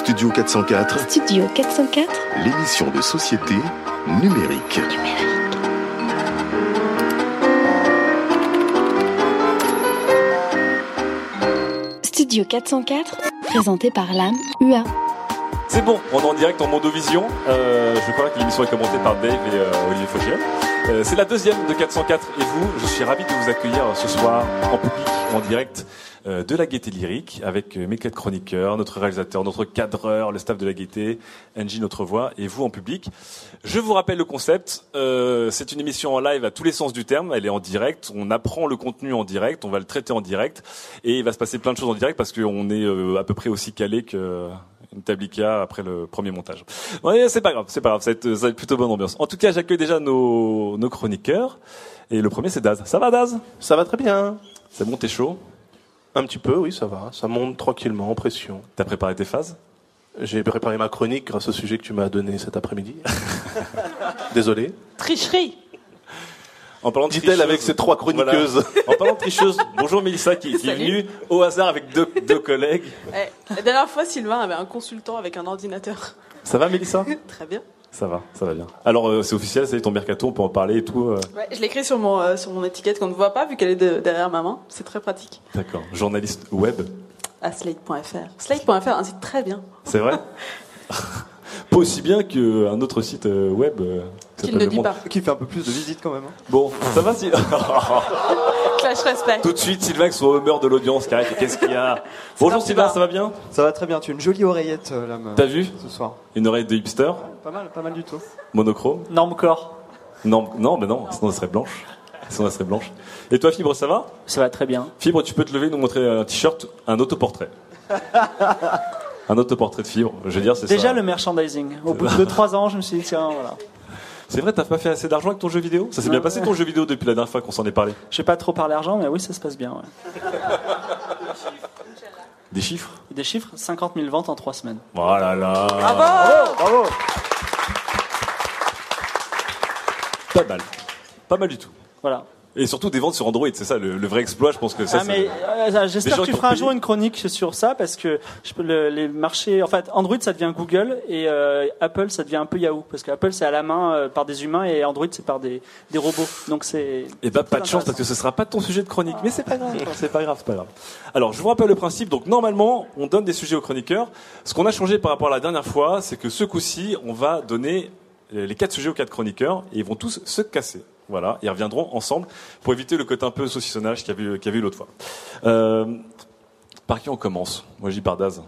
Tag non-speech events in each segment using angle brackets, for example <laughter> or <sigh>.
Studio 404, Studio 404 l'émission de société numérique. Studio 404, présenté par l'âme UA. C'est bon, on est en direct en Mondovision. Euh, je crois que l'émission est commentée par Dave et euh, Olivier Fauchier. Euh, c'est la deuxième de 404 et vous, je suis ravi de vous accueillir ce soir en public, en direct de la Gaieté Lyrique avec euh, mes quatre chroniqueurs, notre réalisateur, notre cadreur, le staff de la Gaieté, Angie, notre voix et vous en public. Je vous rappelle le concept. euh, c'est une émission en live à tous les sens du terme. Elle est en direct. On apprend le contenu en direct. On va le traiter en direct et il va se passer plein de choses en direct parce qu'on est euh, à peu près aussi calé que une tablica après le premier montage. Ouais, c'est pas grave, c'est pas grave, ça va, être, ça va être plutôt bonne ambiance. En tout cas, j'accueille déjà nos, nos chroniqueurs. Et le premier, c'est Daz. Ça va, Daz? Ça va très bien. C'est bon, t'es chaud? Un petit peu, oui, ça va. Ça monte tranquillement, en pression. T'as préparé tes phases? J'ai préparé ma chronique grâce au sujet que tu m'as donné cet après-midi. <laughs> Désolé. Tricherie En parlant de tricheuse- avec ses trois chroniqueuses. Voilà. En parlant de tricheuse, bonjour Mélissa qui, qui est venue au hasard avec deux, deux collègues. Eh, La dernière fois, Sylvain avait un consultant avec un ordinateur. Ça va Mélissa? <laughs> Très bien. Ça va, ça va bien. Alors euh, c'est officiel, c'est ton mercato, on peut en parler et tout. euh, Ouais, je l'ai écrit sur mon, euh, sur mon étiquette qu'on ne voit pas vu qu'elle est de- derrière ma main. C'est très pratique. D'accord. Journaliste web, À slate.fr. Slate.fr, un site très bien. c'est vrai <laughs> Pas aussi bien qu'un autre site web. Qui Qu'il s'appelle ne Le dit Monde. pas. Qui fait un peu plus de visites quand même. hein. Bon, ça va si... <laughs> Clash respect. Tout de suite, Sylvain avec son humeur de l'audience Qu'est-ce qu'il y a <laughs> Bonjour Sylvain, ça va bien Ça va très bien, tu as une jolie oreillette euh, là T'as vu ce soir. Une oreille de hipster, Pas mal, pas mal du tout. monochrome. Normcore. Non, non, mais non, sinon elle serait blanche. Sinon elle serait blanche. Et toi, Fibre, ça va Ça va très bien. Fibre, tu peux te lever et nous montrer un t-shirt, un autoportrait. <laughs> un autoportrait de Fibre, je veux dire, c'est Déjà ça. le merchandising. Au bout de 3 ans, je me suis dit, tiens, voilà. C'est vrai, t'as pas fait assez d'argent avec ton jeu vidéo? Ça s'est bien passé ton jeu vidéo depuis la dernière fois qu'on s'en est parlé? Je vais pas trop parler argent, mais oui, ça se passe bien. ouais. <laughs> Des chiffres? Des chiffres 50 000 ventes en 3 semaines. Voilà là Bravo Bravo Pas mal. Pas mal du tout. Voilà. Et surtout des ventes sur Android, c'est ça le, le vrai exploit, je pense que ça Ah, mais euh, j'espère que tu feras un jour une chronique sur ça parce que je peux le- les marchés. En fait, Android ça devient Google et euh, Apple ça devient un peu Yahoo parce qu'Apple c'est à la main euh, par des humains et Android c'est par des, des robots. Donc c'est. Et bah pas de chance parce que ce sera pas ton sujet de chronique, mais c'est pas grave, <laughs> c'est pas grave, c'est pas grave. Alors je vous rappelle le principe. Donc normalement, on donne des sujets aux chroniqueurs. Ce qu'on a changé par rapport à la dernière fois, c'est que ce coup-ci, on va donner les quatre sujets aux quatre chroniqueurs et ils vont tous se casser. Voilà, ils reviendront ensemble pour éviter le côté un peu saucissonnage qu'il y avait, qu'il y avait eu l'autre fois. Euh, par qui on commence? Moi, j'y par Daz.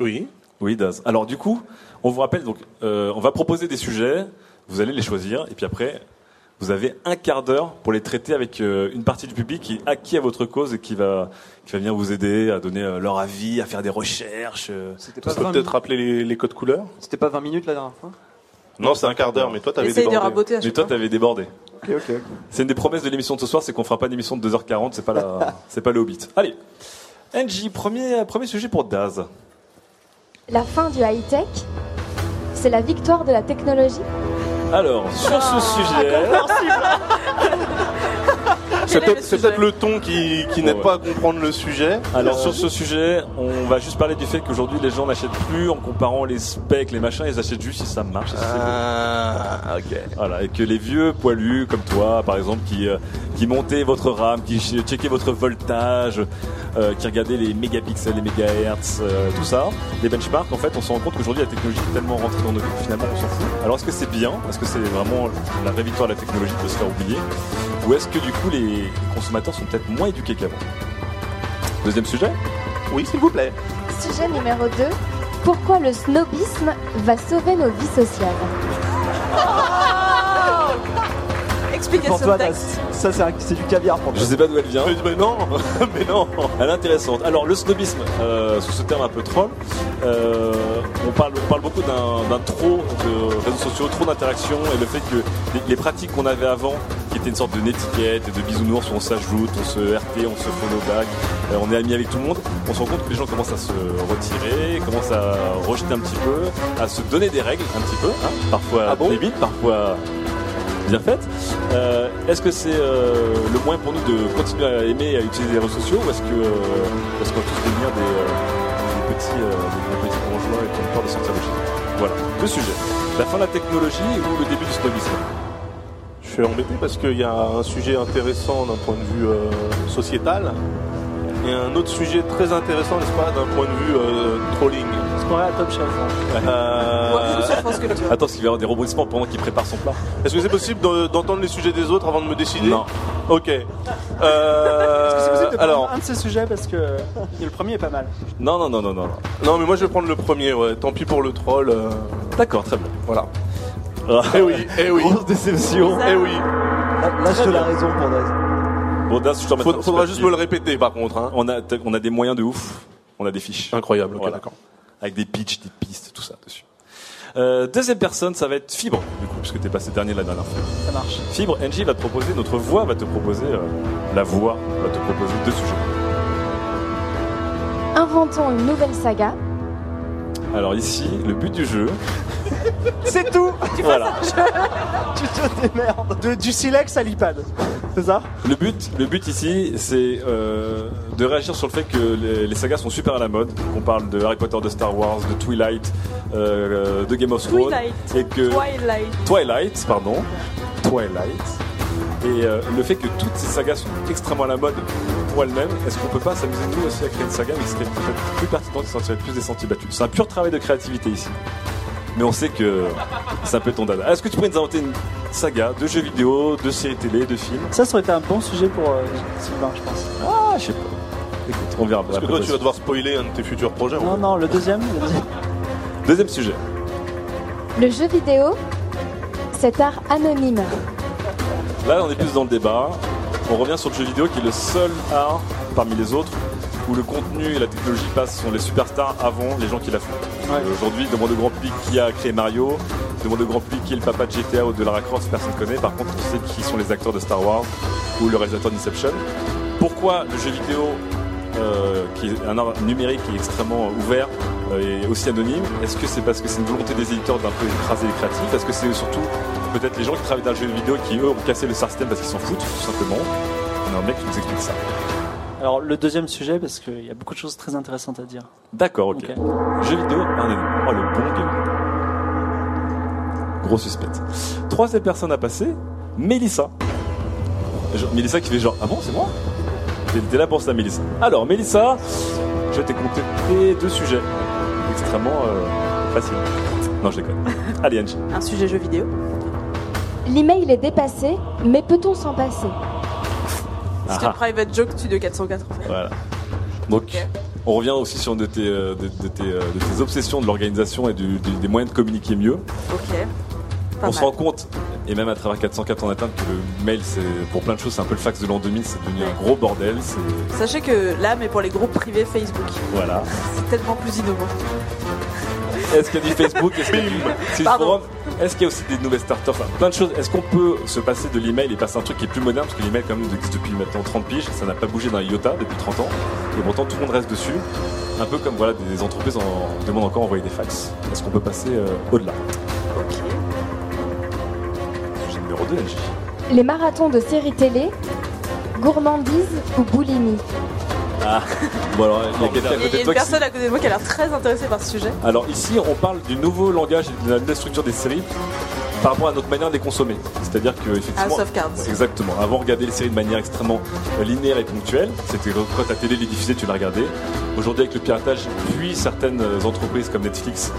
Oui. Oui, Daz. Alors du coup, on vous rappelle donc, euh, on va proposer des sujets, vous allez les choisir, et puis après, vous avez un quart d'heure pour les traiter avec euh, une partie du public qui est acquis à votre cause et qui va, qui va venir vous aider à donner euh, leur avis, à faire des recherches. euh. C'était pas, peux 20 peut-être rappeler les, les codes couleurs? C'était pas 20 minutes la dernière fois? Non, c'est un quart d'heure, mais toi, t'avais Essaye de débordé. raboter à Mais chaque toi, fois. t'avais débordé. Ok, ok. C'est une des promesses de l'émission de ce soir, c'est qu'on fera pas d'émission de 2h40, c'est pas la, <laughs> c'est pas le Hobbit. Allez, Angie, premier, premier sujet pour Daz. La fin du high-tech, c'est la victoire de la technologie? Alors, sur ce sujet, <laughs> C'est peut-être le c'est sujet peut-être le ton qui, qui n'aide Ouais. pas à comprendre le sujet. Alors sur ce sujet, on va juste parler du fait qu'aujourd'hui les gens n'achètent plus en comparant les specs, les machins, ils achètent juste si ça marche. si. Ah, ok. Voilà, et que les vieux poilus comme toi, par exemple, qui, euh, qui montaient votre RAM, qui ch- checkaient votre voltage, euh, qui regardaient les mégapixels, les mégahertz, euh, tout ça, les benchmarks, en fait, on se rend compte qu'aujourd'hui la technologie est tellement rentrée dans nos vies que finalement on s'en fout. Alors est-ce que c'est bien? Est-ce que c'est vraiment la vraie victoire de la technologie de se faire oublier? Ou est-ce que du coup les consommateurs sont peut-être moins éduqués qu'avant Deuxième sujet Oui, s'il vous plaît. Sujet numéro 2. Pourquoi le snobisme va sauver nos vies sociales? <laughs> pour question toi, de texte. Das. Ça, c'est un- c'est du caviar pour toi. Je sais pas d'où elle vient. Mais, mais non, <laughs> mais non. Elle est intéressante. Alors le snobisme, euh, sous ce terme un peu troll, euh, on, parle, on parle beaucoup d'un d'un trop de réseaux sociaux, trop d'interactions et le fait que les, les pratiques qu'on avait avant, qui étaient une sorte de netiquette et de bisounours où on s'ajoute, on se RT, on se follow back, euh, on est amis avec tout le monde, on se rend compte que les gens commencent à se retirer, commencent à rejeter un petit peu, à se donner des règles un petit peu, hein, parfois Ah bon? débiles, parfois bien faites. Euh, est-ce que c'est euh, le moyen pour nous de continuer à aimer et à utiliser les réseaux sociaux ou est-ce euh, qu'on va tous devenir des, euh, petits, euh, des, petits bourgeois et qu'on peur de sortir de Voilà, deux sujets. La fin de la technologie ou le début du snobisme? Je suis embêté parce qu'il y a un sujet intéressant d'un point de vue euh, sociétal et un autre sujet très intéressant, n'est-ce pas, d'un point de vue euh, trolling. Parce qu'on est à Top Chef. hein. Euh. Attends, qu'il va y avoir des rebondissements pendant qu'il prépare son plat. Est-ce que c'est possible de- d'entendre les sujets des autres avant de me décider? Non. Ok. Euh, Est-ce que c'est possible de prendre alors, un de ces sujets parce que le premier est pas mal? Non, non, non, non, non. non. non, mais moi je vais prendre le premier. Ouais. Tant pis pour le troll. euh, D'accord, très bien. voilà. Ah. Eh oui, eh oui, Grosse déception. eh oui. Là, là, je te la raison pour Daz. Bon, Das, je. Faudra, faudra juste me le répéter par contre. Hein. On a, on a des moyens de ouf. On a des fiches. Incroyable. Ok, Voilà. d'accord. avec des pitchs, des pistes, tout ça dessus. Euh, deuxième personne, ça va être Fibre, du coup, puisque t'es passé dernier la dernière fois. Ça marche. Fibre, Angie va te proposer, notre voix va te proposer, euh, la voix va te proposer deux sujets. Inventons une nouvelle saga. Alors ici, le but du jeu, <laughs> C'est tout voilà. <laughs> Tu te démerdes de, Du silex à l'iPad. C'est ça? Le but, le but ici, c'est euh, de réagir sur le fait que les, les sagas sont super à la mode, qu'on parle de Harry Potter, de Star Wars, de Twilight, euh, de Game of Thrones, Twilight. et que Twilight. Twilight, pardon, Twilight, et euh, le fait que toutes ces sagas sont extrêmement à la mode pour elles-mêmes, est-ce qu'on peut pas s'amuser nous aussi à créer une saga mais qui serait peut-être plus pertinente et sortirait plus des sentiers battus C'est un pur travail de créativité ici. Mais on sait que c'est un peu ton dada. Est-ce que tu pourrais nous inventer une saga de jeux vidéo, de séries télé, de films? Ça, ça aurait été un bon sujet pour euh, Sylvain, je pense. Ah, je sais pas. Écoute, on verra. Parce que après, toi, tu vas devoir spoiler un de tes futurs projets. Non, non, le deuxième. le deuxième. Deuxième sujet. Le jeu vidéo, cet art anonyme. Là, on est plus dans le débat. On revient sur le jeu vidéo qui est le seul art parmi les autres où le contenu et la technologie passent sont les superstars avant les gens qui la font. Ouais. Euh, Aujourd'hui, demande au grand public qui a créé Mario, demande au grand public qui est le papa de GTA ou de Lara Croft, personne ne connaît. Par contre, on sait qui sont les acteurs de Star Wars ou le réalisateur d'Inception. Pourquoi le jeu vidéo, euh, qui est un art numérique qui est extrêmement ouvert, est aussi anonyme Est-ce que c'est parce que c'est une volonté des éditeurs d'un peu écraser les créatifs? Est-ce que c'est surtout peut-être les gens qui travaillent dans le jeu vidéo qui eux ont cassé le système parce qu'ils s'en foutent, tout simplement? On a un mec qui nous explique ça. Alors, le deuxième sujet, parce qu'il y a beaucoup de choses très intéressantes à dire. D'accord, ok. Ok. Jeu vidéo, anonyme. Oh, le bon game. Gros suspect. Troisième personne à passer, Mélissa. Genre, Mélissa qui fait genre, ah bon, c'est moi? T'es- là pour ça, Mélissa. Alors, Mélissa, je vais te compter deux sujets extrêmement euh, faciles. Non, je déconne. <laughs> Allez, Angie. Un sujet jeu vidéo. L'email est dépassé, mais peut-on s'en passer? Ah, C'était le private joke Studio 404 en fait. Voilà. Donc, on revient aussi sur de tes, euh, de, de tes, euh, de tes obsessions de l'organisation et du- des moyens de communiquer mieux. Ok. Pas on mal. se rend compte, et même à travers 404 en atteinte, que le mail, c'est pour plein de choses, c'est un peu le fax de l'an 2000, c'est devenu un gros bordel. Sachez que là, mais pour les groupes privés Facebook, voilà. c'est tellement plus innovant. Est-ce qu'il y a du Facebook Est-ce qu'il y Est-ce qu'il y a aussi des nouvelles starters Enfin, plein de choses. Est-ce qu'on peut se passer de l'email et passer à un truc qui est plus moderne? Parce que l'email, quand même, existe depuis maintenant 30 piges, ça n'a pas bougé dans IOTA depuis 30 ans, et pourtant tout le monde reste dessus. Un peu comme voilà, des entreprises en demandent encore à envoyer des fax. Est-ce qu'on peut passer euh, au-delà? Sujet numéro 2, NJ. Les marathons de séries télé, gourmandise ou boulimie Ah, bon alors, il y a quelqu'un à Il y a côté de une toi qui personne à côté de moi qui a l'air très intéressée par ce sujet. Alors ici, on parle du nouveau langage et de la nouvelle structure des séries par rapport à notre manière de les consommer. C'est-à-dire que effectivement, House of Cards. exactement. Avant, on regardait les séries de manière extrêmement euh, linéaire et ponctuelle. C'était quand ta télé les diffusait, tu la regardais. Aujourd'hui, avec le piratage, puis certaines euh, entreprises comme Netflix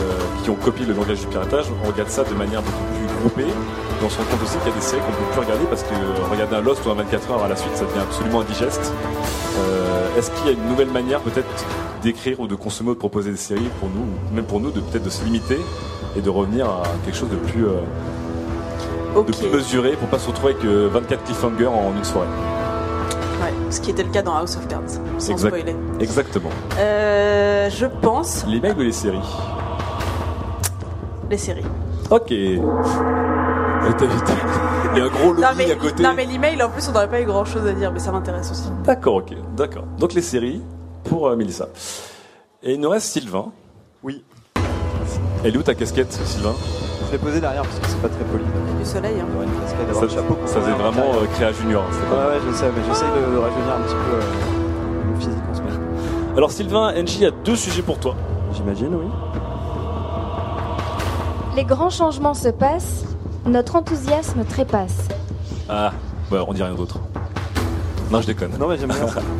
euh, qui ont copié le langage du piratage, on regarde ça de manière beaucoup plus Et on se rend compte aussi qu'il y a des séries qu'on peut plus regarder parce que euh, regarder un Lost ou un 24 heures à la suite, ça devient absolument indigeste. Euh, Est-ce qu'il y a une nouvelle manière peut-être d'écrire ou de consommer ou de proposer des séries pour nous, ou même pour nous, de peut-être de se limiter et de revenir à quelque chose de plus. euh, de plus mesuré pour pas se retrouver avec euh, 24 cliffhangers en une soirée? Ouais, ce qui était le cas dans House of Cards, sans Exact. spoiler. Exactement. Euh, je pense Les mails ou les séries? Les séries. Ok. T'as vu, t'as- Il y a un gros Non lobby mais, à côté. non mais l'email en plus on n'aurait pas eu grand chose à dire mais ça m'intéresse aussi. D'accord, ok, d'accord. Donc les séries pour euh, Mélissa. Et il nous reste Sylvain. Oui. Elle est où ta casquette, Sylvain? Je l'ai posé derrière parce que c'est pas très poli Du soleil. Hein. une casquette, Ça, un chapeau. ça faisait vraiment euh, Créa Junior. hein, Ouais, ouais, je sais, mais j'essaye de, de rajeunir un petit peu euh, mon physique en ce moment. Alors Sylvain, NJ a deux sujets pour toi. J'imagine, oui. Les grands changements se passent, notre enthousiasme trépasse. Ah, bah, on dit rien d'autre. Non, je déconne. Non, mais j'aime bien ça. <laughs>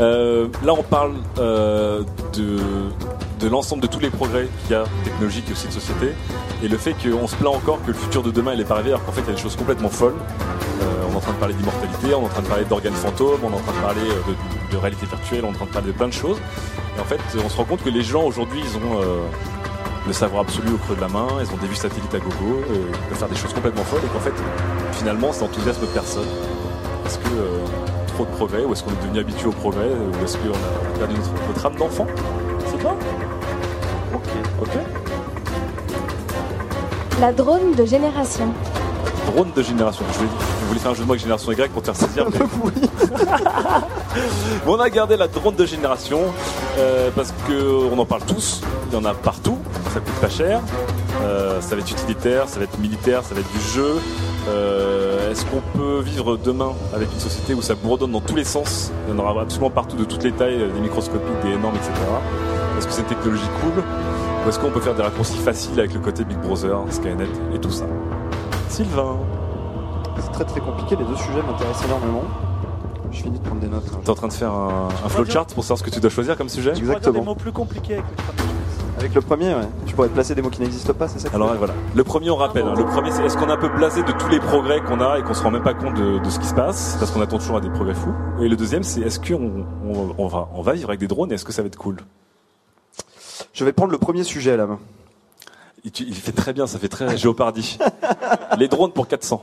Euh, là, on parle euh, de, de l'ensemble de tous les progrès qu'il y a technologiques et aussi de société. Et le fait qu'on se plaint encore que le futur de demain, il est pas arrivé, alors qu'en fait, il y a des choses complètement folles. Euh, on est en train de parler d'immortalité, on est en train de parler d'organes fantômes, on est en train de parler de, de réalité virtuelle, on est en train de parler de plein de choses. Et en fait, on se rend compte que les gens aujourd'hui, ils ont euh, le savoir absolu au creux de la main, ils ont des vues satellites à gogo, euh, ils peuvent faire des choses complètement folles, et qu'en fait, finalement, ça enthousiasme personne. Est-ce que euh, trop de progrès, ou est-ce qu'on est devenu habitué au progrès, ou est-ce qu'on a perdu notre, notre âme d'enfant? C'est toi? Ok, ok. La drone de génération. Drone de génération. Je, voulais, je voulais faire un jeu de mots avec génération Y pour te faire saisir. mais- <laughs> <laughs> Bon, on a gardé la drone de génération euh, parce que on en parle tous. Il y en a partout. Ça coûte pas cher. Euh, ça va être utilitaire, ça va être militaire, ça va être du jeu. Euh, Est-ce qu'on peut vivre demain avec une société où ça bourdonne dans tous les sens? Il y en aura absolument partout de toutes les tailles, des microscopiques, des énormes, etc. Est-ce que c'est une technologie cool Ou est-ce qu'on peut faire des raccourcis faciles avec le côté Big Brother, Skynet et tout ça? Sylvain C'est très très compliqué, les deux sujets m'intéressent énormément. Je finis de prendre des notes. hein. T'es en train de faire un, un flowchart pour savoir ce que tu dois choisir comme sujet? Tu dire des Exactement. mots plus compliqués avec. Avec le premier, ouais. Tu pourrais te placer des mots qui n'existent pas, c'est ça que Alors voilà, le premier on rappelle, hein, le premier c'est est-ce qu'on est un peu blasé de tous les progrès qu'on a et qu'on se rend même pas compte de, de ce qui se passe? Parce qu'on attend toujours à des progrès fous. Et le deuxième c'est est-ce qu'on on, on va, on va vivre avec des drones et est-ce que ça va être cool? Je vais prendre le premier sujet là. il, tu- il fait très bien, ça fait très Géopardy. <laughs> les drones pour 400.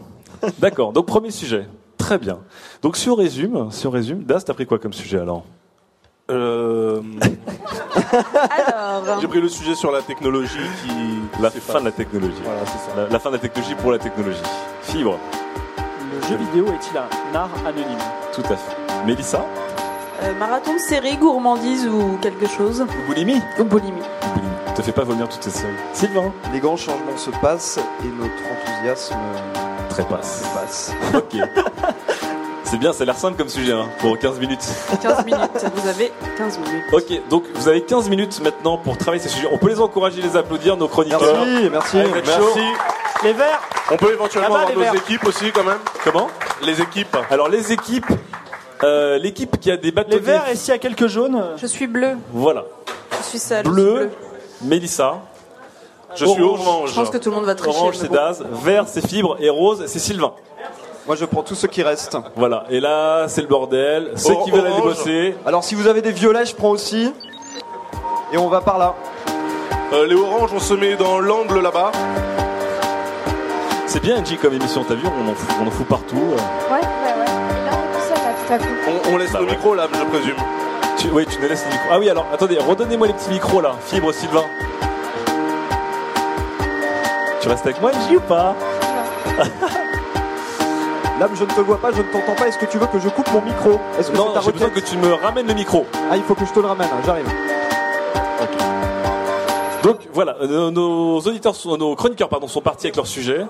D'accord, donc premier sujet. Très bien. Donc si on résume, si on résume, Das, t'as pris quoi comme sujet alors? Euh, Alors, <laughs> J'ai pris le sujet sur la technologie qui. La fin pas- de la technologie. Voilà, c'est ça. La, la fin de la technologie pour la technologie. Fibre, Le jeu vidéo est-il un art anonyme tout à fait. Mélissa euh, marathon de série, gourmandise ou quelque chose Ou boulimie Ou boulimie. Boulimie. Te fais pas vomir toutes ces séries. Sylvain Les grands changements se passent et notre enthousiasme Trépasse. se passe. Ok. <laughs> C'est bien, ça a l'air simple comme sujet, hein, pour 15 minutes. 15 minutes, vous avez 15 minutes. Ok, donc vous avez 15 minutes maintenant pour travailler ces sujets. On peut les encourager, les applaudir, nos chroniqueurs. Merci, merci. Allez. Merci. Les verts On peut éventuellement avoir les nos verts. équipes aussi quand même. Comment? Les équipes. Alors les équipes, euh, l'équipe qui a des bâtonnets. Les verts et s'il y a quelques jaunes euh, Je suis bleu, Voilà. je suis sale. je suis Bleu, Mélissa. Je suis Orange. orange. Je pense que tout le monde va tricher. Orange, c'est bon. Daz. Vert, c'est Fibre. Et rose, c'est Sylvain. Moi, je prends tous ceux qui restent. Voilà. Et là, c'est le bordel. Ceux Or- qui veulent aller orange. bosser. Alors, si vous avez des violets, je prends aussi. Et on va par là. Euh, les oranges, on se met dans l'angle là-bas. C'est bien, NG, comme émission. T'as vu, on en fout, on en fout partout. Ouais, ouais, ouais. Et là, on est tout seul, là, tout à coup. On, on laisse Bah le ouais. micro là, je présume. Tu, oui, tu nous laisses les micros. Ah oui, alors, attendez, redonnez-moi les petits micros là. Fibre, Sylvain. Tu restes avec moi, NG, ou pas? <laughs> Là, je ne te vois pas, je ne t'entends pas. Est-ce que tu veux que je coupe mon micro? Est-ce que Non, c'est ta j'ai besoin requête? que tu me ramènes le micro. Ah, il faut que je te le ramène. hein, J'arrive. Donc voilà, euh, nos auditeurs, sont- nos chroniqueurs pardon, sont partis avec leur sujet.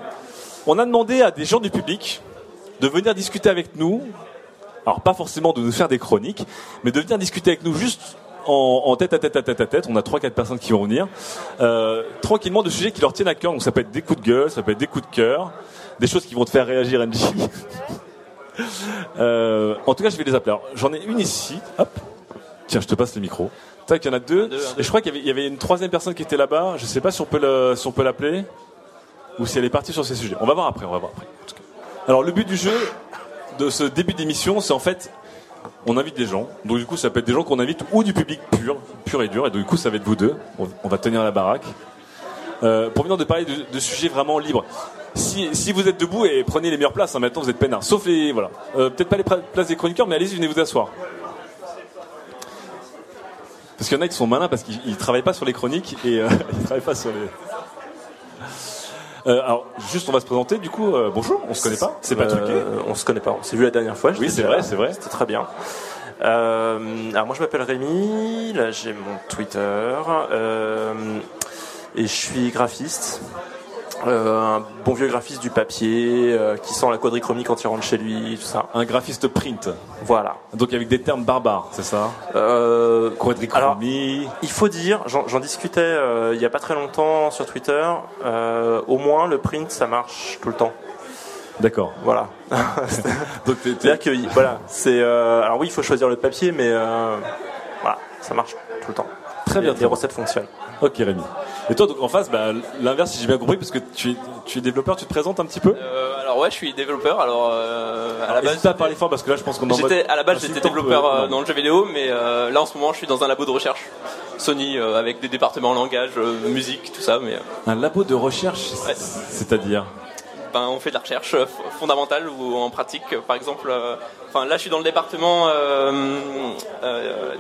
On a demandé à des gens du public de venir discuter avec nous. Alors pas forcément de nous faire des chroniques, mais de venir discuter avec nous juste en, en tête à tête à tête à tête. On a trois quatre personnes qui vont venir euh, tranquillement de sujets qui leur tiennent à cœur. Donc ça peut être des coups de gueule, ça peut être des coups de cœur, des choses qui vont te faire réagir, NJ. Euh, en tout cas, je vais les appeler. Alors, J'en ai une ici. Hop. Tiens, je te passe le micro. Tac, il y en a deux. Et je crois qu'il y avait- il y avait une troisième personne qui était là-bas. Je sais pas si on peut le- si on peut l'appeler ou si elle est partie sur ces sujets. On va voir après. On va voir après. En tout cas. Alors, le but du jeu de ce début d'émission, c'est en fait, on invite des gens. Donc du coup, ça peut être des gens qu'on invite ou du public pur, pur et dur. Et donc, du coup, ça va être vous deux. On, on va tenir la baraque euh, pour venir de parler de, de sujets vraiment libres. Si, si vous êtes debout et prenez les meilleures places, hein, maintenant vous êtes peinards. Sauf les. Voilà. Euh, Peut-être pas les places des chroniqueurs, mais allez-y, venez vous asseoir. Parce qu'il y en a qui sont malins parce qu'ils ils travaillent pas sur les chroniques et euh, <laughs> ils travaillent pas sur les. Euh, alors, juste, on va se présenter. Du coup, bonjour, on se connaît pas C'est pas truqué On se connaît pas. On s'est vu la dernière fois. Oui, c'est vrai, c'est vrai. C'était très bien. Alors moi je m'appelle Rémi, là j'ai mon Twitter et je suis graphiste. Euh, un bon vieux graphiste du papier euh, qui sent la quadrichromie quand il rentre chez lui, tout ça. Un graphiste print. Voilà. Donc avec des termes barbares, c'est ça Euh, Quadrichromie. il faut dire, j'en discutais il y a pas très longtemps sur Twitter, au moins le print ça marche tout le temps. D'accord. Voilà. <laughs> Donc C'est-à-dire que voilà, c'est euh, alors oui, il faut choisir le papier, mais euh, voilà, ça marche tout le temps. Très bien, Les, les recettes fonctionnent. Ok Rémi. Et toi donc en face, bah, l'inverse si j'ai bien compris, parce que tu es, tu es développeur, tu te présentes un petit peu Euh, alors ouais, je suis développeur. Alors euh, à la base, N'hésite pas à parler fort parce que là je pense qu'on en mode à la base j'étais développeur euh, euh, dans le jeu vidéo, mais euh, là en ce moment je suis dans un labo de recherche Sony avec des départements langage, musique, tout ça. Mais Un labo de recherche, Ouais. c'est-à-dire ben on fait de la recherche fondamentale ou en pratique. Par exemple, euh, enfin là je suis dans le département euh, euh,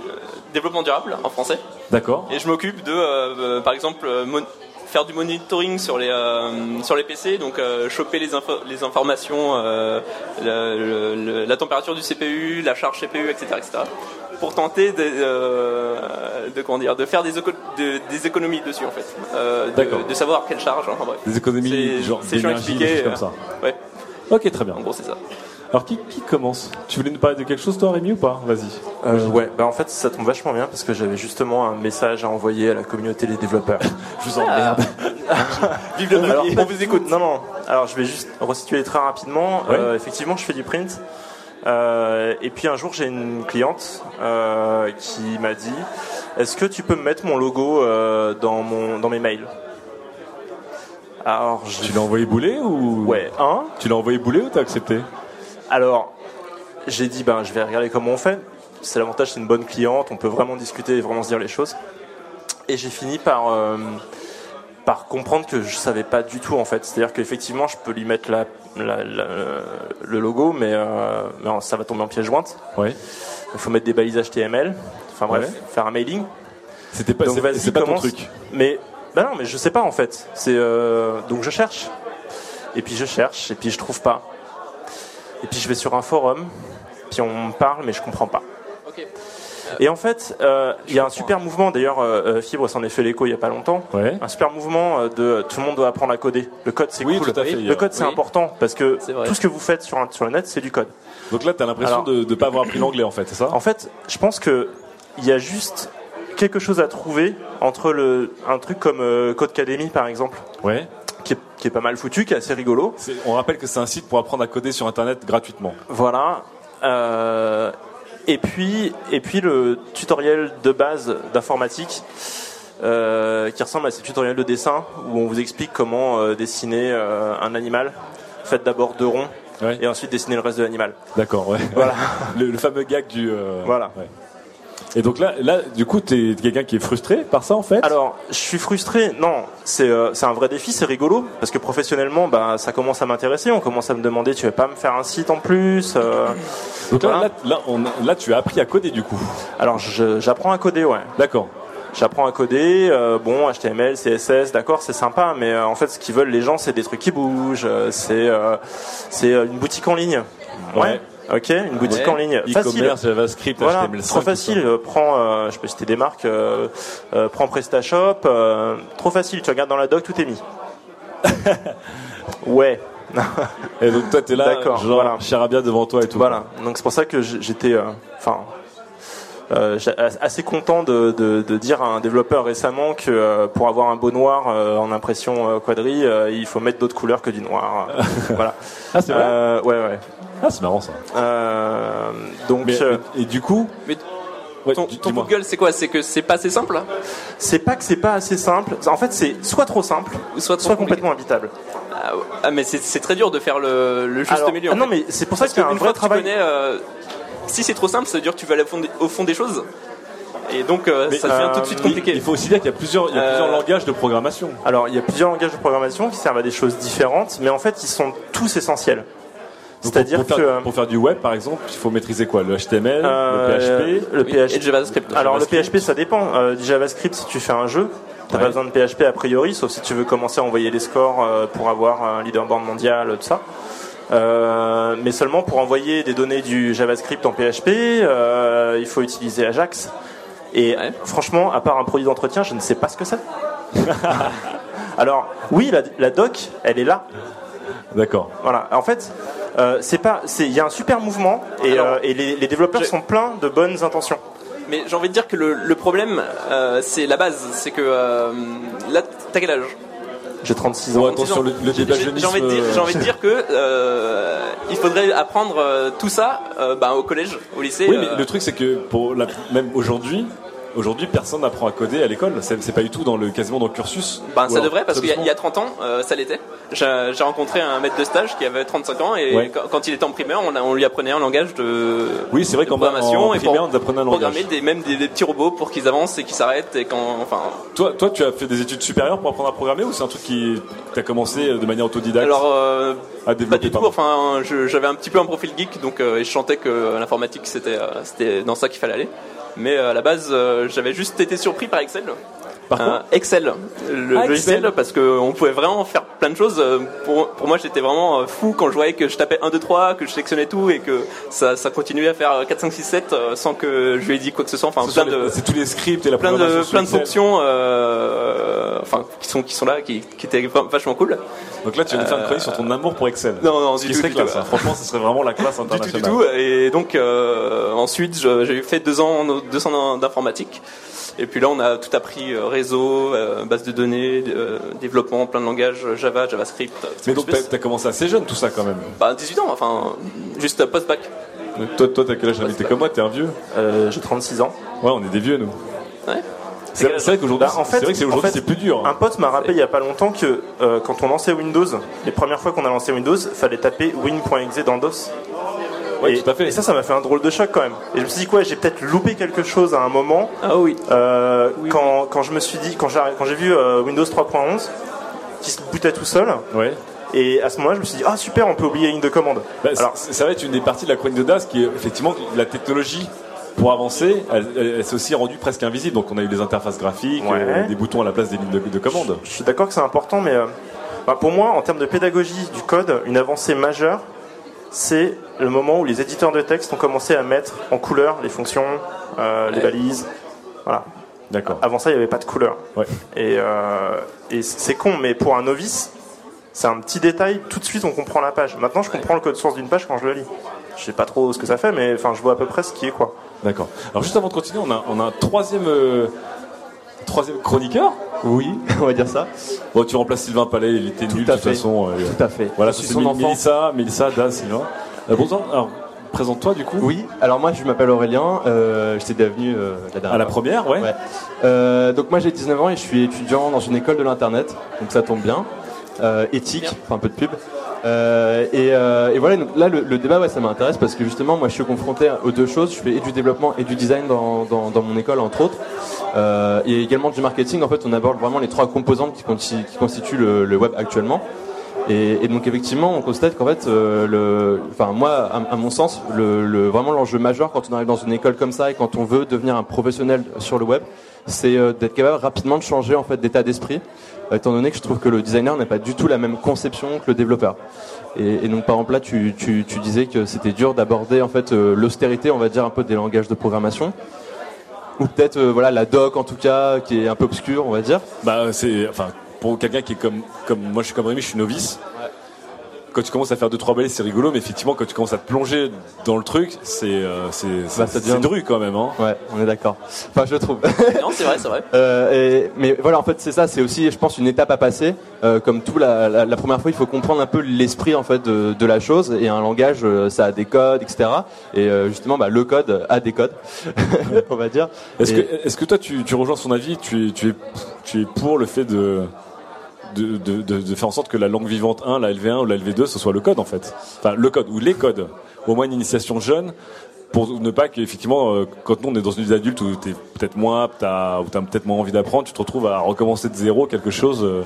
développement durable en français. D'accord. Et je m'occupe de, par exemple, mon- faire du monitoring sur les euh, sur les PC, donc euh, choper les, info- les informations, euh, le- le- le- la température du CPU, la charge CPU, etc., etc. Pour tenter de, de comment dire, de faire des, éco- de- des économies dessus en fait, de, de savoir quelle charge. Bref. Des économies C'est- genre c'est des choses comme ça. Ouais, Ok, très bien. en gros c'est ça. Alors qui, qui commence? Tu voulais nous parler de quelque chose toi Rémi ou pas? Vas-y. Euh, ouais, bah en fait ça tombe vachement bien parce que j'avais justement un message à envoyer à la communauté des développeurs. <laughs> Je vous emmerde. <laughs> Vive le Alors, on vous écoute. Non, non. Alors, je vais juste resituer très rapidement. Ouais. Euh, effectivement, je fais du print. Euh, et puis un jour, j'ai une cliente euh, qui m'a dit Est-ce que tu peux me mettre mon logo euh, dans, mon, dans mes mails? Alors, je... Tu l'as envoyé bouler ou Ouais, un. Tu l'as envoyé bouler ou t'as accepté? Alors, j'ai dit ben, Je vais regarder comment on fait. C'est l'avantage, c'est une bonne cliente. On peut vraiment discuter et vraiment se dire les choses. Et j'ai fini par. euh, par comprendre que je savais pas du tout en fait. C'est-à-dire qu'effectivement, je peux lui mettre la, la- la- le logo, mais, euh, mais ça va tomber en pièce jointe. Ouais. Il faut mettre des balises HTML. Enfin bref, Ouais. faire un mailing. C'était pas, Donc c'est, pas ton truc. Mais bah non, mais je sais pas en fait. C'est euh, donc je cherche. Et puis je cherche et puis je trouve pas. Et puis je vais sur un forum. Puis on me parle, mais je comprends pas. Et en fait, euh, il y a un super mouvement. D'ailleurs, euh, euh, Fibre s'en est fait l'écho il y a pas longtemps. Ouais. Un super mouvement de tout le monde doit apprendre à coder. Le code c'est Oui, cool. fait, Le code c'est oui. important parce que tout ce que vous faites sur, un- sur le net c'est du code. Donc là t'as l'impression Alors- de ne pas avoir appris l'anglais en fait, c'est ça? En fait, je pense que il y a juste quelque chose à trouver entre le, un truc comme euh, Codecademy par exemple, Ouais. Qui est, qui est pas mal foutu, qui est assez rigolo. On rappelle que c'est un site pour apprendre à coder sur internet gratuitement. Voilà. Euh, et puis, et puis le tutoriel de base d'informatique. euh, qui ressemble à ces tutoriels de dessin où on vous explique comment euh, dessiner un animal. Faites d'abord deux ronds Ouais. et ensuite dessiner le reste de l'animal. D'accord, ouais. Voilà. <laughs> le, le fameux gag du. Voilà. ouais. Et donc là, là, du coup, t'es quelqu'un qui est frustré par ça en fait? Alors, je suis frustré. Non, c'est euh, c'est un vrai défi, c'est rigolo parce que professionnellement, bah, ça commence à m'intéresser. On commence à me demander, tu vas pas me faire un site en plus euh, <laughs> Donc là, voilà. là, là, on- là, tu as appris à coder du coup? Alors, j'apprends à coder, ouais. D'accord. J'apprends à coder. euh, bon, HTML, CSS, d'accord, c'est sympa, mais euh, en fait, ce qu'ils veulent les gens, c'est des trucs qui bougent. euh, c'est euh, c'est euh, une boutique en ligne. Ouais. Ok, une boutique en ligne. Facile. JavaScript, Voilà, HTML5. trop facile. Prends, euh, je peux citer des marques. Euh, euh, prends PrestaShop. euh, trop facile. Tu regardes dans la doc, tout est mis. <laughs> ouais. Et donc toi, t'es là, D'accord, genre, voilà. charabia devant toi et tout. Voilà. Donc c'est pour ça que j'étais, euh, enfin, euh, assez content de, de- de dire à un développeur récemment que pour avoir un beau noir en impression quadri, euh, il faut mettre d'autres couleurs que du noir. <laughs> voilà. Ah, c'est vrai? Ouais, ouais. Ah, c'est marrant ça. Euh, donc Mais, euh, et, et du coup, Mais ouais, ton, ton dis-moi. Google c'est quoi? C'est que c'est pas assez simple c'est pas que c'est pas assez simple. En fait, c'est soit trop simple, ou soit trop soit compliqué complètement habitable. Ah. Ah, mais c'est très dur de faire le, le juste Alors, milieu. ah non, mais c'est pour ça qu'il y a un qu'une vrai fois que tu travail. connais, euh, si c'est trop simple, ça veut dire que tu vas aller au fond des, au fond des choses. Et donc euh, Mais, ça devient euh, tout de suite compliqué. Il faut aussi dire qu'il y a plusieurs, il y a plusieurs langages de programmation. Alors, il y a plusieurs langages de programmation qui servent à des choses différentes, mais en fait, ils sont tous essentiels. C'est-à-dire pour, pour que faire, pour faire du web, par exemple, il faut maîtriser quoi? Le HTML, Euh, le PHP. le Oui, PHP. et le JavaScript. Alors, le. PHP, ça dépend. Euh, du JavaScript, si tu fais un jeu, t'as Ouais. pas besoin de PHP a priori, sauf si tu veux commencer à envoyer les scores euh, pour avoir un leaderboard mondial, tout ça. Euh, mais seulement pour envoyer des données du JavaScript en PHP, euh, il faut utiliser Ajax. Et Ouais. franchement, à part un produit d'entretien, je ne sais pas ce que c'est. <laughs> Alors, oui, la, la doc, elle est là. D'accord. Voilà. En fait, euh, c'est pas, c'est, il y a un super mouvement et, Alors, euh, et les, les développeurs sont pleins de bonnes intentions. Mais j'ai envie de dire que le, le problème, euh, c'est la base. C'est que euh, là, t'as quel âge? J'ai 36 Bon, ans. attention, le, le J'ai débat j'ai envie de dire, j'ai envie de dire que euh, il faudrait apprendre euh, tout ça euh, bah, au collège, au lycée. Oui, euh, mais le truc c'est que pour la, même aujourd'hui, aujourd'hui personne n'apprend à coder à l'école. C'est pas du tout dans le quasiment dans le cursus. Ben, ça alors, devrait parce qu'il y, a- doucement. il y a 30 ans, euh, ça l'était. J'ai rencontré un maître de stage qui avait 35 ans et Ouais. quand, quand il était en primaire, on, a- on lui apprenait un langage de, Oui, c'est vrai qu'en programmation en et primaire, pour on apprenait un langage. programmer des, même des, des petits robots pour qu'ils avancent et qu'ils s'arrêtent et quand, enfin. Toi, toi, tu as fait des études supérieures pour apprendre à programmer ou c'est un truc qui t'as commencé de manière autodidacte Alors euh, à pas développer du tout. pardon. Enfin, j'avais un petit peu un profil geek, donc euh, et je sentais que l'informatique c'était euh, c'était dans ça qu'il fallait aller. Mais euh, à la base, euh, j'avais juste été surpris par Excel. Par Euh, Excel, le Ah, logiciel, Excel. parce qu'on pouvait vraiment faire plein de choses. Euh, Pour, pour moi, j'étais vraiment euh, fou quand je voyais que je tapais 1, 2, 3, que je sélectionnais tout et que ça, ça continuait à faire 4, 5, 6, 7 euh, sans que je lui ai dit quoi que ce soit. Enfin, Ce sont plein les- de, C'est tous les scripts et la plein de, plein de fonctions euh, enfin, qui, sont, qui sont là, qui, qui étaient vachement cool. Donc là, tu viens de faire une chronique sur ton amour pour Excel. Non, non, du tout, du classe. tout. hein. Franchement, ce serait vraiment la classe <laughs> Du tout, du internationale. tout. Et donc euh, ensuite, j'ai fait deux ans, deux ans d'informatique. Et puis là, on a tout appris euh, réseau, euh, base de données, euh, développement, plein de langages, Java, JavaScript. Mais donc, t'as as commencé assez jeune tout ça quand même. bah, 18 ans, enfin, juste post-bac. Toi, toi, t'as quel âge? T'es comme moi, t'es un vieux. Euh, j'ai 36 ans. Ouais, on est des vieux nous. Ouais. C'est vrai qu'aujourd'hui, Bah, en fait, c'est en fait, plus dur. hein. Un pote m'a rappelé il y a pas longtemps que euh, quand on lançait Windows, les premières fois qu'on a lancé Windows, fallait taper win.exe dans DOS. Ouais, et, tout à fait. et ça, ça m'a fait un drôle de choc quand même. Et je me suis dit quoi, j'ai peut-être loupé quelque chose à un moment. Ah oui. Euh, quand, quand je me suis dit, quand j'ai vu euh, Windows 3.11 qui se bootait tout seul, Ouais. et à ce moment-là, je me suis dit ah super, on peut oublier la ligne de commande. Bah, Alors ça va être une des parties de la chronique de Das qui est effectivement la technologie pour avancer, elle, elle- elle s'est aussi rendue presque invisible. Donc on a eu des interfaces graphiques, Ouais. euh, des boutons à la place des lignes de, de commande. Je suis d'accord que c'est important, mais euh, bah, pour moi, en termes de pédagogie du code, une avancée majeure, c'est le moment où les éditeurs de texte ont commencé à mettre en couleur les fonctions, euh, les balises. Voilà. D'accord. Avant ça, il n'y avait pas de couleur. Ouais. Et, euh, et c'est con, mais pour un novice, c'est un petit détail. Tout de suite, on comprend la page. Maintenant, je comprends le code source d'une page quand je le lis. Je sais pas trop ce que ça fait, mais enfin, je vois à peu près ce qui est quoi. D'accord. Alors juste avant de continuer, on a, on a un troisième, euh, troisième chroniqueur. Oui, <laughs> on va dire ça. Bon, tu remplaces Sylvain Palais, il était nul de à toute fait. façon. euh, Tout à fait. Voilà, Je suis c'est son enfant. Mélissa, Mélissa, Das, Sylvain. Euh, bon sang, alors présente-toi du coup. Oui, alors moi je m'appelle Aurélien, euh, j'étais devenu euh, la dernière À la fois. première, ouais. Euh, donc moi j'ai 19 ans et je suis étudiant dans une école de l'internet, donc ça tombe bien. Euh, éthique, enfin un peu de pub. Euh, et, euh, et voilà, donc là le, le débat ouais, ça m'intéresse parce que justement moi je suis confronté aux deux choses, je fais et du développement et du design dans, dans, dans mon école entre autres. Euh, et également du marketing, en fait on aborde vraiment les trois composantes qui, consti- qui constituent le, le web actuellement. Et, et donc effectivement, on constate qu'en fait, euh, le, enfin moi, à, mon sens, le- vraiment l'enjeu majeur quand on arrive dans une école comme ça et quand on veut devenir un professionnel sur le web, c'est euh, d'être capable rapidement de changer en fait d'état d'esprit, euh, étant donné que je trouve que le designer n'a pas du tout la même conception que le développeur. Et, et donc par exemple là, tu, tu, tu disais que c'était dur d'aborder en fait euh, l'austérité, on va dire un peu des langages de programmation. Ou peut-être voilà la doc en tout cas qui est un peu obscure on va dire. Bah c'est, enfin, pour quelqu'un qui est comme, comme moi, je suis comme Rémi, je suis novice. Quand tu commences à faire deux trois balises, c'est rigolo, mais effectivement, quand tu commences à te plonger dans le truc, c'est, euh, c'est, c'est, Bah, ça devient- c'est dru quand même, hein. Ouais, on est d'accord. Enfin je trouve. <laughs> Non, c'est vrai, c'est vrai. Euh, et- mais voilà, en fait, c'est ça. C'est aussi, je pense, une étape à passer. Euh, comme tout, la, la, la première fois, il faut comprendre un peu l'esprit en fait de, de la chose. Et un langage, euh, ça a des codes, etc. Et euh, justement, bah, le code a des codes, <laughs> on va dire. Est-ce Et- que, est-ce que toi, tu, tu rejoins son avis tu es, tu, es, tu es pour le fait de, de, de, de, de faire en sorte que la langue vivante 1, la LV1 ou la LV2, ce soit le code en fait Enfin, le code ou les codes. Au moins une initiation jeune pour ne pas qu'effectivement, euh, quand nous on est dans une vie d'adulte où t'es peut-être moins apte à, où t'as peut-être moins envie d'apprendre, tu te retrouves à recommencer de zéro quelque chose. euh,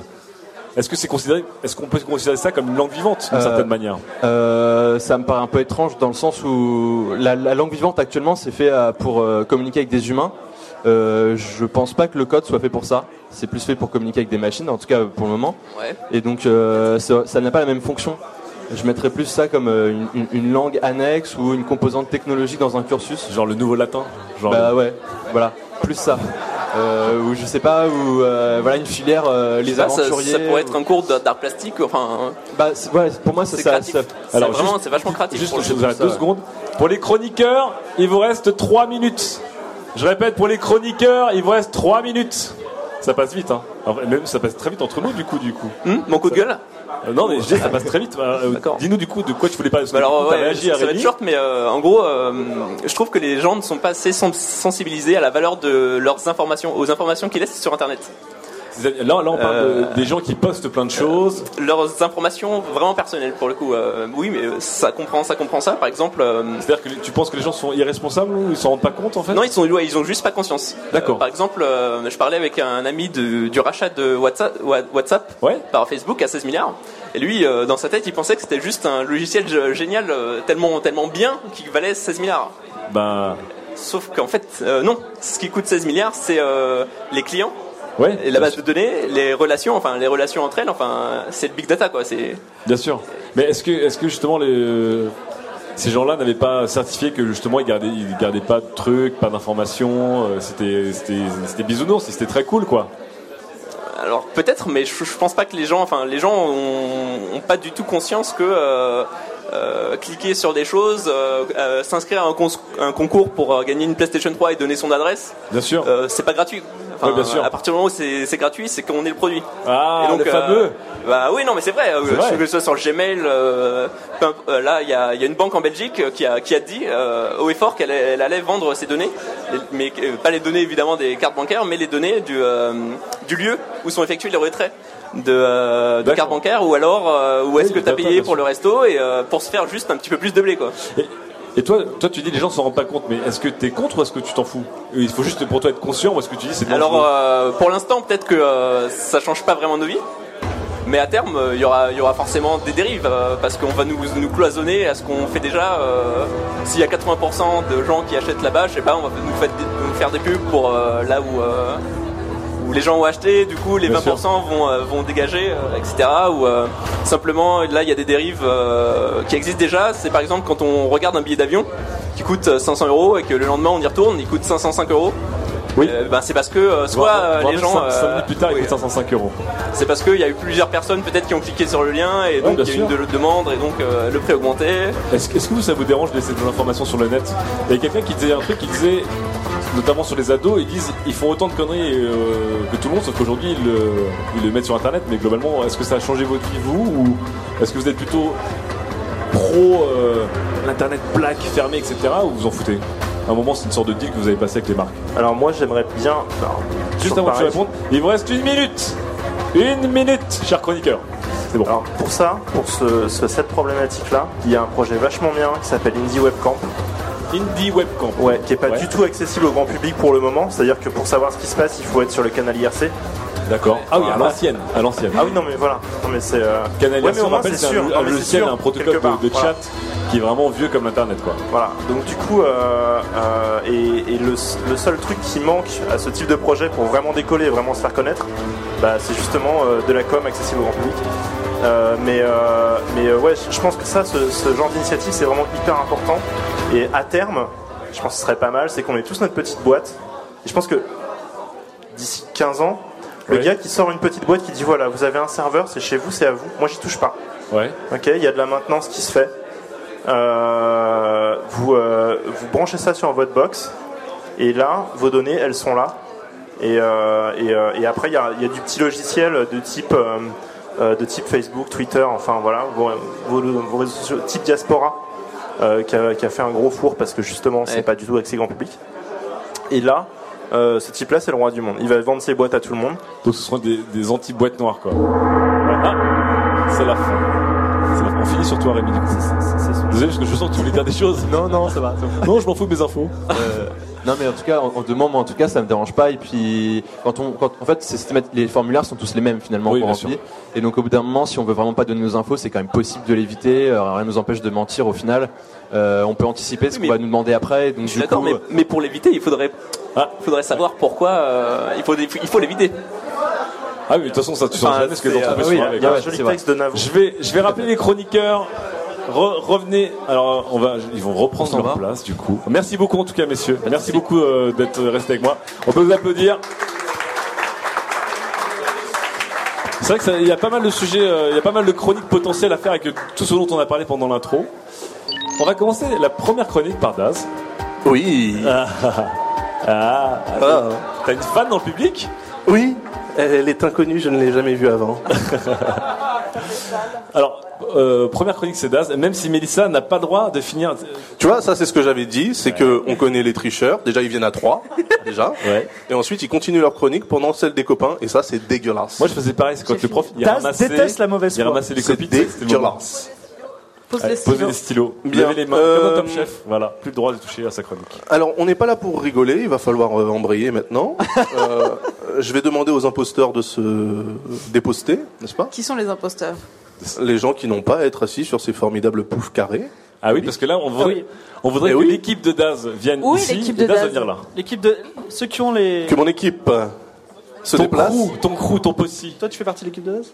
Est-ce que c'est considéré, est-ce qu'on peut considérer ça comme une langue vivante d'une Euh, certaine manière? Euh, ça me paraît un peu étrange dans le sens où la, la langue vivante actuellement c'est fait pour euh, communiquer avec des humains. Je pense pas que le code soit fait pour ça. C'est plus fait pour communiquer avec des machines, en tout cas pour le moment. Ouais. Et donc euh, ça ça n'a pas la même fonction. Je mettrais plus ça comme euh, une, une- une langue annexe ou une composante technologique dans un cursus. Genre le nouveau latin. Genre bah ouais, voilà, plus ça. Euh, ou je sais pas, ou euh, voilà une filière euh, les aventuriers. ça pourrait ou- être un cours d'art plastique. Enfin, Bah, c'est- ouais, pour moi, ça, c'est ça, ça- C'est vraiment, c'est vachement créatif. Juste, pour je vous arrête deux secondes. Pour les chroniqueurs, il vous reste 3 minutes. Je répète, pour les chroniqueurs, il vous reste 3 minutes. Ça passe vite, hein. Même ça passe très vite entre nous, du coup, du coup. Hum, mon coup de gueule Euh, non, mais je dis, ça passe très vite. Euh, Dis-nous, du coup, de quoi tu voulais parler. Parce que Bah alors, coup, ouais, réagi à ça va être short, mais euh, en gros, euh, je trouve que les gens ne sont pas assez sens- sensibilisés à la valeur de leurs informations, aux informations qu'ils laissent sur Internet. Là, là, on parle Euh, de- des gens qui postent plein de choses. Leurs informations vraiment personnelles, pour le coup. euh, oui, mais ça comprend, ça comprend ça. Par exemple. euh, C'est-à-dire que tu penses que les gens sont irresponsables ou ils s'en rendent pas compte, en fait Non, ils sont, ouais, ils ont juste pas conscience. D'accord. Euh, par exemple, euh, je parlais avec un ami de- du rachat de WhatsApp, par Facebook à 16 milliards. Et lui, euh, dans sa tête, il pensait que c'était juste un logiciel génial, euh, tellement, tellement bien, qui valait 16 milliards. Ben. Sauf qu'en fait, euh, non. Ce qui coûte 16 milliards, c'est euh, les clients. Ouais, et la base de données, les relations, enfin les relations entre elles, enfin c'est le big data quoi. C'est Bien sûr. Mais est-ce que, est-ce que justement les, ces gens-là n'avaient pas certifié que justement ils gardaient, ils gardaient pas de trucs, pas d'informations, euh, c'était, c'était, c'était bisounours, c'était très cool quoi. Alors peut-être, mais je, je pense pas que les gens, enfin les gens ont, ont pas du tout conscience que euh, euh, cliquer sur des choses, euh, euh, s'inscrire à un, concours pour gagner une PlayStation 3 et donner son adresse, Bien sûr. c'est pas gratuit. Enfin, Ouais, bien sûr. À partir du moment où c'est gratuit, c'est qu'on est le produit. Ah, Et donc, le fameux. Bah oui, non, mais c'est vrai. vrai. Que ce soit sur le Gmail, là, il y a, il y a une banque en Belgique qui a, qui a dit euh, haut et fort qu'elle elle allait vendre ses données, mais pas les données évidemment des cartes bancaires, mais les données du, du lieu où sont effectués les retraits de, euh, de cartes bancaires, ou alors euh, où est-ce que tu as payé pour le resto et euh, pour se faire juste un petit peu plus de blé, quoi. Et, et toi, toi, tu dis les gens s'en rendent pas compte, mais est-ce que t'es contre ou est-ce que tu t'en fous? Il faut juste pour toi être conscient ou est-ce que tu dis c'est Alors euh, pour l'instant peut-être que euh, ça change pas vraiment nos vies. Mais à terme, euh, il y aura, y aura forcément des dérives parce qu'on va nous, nous cloisonner à ce qu'on fait déjà. S'il y a 80% de gens qui achètent là-bas, je sais pas, on va nous faire des, nous faire des pubs pour là où, euh, où les gens ont acheté. Du coup, les Bien 20% sûr. vont, euh, vont dégager, euh, etc. Ou euh, simplement, là, il y a des dérives qui existent déjà. C'est par exemple quand on regarde un billet d'avion qui coûte euh, 500 euros et que le lendemain on y retourne, il coûte 505 euros. Oui. Euh, ben, c'est parce que euh, soit euh, les gens. cinq- cinq euh, minutes plus tard, il coûte 505 euros. C'est parce qu'il y a eu plusieurs personnes peut-être qui ont cliqué sur le lien et donc il y a eu une de- demande et donc le prix a augmenté. Est-ce, est-ce que vous, ça vous dérange de laisser des informations sur le net? Il y a quelqu'un qui disait un truc qui disait, notamment sur les ados, ils disent ils font autant de conneries euh, que tout le monde, sauf qu'aujourd'hui ils le, ils le mettent sur internet. Mais globalement, est-ce que ça a changé votre vie, vous Ou est-ce que vous êtes plutôt pro euh, l'internet black, fermé, etc. Ou vous en foutez? À un moment, c'est une sorte de deal que vous avez passé avec les marques. Alors moi j'aimerais bien. alors, Juste avant que tu répondes, il vous reste une minute Une minute, cher chroniqueur C'est bon. Alors pour ça, pour ce, ce- cette problématique-là, il y a un projet vachement bien qui s'appelle Indie Webcamp. Indie Webcamp. Ouais, qui est pas Ouais. du tout accessible au grand public pour le moment. C'est-à-dire que pour savoir ce qui se passe, il faut être sur le canal IRC. D'accord. Ah oui, à l'ancienne. À l'ancienne. Ah oui, non mais voilà. Non mais c'est. euh, Canal ouais, IRC, c'est un, un logiciel, un protocole part. de, de Voilà. chat qui est vraiment vieux comme Internet, quoi. Voilà, donc du coup, euh, euh, et, et le, le seul truc qui manque à ce type de projet pour vraiment décoller et vraiment se faire connaître, bah, c'est justement euh, de la com accessible au grand public. Euh, mais euh, mais euh, ouais, je pense que ça, ce, ce genre d'initiative, c'est vraiment hyper important. Et à terme, je pense que ce serait pas mal, c'est qu'on ait tous notre petite boîte. Et je pense que d'ici 15 ans, le Ouais. gars qui sort une petite boîte qui dit voilà, vous avez un serveur, c'est chez vous, c'est à vous. Moi, j'y touche pas. Ouais. Ok, il y a de la maintenance qui se fait. Euh, vous, euh, vous branchez ça sur votre box et là, vos données, elles sont là. Et, euh, et, et après, il y a, il y a du petit logiciel de type, de type Facebook, Twitter, enfin voilà, vos, vos- vos réseaux sociaux, type Diaspora, euh, qui, a, qui a fait un gros four parce que justement, c'est Ouais. pas du tout accès grand public. Et là, euh, ce type-là, c'est le roi du monde. Il va vendre ses boîtes à tout le monde. Donc ce seront des, des anti-boîtes noires, quoi. Ouais. Ah, c'est la fin. C'est la fin. On finit sur toi, Rémi. du coup. Désolé, parce que je sens que tu voulais dire des choses. Non, non, ça va. Non, je m'en fous de mes infos. Euh, non mais en tout cas en, en demande moi en tout cas ça me dérange pas. Et puis quand on quand en fait les formulaires sont tous les mêmes finalement Oui, pour remplir. et donc au bout d'un moment si on veut vraiment pas donner nos infos c'est quand même possible de l'éviter. Euh, rien nous empêche de mentir au final. Euh, on peut anticiper ce qu'on va nous demander après. Donc Je suis du d'accord, coup, mais, mais pour l'éviter, il faudrait, faudrait savoir pourquoi euh, il faut, il faut l'éviter. Ah oui, de toute façon, ça, tu sens Enfin, jamais ce que euh, texte de Navo. Je vais, je vais rappeler les chroniqueurs. Re- revenez. Alors, on va, ils vont reprendre leur place, du coup. Merci beaucoup, en tout cas, messieurs. Merci beaucoup euh, d'être restés avec moi. On peut vous applaudir. C'est vrai qu'il y a pas mal de sujets, euh, il y a pas mal de chroniques potentielles à faire avec tout ce dont on a parlé pendant l'intro. On va commencer la première chronique par Daz. Oui. Ah, ah, ah. T'as une fan dans le public? Oui, elle est inconnue, je ne l'ai jamais vue avant. <laughs> Alors, euh, première chronique, c'est Daz. Même si Mélissa n'a pas le droit de finir. Tu vois, ça c'est ce que j'avais dit, c'est que on connaît les tricheurs. Déjà, ils viennent à trois, <laughs> déjà. Et ensuite, ils continuent leur chronique pendant celle des copains, et ça, c'est dégueulasse. Moi, je faisais pareil, c'est quand le prof il Daz ramassait, déteste la mauvaise il foi. ramassait les copies. dégueulasse. Pose Allez, les posez stylos. les stylos. Bien. Levez les mains Euh, comme un top chef. Voilà, plus le droit de toucher à sa chronique. Alors, on n'est pas là pour rigoler, il va falloir euh, embrayer maintenant. <laughs> Euh, je vais demander aux imposteurs de se déposter, n'est-ce pas? Qui sont les imposteurs? Les gens qui n'ont pas à être assis sur ces formidables poufs carrés. Ah oui, parce que là, on voudrait, Ah oui. on voudrait que oui. l'équipe de Daz vienne Oui, ici l'équipe et de Daz va venir là. L'équipe de ceux qui ont les. Que mon équipe se Ton déplace. crew, ton crew, ton possi. Toi, tu fais partie de l'équipe de Daz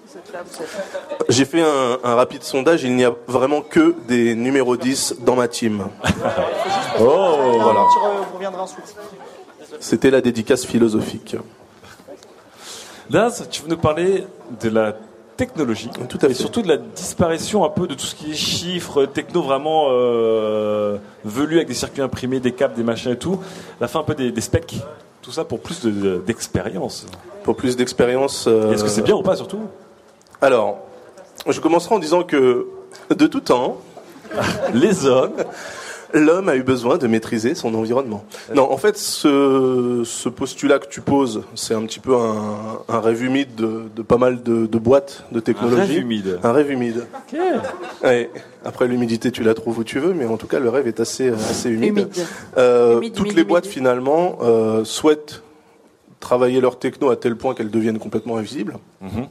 J'ai fait un, un rapide sondage, il n'y a vraiment que des numéros 10 dans ma team. <laughs> Oh Voilà. C'était la dédicace philosophique. Daz, tu veux nous parler de la technologie Tout à et fait. surtout de la disparition un peu de tout ce qui est chiffres, techno vraiment euh, velu avec des circuits imprimés, des câbles, des machins et tout. La fin un peu des, des specs, tout ça pour plus de- d'expérience. Pour plus d'expérience. euh, Est-ce que c'est bien ou pas surtout? Alors, je commencerai en disant que de tout temps, <laughs> les hommes, l'homme a eu besoin de maîtriser son environnement. Non, en fait, ce, ce postulat que tu poses, c'est un petit peu un, un rêve humide de, de pas mal de, de boîtes de technologie. rêve humide. Un rêve humide. Ouais. Après, l'humidité, tu la trouves où tu veux, mais en tout cas, le rêve est assez, assez humide. Humide. Euh, Humide, toutes humide, les humide. boîtes, finalement, euh, souhaitent travailler leur techno à tel point qu'elles deviennent complètement invisibles. Mhm.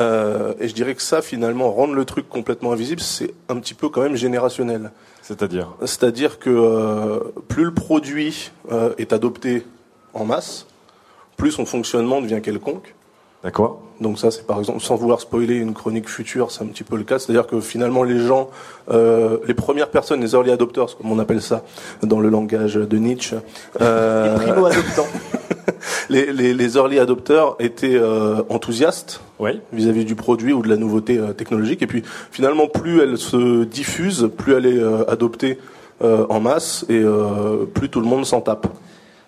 Euh, et je dirais que ça, finalement, rendre le truc complètement invisible, c'est un petit peu quand même générationnel. C'est-à-dire C'est-à-dire que euh, plus le produit euh, est adopté en masse, plus son fonctionnement devient quelconque. D'accord. Donc ça, c'est par exemple, sans vouloir spoiler une chronique future, c'est un petit peu le cas. C'est-à-dire que finalement, les gens, euh, les premières personnes, les early adopters, comme on appelle ça dans le langage de Nietzsche, euh, Les primo-adoptants. <laughs> les, les, les early adopters étaient euh, enthousiastes Oui. vis-à-vis du produit ou de la nouveauté euh, technologique. Et puis finalement, plus elle se diffuse, plus elle est euh, adoptée en masse et plus tout le monde s'en tape.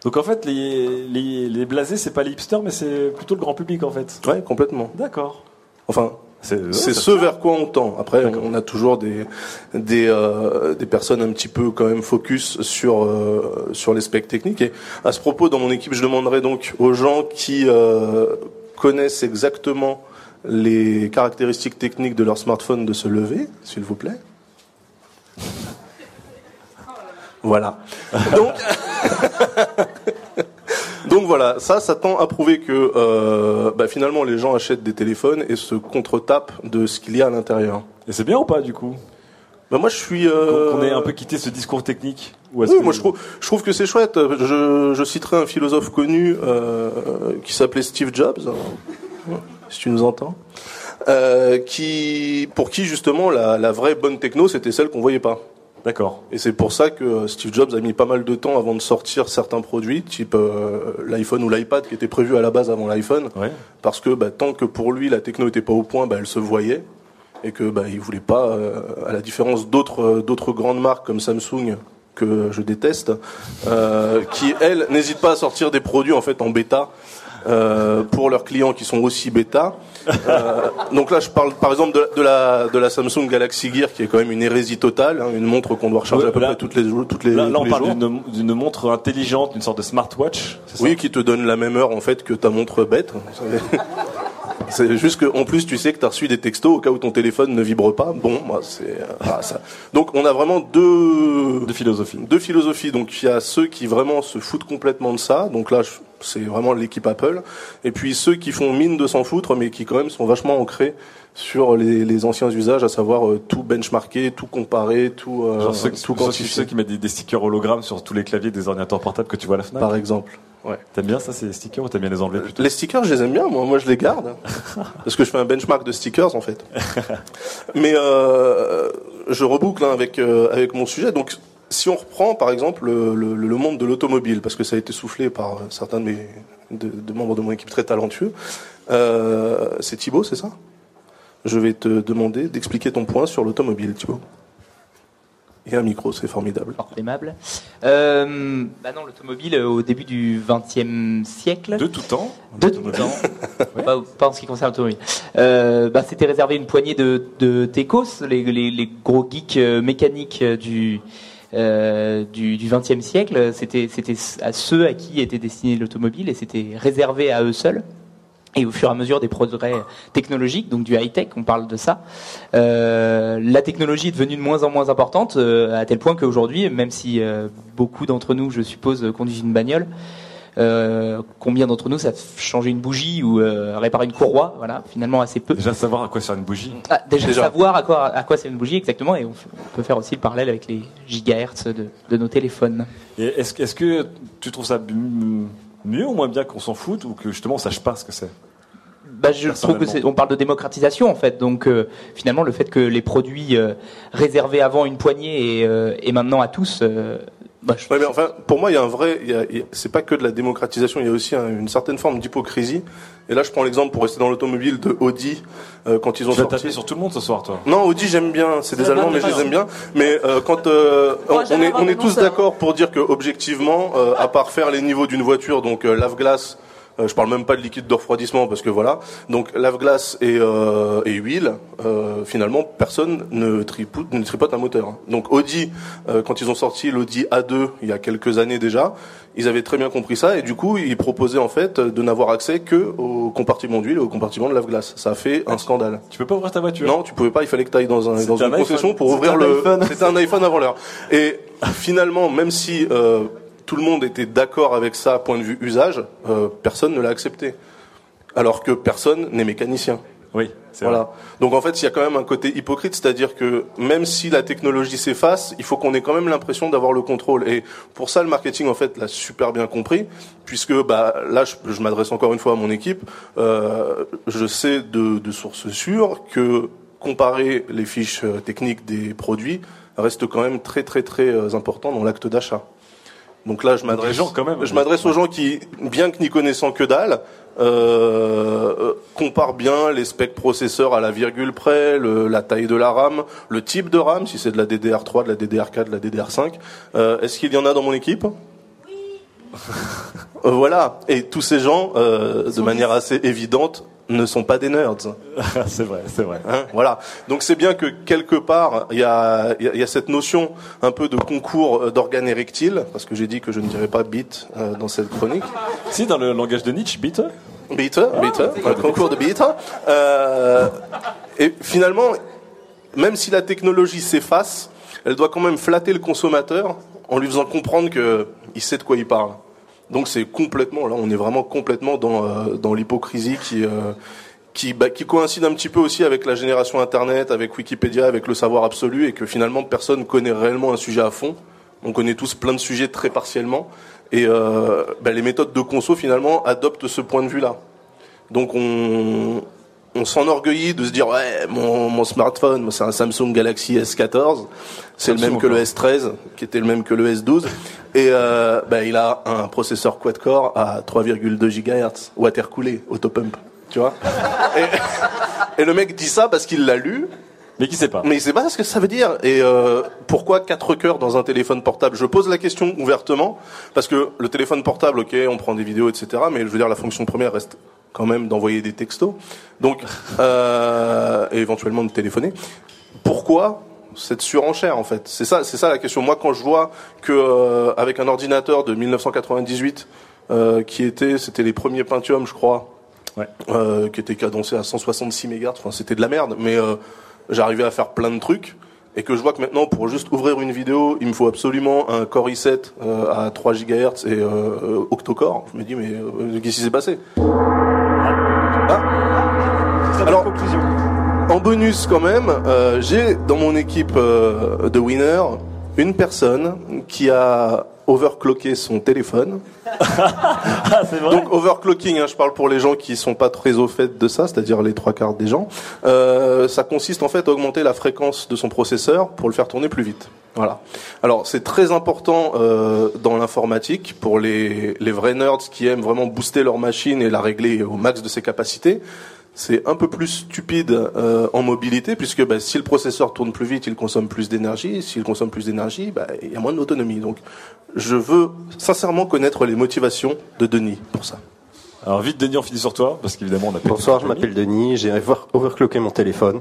Donc en fait, les, les, les blasés, c'est pas les hipsters, mais c'est plutôt le grand public en fait. Ouais, complètement. D'accord. Enfin, C'est ce vers quoi on tend. Après, on a toujours des des, euh, des personnes un petit peu quand même focus sur euh, sur les specs techniques. Et à ce propos, dans mon équipe, je demanderai donc aux gens qui euh, connaissent exactement les caractéristiques techniques de leur smartphone de se lever, s'il vous plaît. Voilà. Donc, <laughs> donc voilà, ça, ça tend à prouver que euh, bah, finalement les gens achètent des téléphones et se contre-tapent de ce qu'il y a à l'intérieur. Et c'est bien ou pas du coup? Bah moi je suis. euh, Qu'on ait un peu quitté ce discours technique ou Oui, que- moi je trouve, je trouve que c'est chouette. Je, je citerai un philosophe connu euh, qui s'appelait Steve Jobs, si tu nous entends, euh, qui, pour qui justement la, la vraie bonne techno c'était celle qu'on voyait pas. D'accord. Et c'est pour ça que Steve Jobs a mis pas mal de temps avant de sortir certains produits, type euh, l'iPhone ou l'iPad qui était prévu à la base avant l'iPhone, Ouais. parce que bah, tant que pour lui la techno était pas au point, bah, elle se voyait et que bah, il voulait pas, euh, à la différence d'autres euh, d'autres grandes marques comme Samsung que je déteste, euh, qui elles n'hésitent pas à sortir des produits en fait en bêta. euh, pour leurs clients qui sont aussi bêta. Euh, donc là, je parle par exemple de, de la de la Samsung Galaxy Gear, qui est quand même une hérésie totale, hein, une montre qu'on doit recharger Ouais, à peu là- près toutes les jours, toutes les, Là, on parle d'une montre intelligente, une sorte de smartwatch. Oui, qui te donne la même heure en fait que ta montre bête. <laughs> C'est juste qu'en plus, tu sais que tu as reçu des textos au cas où ton téléphone ne vibre pas. Bon, moi, c'est euh, ah, ça. Donc, on a vraiment deux deux philosophies. Deux philosophies. Donc, il y a ceux qui vraiment se foutent complètement de ça. Donc là, c'est vraiment l'équipe Apple. Et puis ceux qui font mine de s'en foutre, mais qui quand même sont vachement ancrés sur les, les anciens usages, à savoir euh, tout benchmarker, tout comparer, tout euh, Genre ceux, tout ceux qui, quantifier. ceux qui mettent des, des stickers hologrammes sur tous les claviers des ordinateurs portables que tu vois à la Fnac. Par exemple. Ouais. T'aimes bien ça, ces stickers ou t'aimes bien les enlever plutôt Les stickers, je les aime bien, moi, moi je les garde. <laughs> parce que je fais un benchmark de stickers, en fait. Mais euh, je reboucle hein, avec, euh, avec mon sujet. Donc, si on reprend, par exemple, le, le- le monde de l'automobile, parce que ça a été soufflé par euh, certains de, mes, de, de membres de mon équipe très talentueux, euh, c'est Thibaut, c'est ça? Je vais te demander d'expliquer ton point sur l'automobile, Thibaut. Et un micro, c'est formidable. aimable. Euh, bah non, l'automobile euh, au début du XXe siècle. De tout temps. De tout temps. <laughs> pas, pas en ce qui concerne l'automobile. Euh, bah, c'était réservé à une poignée de, de techos, les, les, les gros geeks euh, mécaniques du euh, du du XXe siècle. C'était c'était à ceux à qui était destinée l'automobile et c'était réservé à eux seuls. Et au fur et à mesure des progrès technologiques, donc du high-tech, on parle de ça, euh, la technologie est devenue de moins en moins importante, euh, à tel point qu'aujourd'hui, même si euh, beaucoup d'entre nous, je suppose, conduisent une bagnole, euh, combien d'entre nous savent changer une bougie ou euh, réparer une courroie Voilà, finalement assez peu. Déjà savoir à quoi sert une bougie. Ah, déjà, savoir à quoi, à quoi c'est une bougie exactement, et on, peut faire aussi le parallèle avec les gigahertz de, de nos téléphones. Est-ce, que- tu trouves ça mieux ou moins bien qu'on s'en foute ou que justement on sache pas ce que c'est? Bah, je trouve que c'est, on parle de démocratisation en fait, donc euh, finalement le fait que les produits euh, réservés avant une poignée et, euh, et maintenant à tous, euh, bah, je- Ouais, mais enfin, pour moi, il y a un vrai. il y a- il y a- C'est pas que de la démocratisation, il y a aussi un- une certaine forme d'hypocrisie. Et là, je prends l'exemple pour rester dans l'automobile de Audi euh, quand ils ont Tu vas sorti. taper sur tout le monde ce soir, toi. Non, Audi, j'aime bien. C'est des Allemands, mais je les aime bien. Mais euh, quand euh, on, Moi, on est, on est tous d'accord pour dire que objectivement, euh, à part faire les niveaux d'une voiture, donc euh, lave-glace. Euh, je parle même pas de liquide de refroidissement parce que voilà. Donc lave-glace et, euh, et huile, euh, finalement personne ne tripote, ne tripote un moteur. Donc Audi, euh, quand ils ont sorti l'Audi A2 il y a quelques années déjà, ils avaient très bien compris ça et du coup ils proposaient en fait de n'avoir accès que au compartiment d'huile et au compartiment de lave-glace. Ça a fait un scandale. Tu peux pas ouvrir ta voiture? Non, tu pouvais pas. Il fallait que tu ailles dans, un, dans une un concession pour ouvrir le. C'était un iPhone avant l'heure. Et finalement, même si euh, tout le monde était d'accord avec ça, point de vue usage, euh, personne ne l'a accepté. Alors que personne n'est mécanicien. Oui, c'est Voilà. Donc en fait, il y a quand même un côté hypocrite, c'est-à-dire que même si la technologie s'efface, il faut qu'on ait quand même l'impression d'avoir le contrôle. Et pour ça, le marketing en fait l'a super bien compris, puisque bah là, je, je m'adresse encore une fois à mon équipe. Euh, je sais de, de sources sûres que comparer les fiches euh, techniques des produits reste quand même très très très important dans l'acte d'achat. Donc là, je m'adresse, je m'adresse aux gens qui, bien que n'y connaissant que dalle, euh, euh, comparent bien les specs processeurs à la virgule près, le- la taille de la RAM, le type de RAM, si c'est de la DDR3, de la DDR4, de la DDR5. Euh, Est-ce qu'il y en a dans mon équipe? Voilà. Et tous ces gens, euh, de manière assez évidente, ne sont pas des nerds. <laughs> c'est vrai, c'est vrai. Hein, voilà. Donc c'est bien que quelque part il y a, y cette notion un peu de concours euh, d'organes érectiles, parce que j'ai dit que je ne dirais pas bit euh, dans cette chronique. Si, dans le langage de Nietzsche, bit. Bit, bit, un concours de bit. Euh, et finalement, même si la technologie s'efface, elle doit quand même flatter le consommateur en lui faisant comprendre que il sait de quoi il parle. Donc c'est complètement, là on est vraiment complètement dans, euh, dans l'hypocrisie qui, euh, qui, bah, qui coïncide un petit peu aussi avec la génération Internet, avec Wikipédia, avec le savoir absolu, et que finalement personne connaît réellement un sujet à fond. On connaît tous plein de sujets très partiellement, et euh, bah, les méthodes de conso finalement adoptent ce point de vue-là. Donc on, on s'enorgueillit de se dire ouais mon, mon smartphone c'est un Samsung Galaxy S14 c'est le même que le encore. S13 qui était le même que le S12 et euh, bah, il a un processeur quad-core à 3,2 GHz water coolé autopump tu vois. <laughs> Et, et le mec dit ça parce qu'il l'a lu. Mais qui sait pas. Mais il sait pas ce que ça veut dire. Et euh, pourquoi quatre cœurs dans un téléphone portable? Je pose la question ouvertement parce que le téléphone portable ok on prend des vidéos etc mais je veux dire la fonction première reste quand même d'envoyer des textos donc euh, et éventuellement de téléphoner pourquoi cette surenchère en fait? C'est ça c'est ça la question moi quand je vois que euh, avec un ordinateur de 1998 euh, qui était c'était les premiers Pentium je crois qui était cadencé à 166 MHz. Enfin, c'était de la merde, mais j'arrivais à faire plein de trucs. Et que je vois que maintenant, pour juste ouvrir une vidéo, il me faut absolument un Core i7 euh, à 3 GHz et euh, octo-core. Je me dis, mais euh, qu'est-ce qui s'est passé? Alors, en bonus quand même, euh, j'ai dans mon équipe euh, de winner une personne qui a overclocké son téléphone. Donc overclocking, hein, je parle pour les gens qui sont pas très au fait de ça, c'est-à-dire les trois quarts des gens. Euh, ça consiste en fait à augmenter la fréquence de son processeur pour le faire tourner plus vite. Voilà. Alors c'est très important euh, dans l'informatique pour les, les vrais nerds qui aiment vraiment booster leur machine et la régler au max de ses capacités. C'est un peu plus stupide euh, en mobilité puisque bah, si le processeur tourne plus vite, il consomme plus d'énergie. S'il consomme plus d'énergie, bah, il y a moins d'autonomie. Donc, je veux sincèrement connaître les motivations de Denis pour ça. Alors vite, Denis, on finit sur toi, parce qu'évidemment, on a Bonsoir, je m'appelle Denis, j'ai over- overclocké mon téléphone.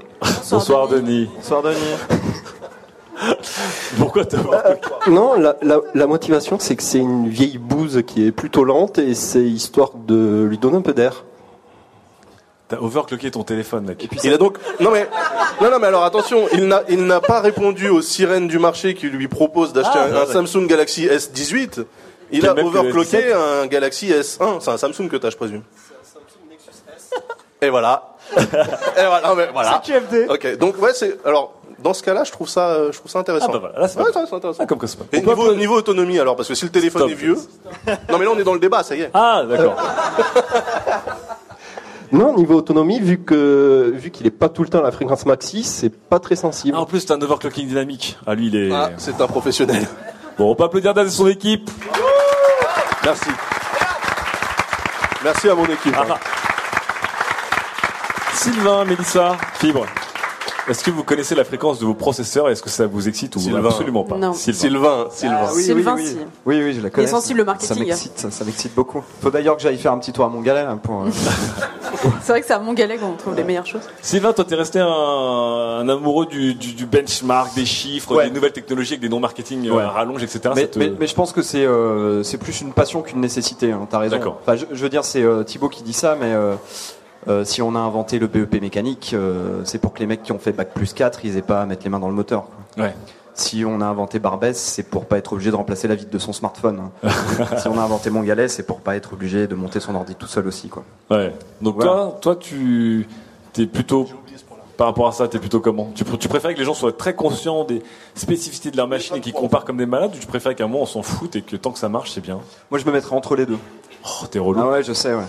Bonsoir, Denis. Bonsoir Denis. <laughs> Pourquoi t'as Non, la, la- la motivation, c'est que c'est une vieille bouse qui est plutôt lente et c'est histoire de lui donner un peu d'air. T'as overclocké ton téléphone, mec. Il a donc non mais non non mais alors attention, il n'a il n'a pas répondu aux sirènes du marché qui lui proposent d'acheter Ah, un, un. Samsung Galaxy S18. Il Quel a overclocké S17? un Galaxy S1. C'est un Samsung que t'as, je présume. Et voilà. <laughs> Et voilà. mais voilà. C'est QFD. Ok. Donc ouais, c'est alors. Dans ce cas-là, je trouve ça, euh, je trouve ça intéressant. Ah bah voilà, là, c'est Ouais, pas- c'est intéressant. comme quoi c'est pas- Et niveau, niveau autonomie alors, parce que si le téléphone Stop. est vieux, non mais là on est dans le débat, ça y est. Ah, d'accord. <laughs> Non, niveau autonomie, vu que vu qu'il est pas tout le temps à la fréquence maxi, c'est pas très sensible. Ah, en plus, t'as un overclocking dynamique. Ah, lui, il est. Ah, c'est un professionnel. Bon, on peut applaudir Dan et son équipe. Merci. Merci à mon équipe. Ah. Sylvain, Mélissa, Fibre. Est-ce que vous connaissez la fréquence de vos processeurs et est-ce que ça vous excite ou Sylvain. absolument pas Non. Sylvain, Sylvain. Ah, oui, Sylvain, oui, oui. si. Oui, oui, je la connais. sensible au marketing. Ça m'excite, ça, ça m'excite beaucoup. Faut d'ailleurs que j'aille faire un petit tour à Montgalet hein, pour. euh, <laughs> C'est vrai que c'est à Montgalet qu'on trouve les meilleures choses. Sylvain, toi, t'es resté un, un amoureux du, du, du benchmark, des chiffres, Ouais. des nouvelles technologies avec des noms marketing euh, Ouais. à rallonge, etc. mais, Ça te- mais- mais je pense que c'est euh, c'est plus une passion qu'une nécessité. Hein, T'as raison. D'accord. Enfin, je, je veux dire, c'est euh, Thibaut qui dit ça, mais euh, si on a inventé le BEP mécanique, euh, c'est pour que les mecs qui ont fait bac plus 4, ils aient pas à mettre les mains dans le moteur. quoi. Ouais. Si on a inventé Barbès, c'est pour pas être obligé de remplacer la vitre de son smartphone. hein. <laughs> si on a inventé Montgalet, c'est pour pas être obligé de monter son ordi tout seul aussi, quoi. Ouais. Donc Voilà. toi, toi, tu t'es plutôt par rapport à ça, t'es plutôt comment? Tu, pr- tu préfères que les gens soient très conscients des spécificités de leur machine et qu'ils comparent comme des malades, ou tu préfères qu'à un moment on s'en foute et que tant que ça marche, c'est bien? Moi, je me mettrais entre les deux. Oh, t'es relou. Ah ouais, je sais, ouais.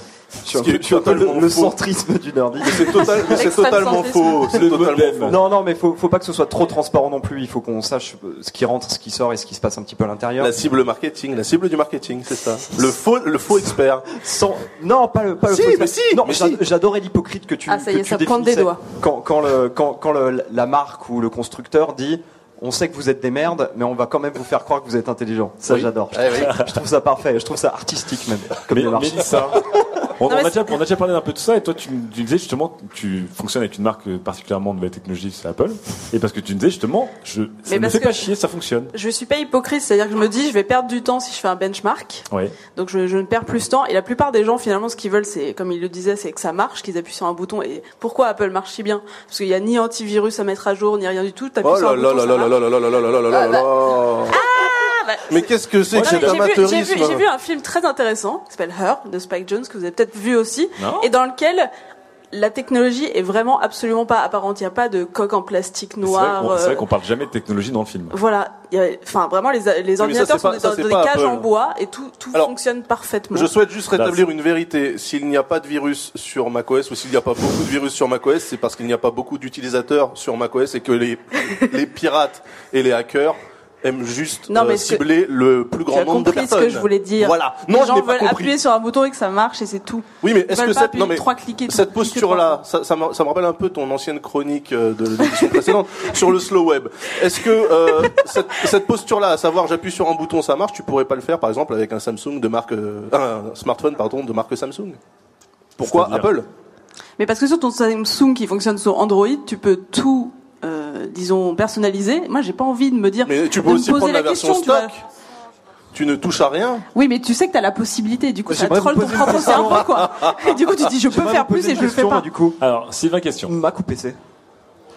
Un peu le, le centrisme du nerdy. Mais c'est total- totalement faux. C'est Le totalement faux. Non, non, mais faut, faut pas que ce soit trop transparent non plus. Il faut qu'on sache euh, ce qui rentre, ce qui sort et ce qui se passe un petit peu à l'intérieur. La cible marketing, la cible du marketing, c'est ça. Le faux, le faux expert. Sans... Non, pas le, pas le Si, faux mais expert. si, Non, mais si. j'adorais l'hypocrite que tu. Ah, ça y est, tu ça pointe des doigts. Quand, quand, le, quand, quand le- la marque ou le constructeur dit. On sait que vous êtes des merdes, mais on va quand même vous faire croire que vous êtes intelligent. Ça, Oui. j'adore. Eh oui. Je trouve ça parfait. Je trouve ça artistique même. Comme Mais. Mélissa, on, on, a déjà, on, a déjà, parlé un peu de ça, et toi, tu, tu disais justement, tu fonctionnes avec une marque particulièrement de nouvelle technologie, c'est Apple, et parce que tu disais justement, je, ça ne fait pas chier, ça fonctionne. Je suis pas hypocrite, c'est-à-dire que je me dis, je vais perdre du temps si je fais un benchmark, ouais. donc je, je ne perds plus de temps, et la plupart des gens, finalement, ce qu'ils veulent, c'est, comme il le disait, c'est que ça marche, qu'ils appuient sur un bouton, et pourquoi Apple marche si bien Parce qu'il n'y a ni antivirus à mettre à jour, ni rien du tout, t'appuies oh sur un bouton, ça marche bah-. Ah, bah, Mais qu'est-ce que c'est que cet j'ai vu- j'ai vu, amateurisme j'ai vu un film très intéressant qui s'appelle Her de Spike Jones que vous avez peut-être vu aussi Non. et dans lequel la technologie est vraiment absolument pas apparente. Il n'y a pas de coque en plastique C'est vrai noir. qu'on- c'est euh, vrai qu'on parle jamais de technologie dans le film. Voilà, Il y a- enfin vraiment les, les ça, ordinateurs pas- sont ça, dans des pas cages Apple. en bois et tout, tout Alors, fonctionne parfaitement. Je souhaite juste Bah, rétablir une vérité. S'il n'y a pas de virus sur macOS ou s'il n'y a pas beaucoup de virus sur macOS, c'est parce qu'il n'y a pas beaucoup d'utilisateurs sur macOS et que les, les pirates et les hackers aiment juste Non, euh, mais que- cibler le plus grand nombre de compris ce personnes. que je voulais dire. Voilà. Les Non, je gens pas veulent compris. appuyer sur un bouton et que ça marche et c'est tout. Oui, mais est-ce que pas cette, non, mais cliquer, posture-là, ça, ça, me, ça me rappelle un peu ton ancienne chronique euh, de l'édition précédente <laughs> sur le slow web. Est-ce que euh, cette, cette posture-là, à savoir j'appuie sur un bouton, ça marche, tu pourrais pas le faire par exemple avec un Samsung de marque, euh, un smartphone pardon de marque Samsung? Pourquoi Apple? Mais parce que sur ton Samsung qui fonctionne sur Android, tu peux tout, euh, disons, personnaliser. Moi, j'ai pas envie de me dire. Mais tu de peux me aussi poser prendre la la version question, tu vois. stock. Tu ne touches à rien Oui, mais tu sais que t'as la possibilité. Du coup, ça troll ton propre cerveau, quoi. Et du coup, tu dis, je peux faire plus et je le fais pas. du coup. Alors, Sylvain, question. Mac ou PC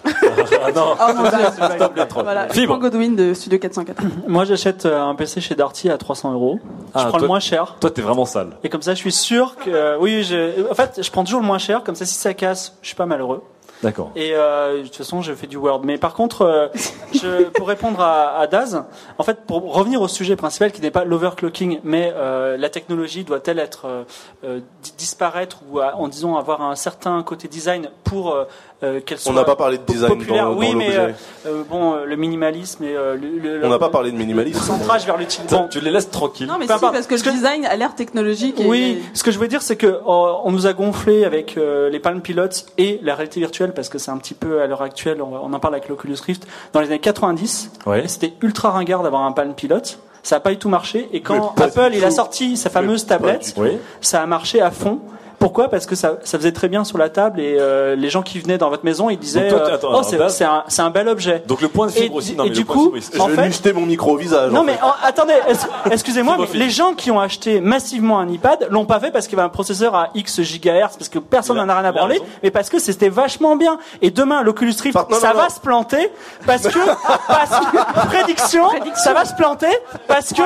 Ah non. Oh mon <laughs> dieu. Stop les trolls. Voilà, Fibre. Godwin de Studio 404. <clears throat> Moi, j'achète euh, un PC chez Darty à 300 euros. Ah, je prends toi- le moins cher. Toi, t'es vraiment sale. Et comme ça, je suis sûr que. euh, oui, je, en fait, je prends toujours le moins cher. Comme ça, si ça casse, je suis pas malheureux. D'accord. Et euh, de toute façon, je fais du Word. Mais par contre, euh, <laughs> je, pour répondre à, à Daz, en fait, pour revenir au sujet principal qui n'est pas l'overclocking, mais euh, la technologie doit-elle être euh, euh, di- disparaître ou à- en disant avoir un certain côté design pour euh, euh, On n'a pas parlé de design dans- dans Oui, mais l'objet. euh, euh, bon, euh, le minimalisme et euh, le, le- On n'a pas parlé de minimalisme. le centrage vers. <laughs> Bon, Tu les laisses tranquilles. Non, mais si, parce que le design a l'air technologique. Et oui, ce que je veux dire, c'est que oh, on nous a gonflé avec euh, les Palm Pilots et la réalité virtuelle, parce que c'est un petit peu à l'heure actuelle, on, on en parle avec l'Oculus Rift, dans les années 90, Ouais. c'était ultra ringard d'avoir un Palm Pilot. Ça n'a pas du tout marché, et quand Apple il a sorti sa fameuse tablette. Oui. ça a marché à fond. Pourquoi? Parce que ça, ça faisait très bien sur la table et euh, les gens qui venaient dans votre maison, ils disaient toi, euh, attends, Oh, c'est un, c'est un bel objet. Donc le point de Et fibre aussi. du- Non, et mais du le point coup, de fibre, Je vais lui jeter mon micro au visage. Non en mais fait. oh, attendez, <laughs> excusez-moi, mais les gens qui ont acheté massivement un iPad l'ont pas fait parce qu'il y avait un processeur à X gigahertz, parce que personne n'en a rien à raison. mais parce que c'était vachement bien. Et demain, l'Oculus Rift, non, ça non, va non. se planter parce que, <laughs> parce que prédiction, ça va se planter parce que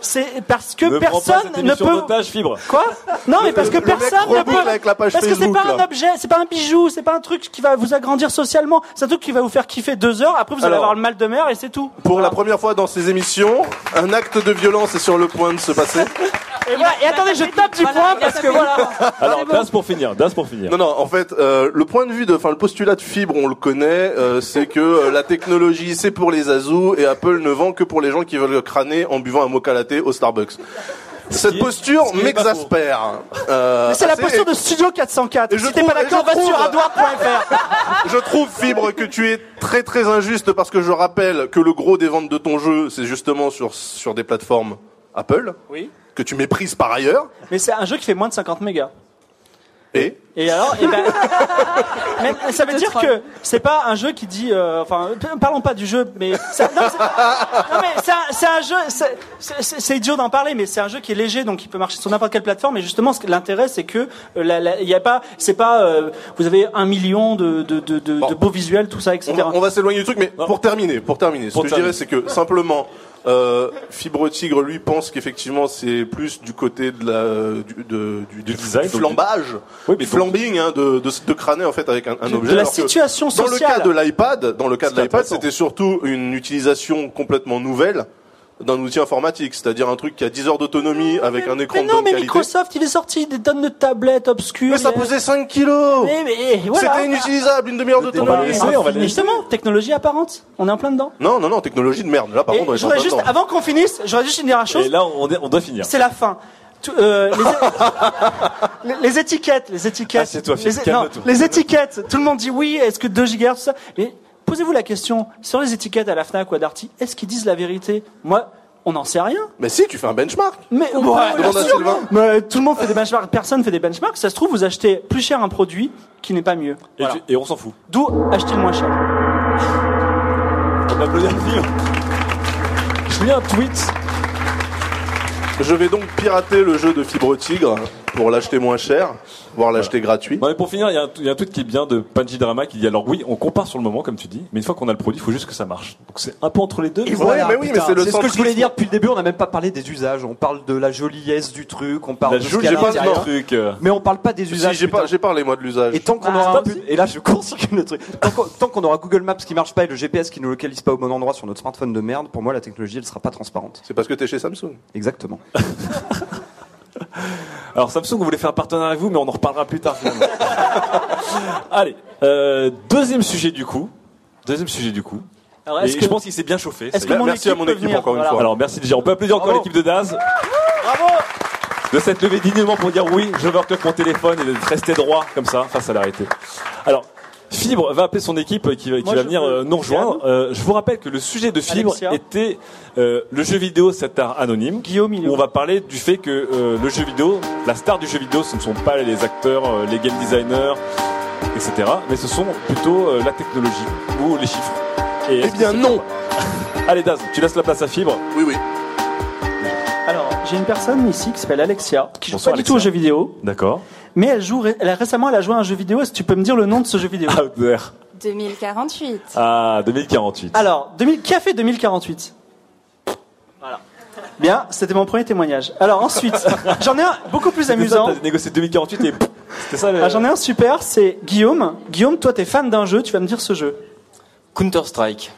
c'est parce que Ne prends pas personne cette ne peut. fibre. Quoi? Non, mais parce que le mec personne ne reboucle peut. avec la page parce que c'est pas un objet, c'est pas un bijou, c'est pas un truc qui va vous agrandir socialement. C'est un truc qui va vous faire kiffer deux heures. Après, vous allez avoir le mal de mer et c'est tout. Pour la première fois dans ces émissions, un acte de violence est sur le point de se passer. <laughs> Et, voilà. Et attendez, je tape du Voilà, point parce que voilà. <laughs> Alors, bon. Das pour finir. Das pour finir. Non, non, en fait, euh, le point de vue de, enfin, le postulat de fibre, on le connaît, euh, c'est que euh, la technologie, c'est pour les azous et Apple ne vend que pour les gens qui veulent crâner en buvant un mocha latte au Starbucks. Cette posture ce m'exaspère. Euh, Mais c'est la posture de Studio 404. Et je si t'es trouve- pas d'accord, sur trouve- adward.fr. <laughs> Je trouve, Fibre, que tu es très très injuste parce que je rappelle que le gros des ventes de ton jeu, c'est justement sur, sur des plateformes Apple, Oui. que tu méprises par ailleurs. Mais c'est un jeu qui fait moins de 50 mégas. Et Et alors, eh ben, <laughs> mais ça veut dire que c'est pas un jeu qui dit, euh, enfin, parlons pas du jeu, mais ça- non, c'est- non, mais c'est un, c'est un jeu, c'est- c'est c'est idiot d'en parler, mais c'est un jeu qui est léger, donc il peut marcher sur n'importe quelle plateforme. Et justement, ce l'intérêt, c'est que euh, la- la- il y a pas, c'est pas, euh, vous avez un million de, de, de, de, de beaux visuels, tout ça, etc. on va, s'éloigner du truc, mais pour terminer, pour terminer, ce Pour que je dirais, c'est que simplement, euh, Fibre Tigre, lui, pense qu'effectivement, c'est plus du côté de la, du, de- du, du- design, du flambage, Oui, du flambing, hein, de, de, de crâner en fait avec un, un objet. de la situation Dans le sociale. cas de l'iPad, dans le cas de l'iPad, c'était surtout une utilisation complètement nouvelle d'un outil informatique, c'est-à-dire un truc qui a 10 heures d'autonomie avec un écran Mais de non, bonne mais qualité. Microsoft, il est sorti des tonnes de tablettes obscures. Mais ça pesait 5 kilos Mais, mais, voilà. C'était inutilisable, une demi-heure d'autonomie. Justement, technologie apparente. On est en plein dedans. Non, non, non, technologie de merde. Là, par Et contre, on est je en plein juste, dedans. avant qu'on finisse, j'aurais juste une dernière chose. Et là, on, on doit finir. C'est la fin. Tout- euh, les, <laughs> les- les étiquettes, les étiquettes. Assieds-toi, Philippe, les, non, les étiquettes. Tout le monde dit oui. Est-ce que 2 gigahertz, tout ça? Mais posez-vous la question sur les étiquettes à la Fnac ou à Darty. Est-ce qu'ils disent la vérité? Moi, on n'en sait rien. Mais si, tu fais un benchmark. Mais ouais, Demande à sûr. Sylvain. Mais tout le monde fait des benchmarks. Personne fait des benchmarks. Ça se trouve, vous achetez plus cher un produit qui n'est pas mieux. Et, Voilà. tu- et on s'en fout. D'où acheter le moins cher. On va applaudir Philippe. Je lis un tweet. Je vais donc pirater le jeu de Fibre Tigre pour l'acheter moins cher, voire l'acheter gratuit. Non, mais pour finir, il y, a un- il y a un tweet qui est bien de Panji Drama qui dit alors oui, on compare sur le moment comme tu dis, mais une fois qu'on a le produit, il faut juste que ça marche. Donc c'est un peu entre les deux. Et mais voilà, mais oui, mais c'est le ce que je voulais dire depuis le début. On n'a même pas parlé des usages. On parle de la joliesse du truc. On parle La de ce qu'il pas- non. truc. Mais on parle pas des Si, usages. j'ai pas, j'ai parlé moi de l'usage. Et tant qu'on Ah, aura et là je <laughs> court-circuite le truc. Tant qu'on, tant qu'on aura Google Maps qui marche pas et le GPS qui ne localise pas au bon endroit sur notre smartphone de merde, pour moi la technologie elle sera pas transparente. C'est parce que t'es chez Samsung. Exactement. <laughs> <laughs> Alors Samsung voulait faire un partenariat avec vous, mais on en reparlera plus tard finalement. <laughs> Allez, euh, deuxième sujet du coup. Deuxième sujet du coup. Alors, Et est-ce je que, pense qu'il s'est bien chauffé. est-ce que est. mon Merci à équipe mon peut équipe venir encore une Voilà. fois. Alors merci déjà. On peut applaudir encore Bravo. l'équipe de Daz Bravo de s'être levé dignement pour dire oui, je overclock mon téléphone et de rester droit comme ça face à la réalité. Alors. Fibre va appeler son équipe qui, va- qui va venir veux- euh, nous rejoindre. Euh, je vous rappelle que le sujet de Fibre Alexia. était euh, le jeu vidéo, cet art anonyme. Guillaume, où on va parler du fait que euh, le jeu vidéo, la star du jeu vidéo, ce ne sont pas les acteurs, euh, les game designers, etc. Mais ce sont plutôt euh, la technologie ou les chiffres. Et Eh bien non. <laughs> Allez Daz, tu laisses la place à Fibre. Oui, oui. j'ai une personne ici qui s'appelle Alexia, qui joue Bonsoir, pas du tout aux jeux vidéo, D'accord. Mais elle joue, ré- elle a, récemment, elle a joué à un jeu vidéo. Est-ce que tu peux me dire le nom de ce jeu vidéo? Out there. 2048. Ah, 2048. Alors, 2000, qui a fait 2048 Voilà. Bien, c'était mon premier témoignage. Alors ensuite, <laughs> j'en ai un beaucoup plus amusant. T'as négocié 2048 et c'était ça. le- Ah, j'en ai un super, c'est Guillaume. Guillaume, toi, t'es fan d'un jeu, tu vas me dire ce jeu. Counter-Strike.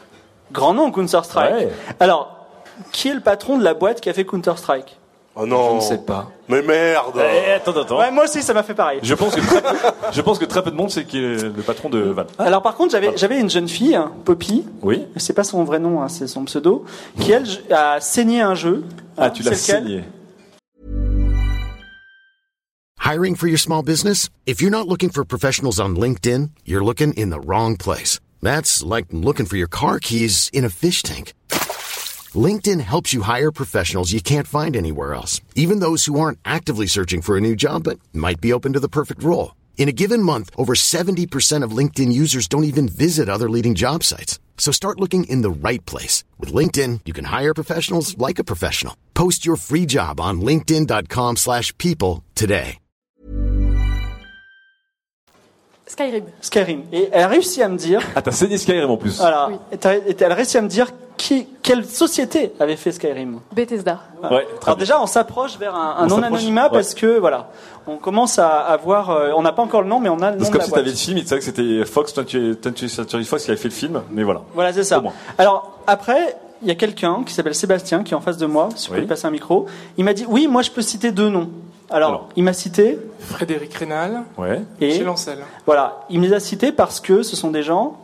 Grand nom, Counter-Strike. Ouais. Alors, qui est le patron de la boîte qui a fait Counter-Strike? Oh non. Je ne sais pas. Mais merde. Eh, attends, attends. Ouais, moi aussi, ça m'a fait pareil. Je pense que très peu, je pense que très peu de monde sait qui est le patron de Valve. Alors par contre, j'avais j'avais une jeune fille, Poppy. Oui. C'est pas son vrai nom, hein, c'est son pseudo, qui elle a saigné un jeu. Ah, tu l'as signé. Hiring for your small business? If you're not looking for professionals on LinkedIn, you're looking in the wrong place. That's like looking for your car keys in a fish tank. LinkedIn helps you hire professionals you can't find anywhere else, even those who aren't actively searching for a new job but might be open to the perfect role. In a given month, over 70% of LinkedIn users don't even visit other leading job sites. So start looking in the right place. With LinkedIn, you can hire professionals like a professional. Post your free job on linkedin.com/people slash people today. Skyrim. Skyrim. Et elle a réussi à me dire. Ah, t'as saigné Skyrim en plus. Voilà. Et et elle a réussi à me dire qui, quelle société avait fait Skyrim. Bethesda. Ouais, Alors déjà, on s'approche vers un, un On non s'approche, anonymat ouais. parce que voilà, on commence à avoir, euh, on n'a pas encore le nom, mais on a le nom C'est de comme la si boîte. t'avais le film, tu savais que c'était Fox 20th 20th Century Fox qui avait fait le film, mais voilà. Voilà, c'est ça. Alors après, il y a quelqu'un qui s'appelle Sébastien qui est en face de moi. Si je peux Oui. lui passer un micro, il m'a dit oui, moi je peux citer deux noms. Alors, il m'a cité Frédéric Rénal, Ouais. et chez Lancel. voilà, il me les a cités parce que ce sont des gens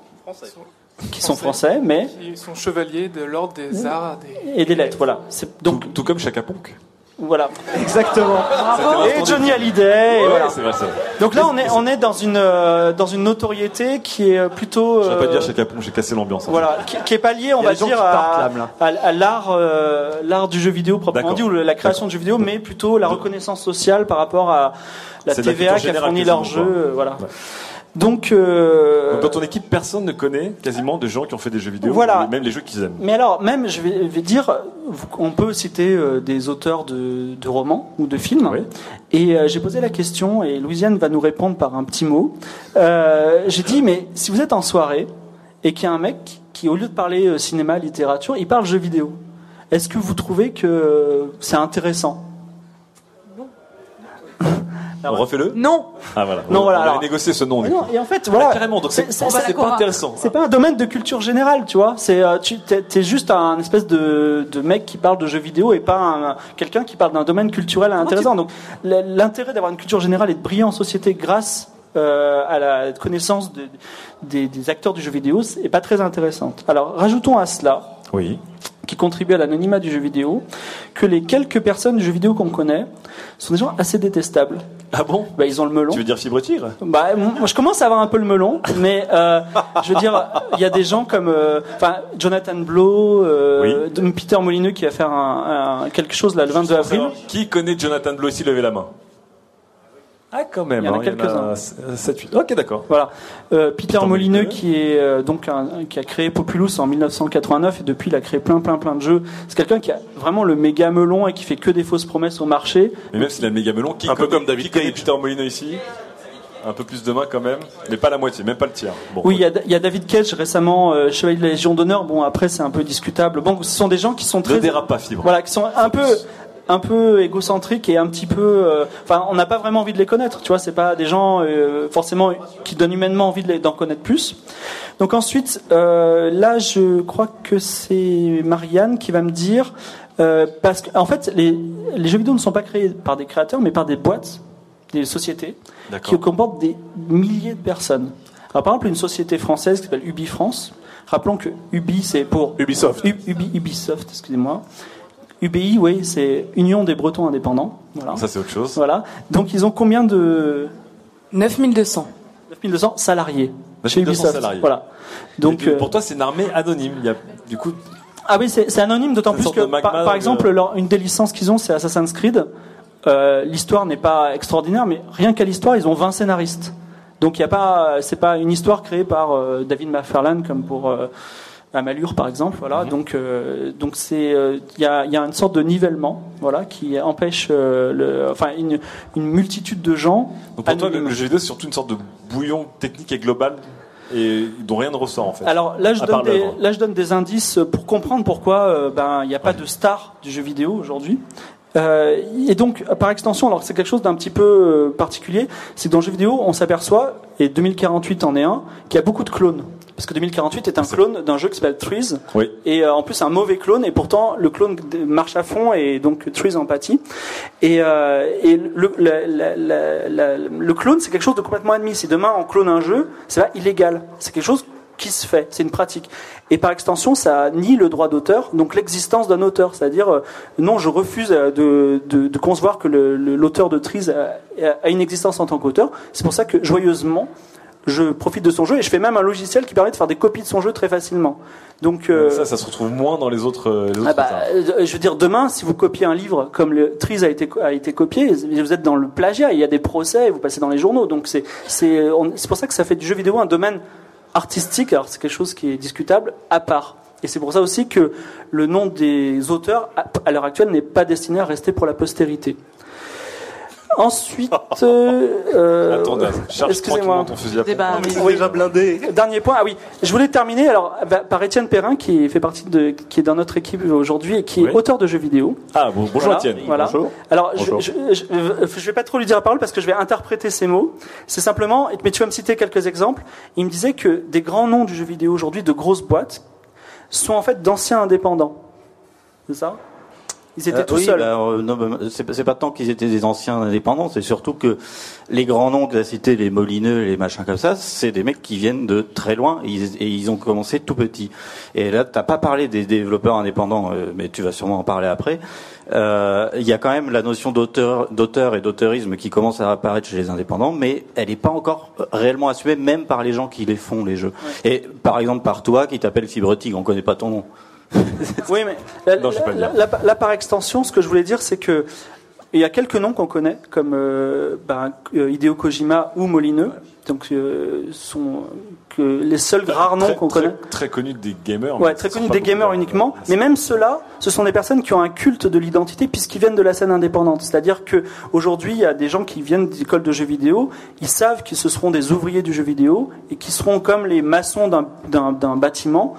qui sont français, mais Qui sont chevaliers de l'ordre des arts des... et des lettres. Voilà. Donc Tout, tout comme Chaka Ponk. voilà, exactement. Bravo. Et Johnny Hallyday. et Ouais, voilà. c'est vrai ça. Donc là, on est on est dans une euh, dans une notoriété qui est plutôt Je vais pas euh, dire Chaka Ponk, j'ai cassé l'ambiance. en Voilà, qui, qui est pas lié, on va dire, à, à- à l'art, euh, l'art du jeu vidéo proprement dit, ou la création de jeux vidéo, mais plutôt la reconnaissance sociale par rapport à la TVA qui a fourni leur jeu, euh, voilà. Ouais. Donc, euh, Donc, dans ton équipe, personne ne connaît quasiment de gens qui ont fait des jeux vidéo, Voilà. même les jeux qu'ils aiment. mais alors, même, je vais, vais dire, on peut citer euh, des auteurs de, de romans ou de films. Oui. Et euh, j'ai posé la question, et Louisiane va nous répondre par un petit mot. Euh, j'ai dit, mais si vous êtes en soirée et qu'il y a un mec qui, au lieu de parler euh, cinéma, littérature, il parle jeux vidéo, est-ce que vous trouvez que euh, c'est intéressant? On <laughs> refait le Non. Ah voilà. Non, on, voilà, on alors- avait négocié ce nom. Non, et en fait, voilà. Ah, carrément. Donc c'est C'est- pour moi, c'est- c'est pas intéressant. C'est pas un domaine de culture générale, tu vois. C'est euh, tu t'es, juste un espèce de, de mec qui parle de jeux vidéo et pas un- quelqu'un qui parle d'un domaine culturel intéressant. Donc l'intérêt d'avoir une culture générale et de briller en société grâce euh, à la connaissance de- des, des acteurs du jeu vidéo est pas très intéressante. Alors rajoutons à cela Oui. Qui contribue à l'anonymat du jeu vidéo, que les quelques personnes du jeu vidéo qu'on connaît sont des gens assez détestables. Ah bon? Bah, Ils ont le melon. Tu veux dire fibre tigre? Bah, moi, je commence à avoir un peu le melon, mais euh, je veux dire, il y a des gens comme, euh, Jonathan Blow, euh, Peter Molineux qui va faire un, un- quelque chose là le 22 avril. Qui connaît Jonathan Blow ici Levez la main? Ah, quand même. Il y en a hein, quelques-uns. 7, 8. Ok, d'accord. Voilà. Euh, Peter, Peter Molineux, Molineux. qui est euh, donc un- qui a créé Populous en 1989 et depuis il a créé plein plein plein de jeux. C'est quelqu'un qui a vraiment le méga melon et qui fait que des fausses promesses au marché. Mais même s'il a le méga melon, qui Un peu comme David Cage. Peter Molyneux ici Un peu plus de main quand même, mais pas la moitié, même pas le tiers. Bon, Oui, il y a, il y a David Cage récemment, euh, chevalier de la Légion d'honneur. Bon, après c'est un peu discutable. Bon, ce sont des gens qui sont ne très dérape pas, fibre. Voilà, qui sont un peu, un peu égocentriques et un petit peu. euh, Enfin, on n'a pas vraiment envie de les connaître. Tu vois, c'est pas des gens euh, forcément qui donnent humainement envie d'en connaître plus. Donc ensuite, euh, là, je crois que c'est Marianne qui va me dire euh, parce qu'en fait, les, les jeux vidéo ne sont pas créés par des créateurs, mais par des boîtes, des sociétés qui comportent des milliers de personnes. Alors, par exemple, une société française qui s'appelle Ubi France. Rappelons que Ubi, c'est pour Ubisoft. U- Ubi, Ubisoft, excusez-moi. UBI, oui, c'est Union des Bretons indépendants. Voilà. Ça, c'est autre chose. Voilà. Donc, ils ont combien de 9200. 9200 salariés chez 9200 Ubisoft. salariés. Voilà. Donc, Donc, euh, pour toi, c'est une armée anonyme. Il y a, du coup, Ah oui, c'est anonyme, d'autant plus que, par, par de- exemple, leur- une des licences qu'ils ont, c'est Assassin's Creed. Euh, l'histoire n'est pas extraordinaire, mais rien qu'à l'histoire, ils ont 20 scénaristes. Donc il y a pas, c'est pas une histoire créée par euh, David McFarlane comme pour euh, à Malure par exemple. Voilà, donc euh, donc c'est euh, il y, a, y a une sorte de nivellement, voilà, qui empêche euh, le, enfin une, une multitude de gens. Donc pour toi, le, jeu vidéo, c'est surtout une sorte de bouillon technique et global et dont rien ne ressort en fait. Alors là je, donne des, là, je donne des indices pour comprendre pourquoi ben, il n'y a pas de star du jeu vidéo aujourd'hui. Euh, et donc, par extension, alors que c'est quelque chose d'un petit peu particulier, c'est que dans le jeu vidéo, on s'aperçoit, et 2048 en est un, qu'il y a beaucoup de clones. Parce que 2048 est un clone d'un jeu qui s'appelle Trees, Oui. et euh, en plus un mauvais clone, et pourtant le clone marche à fond, et donc Trees empathie. Et, euh, et le, la- la- la- la- le clone, c'est quelque chose de complètement admis. Si demain on clone un jeu, c'est pas illégal. C'est quelque chose qui se fait, c'est une pratique. Et par extension, ça nie le droit d'auteur, donc l'existence d'un auteur. C'est-à-dire, euh, non, je refuse de, de, de concevoir que l'auteur de Trees a, a une existence en tant qu'auteur. C'est pour ça que, joyeusement, je profite de son jeu et je fais même un logiciel qui permet de faire des copies de son jeu très facilement. Donc, euh, Ça, ça se retrouve moins dans les autres. euh, les autres ah bah, euh, je veux dire, demain, si vous copiez un livre comme le Trees a été, a été copié, vous êtes dans le plagiat, il y a des procès, et vous passez dans les journaux. Donc c'est c'est c'est pour ça que ça fait du jeu vidéo un domaine artistique, alors c'est quelque chose qui est discutable, à part. Et c'est pour ça aussi que le nom des auteurs, à, à l'heure actuelle, n'est pas destiné à rester pour la postérité. Ensuite, <laughs> euh, euh, Attends, Daz, charge excusez-moi. tranquillement ton fusil à pompe. Débat. C'est déjà blindé. Dernier point, ah oui, je voulais terminer alors bah, par Étienne Perrin qui fait partie de, qui est dans notre équipe aujourd'hui et qui est Oui. auteur de jeux vidéo. Ah, bon, bonjour Étienne. Voilà. Bonjour. Alors, je, je, je, je vais pas trop lui dire la parole parce que je vais interpréter ses mots. C'est simplement, mais tu vas me citer quelques exemples. Il me disait que des grands noms du jeu vidéo aujourd'hui, de grosses boîtes, sont en fait d'anciens indépendants. C'est ça? Ils étaient Euh, tout oui, seuls. bah, euh, bah, c'est pas- tant qu'ils étaient des anciens indépendants, c'est surtout que les grands noms que tu as cités, les Molineux, les machins comme ça, c'est des mecs qui viennent de très loin et ils, et ils ont commencé tout petits. Et là, t'as pas parlé des développeurs indépendants, euh, mais tu vas sûrement en parler après. Euh, Il y a quand même la notion d'auteur, d'auteur et d'auteurisme qui commence à apparaître chez les indépendants, mais elle n'est pas encore réellement assumée, même par les gens qui les font les jeux. Et par exemple par toi, qui t'appelle Fibre on connaît pas ton nom. Oui, mais là, Non, par extension, ce que je voulais dire, c'est que il y a quelques noms qu'on connaît, comme euh, ben, euh, Hideo Kojima ou Molineux, donc euh, sont que les seuls rares noms qu'on connaît. Très connus des gamers. Ouais, très connus des gamers uniquement, mais même ceux-là, ce sont des personnes qui ont un culte de l'identité puisqu'ils viennent de la scène indépendante. C'est-à-dire que aujourd'hui, il y a des gens qui viennent d'écoles de jeux vidéo, ils savent que ce seront des ouvriers du jeu vidéo et qui seront comme les maçons d'un bâtiment,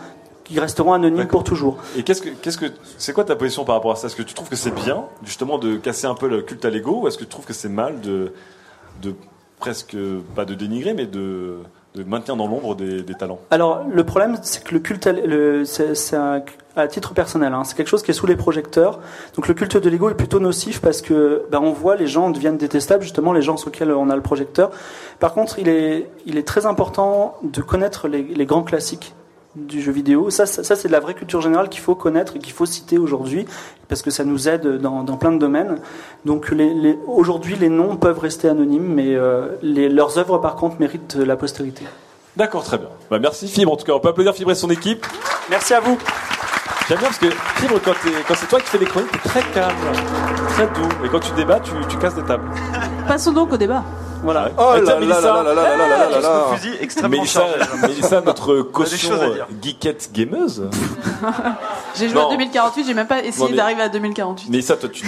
qui resteront anonymes pour toujours. Et qu'est-ce que, qu'est-ce que, c'est quoi ta position par rapport à ça? Est-ce que tu trouves que c'est bien, justement, de casser un peu le culte à l'ego, ou est-ce que tu trouves que c'est mal de, de presque, pas de dénigrer, mais de, de maintenir dans l'ombre des, des talents? Alors, le problème, c'est que le culte, à c'est titre personnel, hein, c'est quelque chose qui est sous les projecteurs. Donc, le culte de l'ego est plutôt nocif parce que ben, on voit les gens deviennent détestables, justement, les gens sur lesquels on a le projecteur. Par contre, il est, il est très important de connaître les, les grands classiques du jeu vidéo. Ça, ça, ça, c'est de la vraie culture générale qu'il faut connaître et qu'il faut citer aujourd'hui parce que ça nous aide dans, dans plein de domaines. Donc, les, les- aujourd'hui, les noms peuvent rester anonymes, mais euh, les, leurs œuvres, par contre, méritent la postérité. D'accord, très bien. Bah, merci Fibre, en tout cas, on peut applaudir Fibre et son équipe. Merci à vous. J'aime bien parce que Fibre, quand, c'est toi qui fais les chroniques, t'es très calme, très doux. Et quand tu débats, tu, tu casses des tables. Passons donc au débat. Voilà. Oh là Mélissa, là là là là là là là fusil extrêmement Mélissa, Mélissa, notre <laughs> caution geekette gameuse. <laughs> j'ai joué à 2048, j'ai même pas essayé d'arriver à 2048. Mélissa, toi, tu,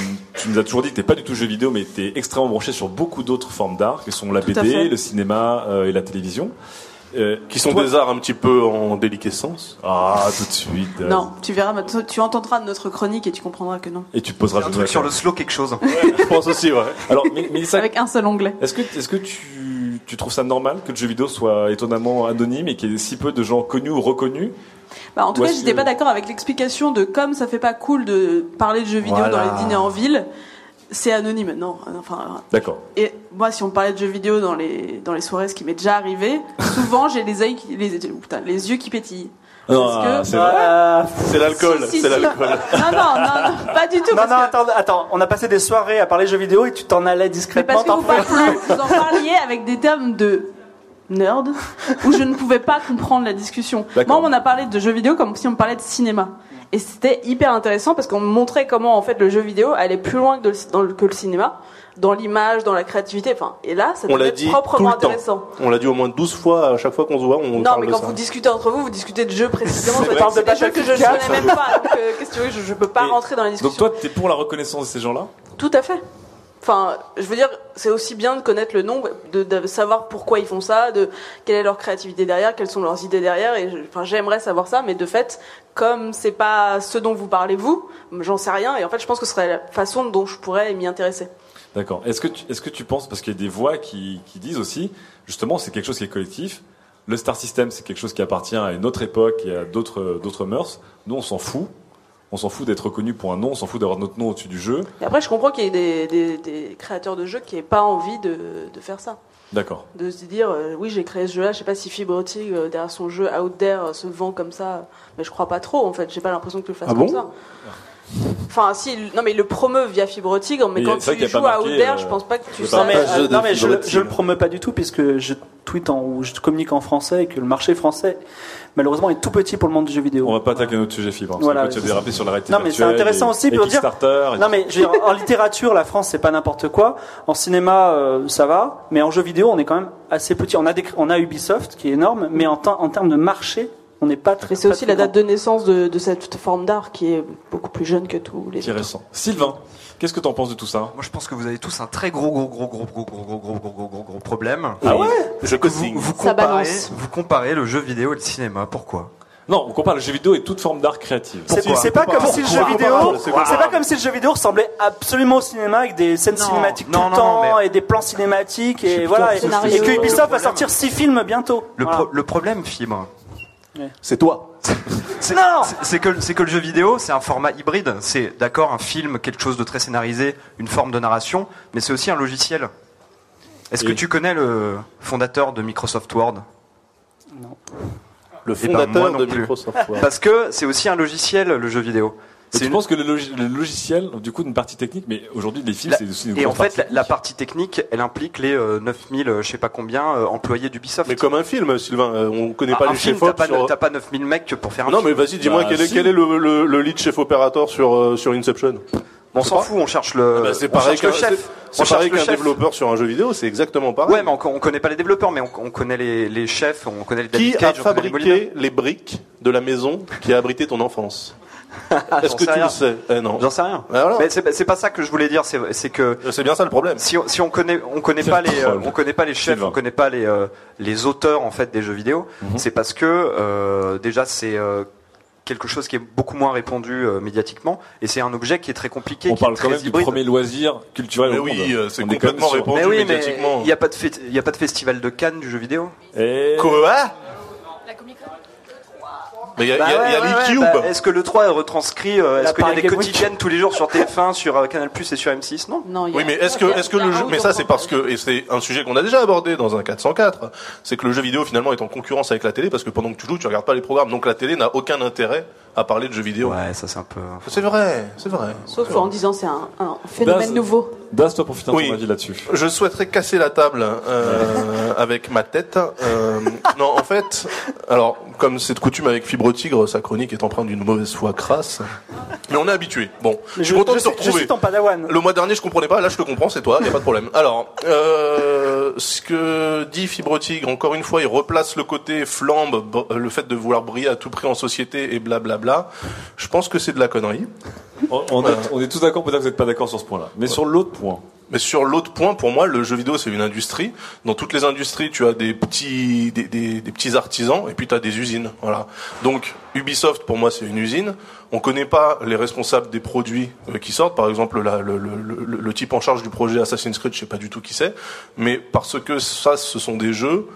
nous as toujours dit que t'es pas du tout jeu vidéo, mais t'es extrêmement branché sur beaucoup d'autres formes d'art, que sont la BD, le cinéma euh, et la télévision. Euh, Qui sont toi- des arts un petit peu en déliquescence. Ah, tout de suite. euh, Non, tu verras, tu entendras notre chronique et tu comprendras que non. Et tu poseras Un le truc sur le slow quelque chose. Je pense aussi, ouais. Alors, Mélissa, Avec un seul onglet. est-ce que, est-ce que tu, tu trouves ça normal que le jeu vidéo soit étonnamment anonyme et qu'il y ait si peu de gens connus ou reconnus? Bah, en tout Ou cas, j'étais que- pas d'accord avec l'explication de comme ça fait pas cool de parler de jeux vidéo Voilà. dans les dîners en ville, c'est anonyme. Non, enfin. D'accord. Et moi, si on parlait de jeux vidéo dans les dans les soirées, ce qui m'est déjà arrivé, <laughs> souvent j'ai les yeux qui, les, putain, les yeux qui pétillent. Ah, c'est. Euh, l'alcool, Si, si, c'est si. l'alcool. Non, non, non, non, pas du tout. Non, parce non, que- attends, attends, on a passé des soirées à parler jeux vidéo et tu t'en allais Mais discrètement. parce que vous, parliez- vous en parliez avec des termes de nerd où je ne pouvais pas comprendre la discussion. Moi, on a parlé de jeux vidéo comme si on parlait de cinéma. Et c'était hyper intéressant parce qu'on me montrait comment en fait le jeu vidéo allait plus loin que, le- dans le, que le cinéma, dans l'image, dans la créativité. Enfin, et là, ça tout proprement intéressant. On l'a dit au moins 12 fois à chaque fois qu'on se voit. On Non, parle mais de quand ça. vous discutez entre vous, vous discutez de jeux précisément. C'est C'est vrai que des jeux que je ne connais même pas. Donc, euh, qu'est-ce que tu veux, je, je peux pas rentrer dans la discussion. Donc toi, t'es pour la reconnaissance de ces gens-là? Tout à fait. Enfin, je veux dire, c'est aussi bien de connaître le nom, de, de savoir pourquoi ils font ça, de quelle est leur créativité derrière, quelles sont leurs idées derrière. Et enfin, j'aimerais savoir ça, mais de fait, comme c'est pas ce dont vous parlez vous, j'en sais rien. Et en fait, je pense que ce serait la façon dont je pourrais m'y intéresser. D'accord. Est-ce que tu, est-ce que tu penses, parce qu'il y a des voix qui, qui disent aussi, justement, c'est quelque chose qui est collectif. Le star system, c'est quelque chose qui appartient à une autre époque et à d'autres, d'autres mœurs. Nous, on s'en fout. On s'en fout d'être reconnu pour un nom. On s'en fout d'avoir notre nom au-dessus du jeu. Et après, je comprends qu'il y ait des, des- des créateurs de jeux qui n'aient pas envie de, de faire ça. D'accord. De se dire, euh, oui, j'ai créé ce jeu-là, je sais pas si Fibrotic, euh, derrière son jeu Out There, euh, se vend comme ça. Mais je crois pas trop, en fait. J'ai pas l'impression que tu le fasses Ah comme bon ça. Enfin, si, il- non, mais il le promeut via Fibre Tigre, mais Mais quand tu joues à marqué, Out There, euh, je pense pas que tu Non mais, euh, non, mais je, je le promeux pas du tout puisque je tweet en, ou je communique en français et que le marché français malheureusement est tout petit pour le monde du jeu vidéo. On va pas attaquer un autre sujet fibre. Parce Voilà, que tu as dérapé sur la réalité Non mais c'est intéressant et- aussi pour dire. Non mais je veux dire, en littérature, la France c'est pas n'importe quoi. En cinéma, euh, ça va, mais en jeu vidéo, on est quand même assez petit. On a des, on a Ubisoft qui est énorme, mais en, en termes de marché, on n'est pas très. Et c'est aussi la date de naissance de, de cette forme d'art qui est beaucoup plus jeune que tous les qui est récent. Sylvain, qu'est-ce que tu en penses de tout ça Moi, je pense que vous avez tous un très gros, gros, gros, gros, gros, gros, gros, gros, gros, gros, gros, gros problème. Ah ouais Je que vous, vous Ça comparez, balance. vous comparez le jeu vidéo et le cinéma. Pourquoi Non, on compare le jeu vidéo et toute forme d'art créative. C'est c'est pas comme si le jeu vidéo, c'est pas comme si le jeu vidéo ressemblait absolument au cinéma avec des scènes Non, cinématiques non, tout le temps non, mais- et des plans cinématiques et voilà et, et que Ubisoft va sortir six films bientôt. le, Voilà. pro- le problème, Fibre, C'est toi. <laughs> c'est c'est- c'est que, c'est que le jeu vidéo, c'est un format hybride. C'est d'accord un film, quelque chose de très scénarisé, une forme de narration, mais c'est aussi un logiciel. Est-ce que tu connais le fondateur de Microsoft Word? Le Eh ben, fondateur non de plus. Microsoft Word. Parce que c'est aussi un logiciel, le jeu vidéo. Une- penses que le, logi- le logiciel, du coup, une partie technique, mais aujourd'hui, les films, La- c'est aussi une et en fait, partie. la, la partie technique, elle implique les euh, 9000, euh, je sais pas combien, euh, employés d'Ubisoft. Mais comme un film, Sylvain, euh, on connaît Ah, pas un les film, chefs t'as pas, sur... t'as pas 9000 mecs pour faire un Non film. mais vas-y, dis-moi Bah, quel, est, si. quel est le, le, le lead chef opérateur sur, euh, sur Inception On s'en fout, on cherche le, Bah, C'est on pareil cherche le qu'un chef. c'est- On c'est cherche pareil le qu'un développeur sur un jeu vidéo, c'est exactement pareil. Ouais, mais on, on connaît pas les développeurs, mais on, on connaît les, les chefs, on connaît les Qui David a Cage, les fabriqué les briques de la maison qui a abrité ton enfance? <laughs> Est-ce que tu rien. le sais? Eh non. J'en sais rien. Alors Mais c'est pas ça que je voulais dire, c'est que C'est bien ça le problème. si on, si on connaît on connaît pas les euh, on connaît pas les chefs, on connaît pas les euh, les auteurs en fait des jeux vidéo, Mhm. c'est parce que euh, déjà c'est euh, quelque chose qui est beaucoup moins répandu euh, médiatiquement et c'est un objet qui est très compliqué. On qui est parle quand très même du hybride. premier loisir culturel Mais au oui, monde. euh, c'est est quand complètement répandu Mais oui, médiatiquement. il n'y a pas de il y a pas de festival de Cannes du jeu vidéo. Et... Quoi? Mais il y a, Bah il y a- il y a ouais, ouais, ouais, bah, Est-ce que le 3 est retranscrit euh, Est-ce qu'il y a des quotidiennes tous les jours sur TF1, <laughs> sur euh, Canal Plus et sur M6 Non? Non, il y a- Oui, mais est-ce que, est-ce que le jeu, mais ça c'est parce que, et c'est un sujet qu'on a déjà abordé dans un 404, c'est que le jeu vidéo finalement est en concurrence avec la télé parce que pendant que tu joues, tu regardes pas les programmes, donc la télé n'a aucun intérêt à parler de jeux vidéo. Ouais, ça c'est un peu. C'est vrai, c'est vrai. Sauf en disant c'est un, un phénomène Das- nouveau. Das, toi, pour finir Oui. ton avis là-dessus. Je souhaiterais casser la table euh, <laughs> avec ma tête. Non, en fait, alors comme c'est de coutume avec Fibre Tigre, sa chronique est empreinte d'une mauvaise foi crasse. Mais on est habitué. Bon, je suis content de te retrouver. suis ton padawan. Le mois dernier, je comprenais pas. Là, je te comprends, c'est toi, y a pas de problème. Alors, euh, ce que dit Fibre Tigre, encore une fois, il replace le côté flambe, le fait de vouloir briller à tout prix en société et blablabla. Je pense que c'est de la connerie. On, on est, on est tous d'accord, peut-être que vous n'êtes pas d'accord sur ce point-là. Mais sur l'autre point, Mais sur l'autre point, pour moi, le jeu vidéo, c'est une industrie. Dans toutes les industries, tu as des petits, des, des- des petits artisans et puis tu as des usines. Voilà. Donc, Ubisoft, pour moi, c'est une usine. On connaît pas les responsables des produits euh, qui sortent. Par exemple, la- le, le- le- le type en charge du projet Assassin's Creed, je sais pas du tout qui c'est. Mais parce que ça, ce sont des jeux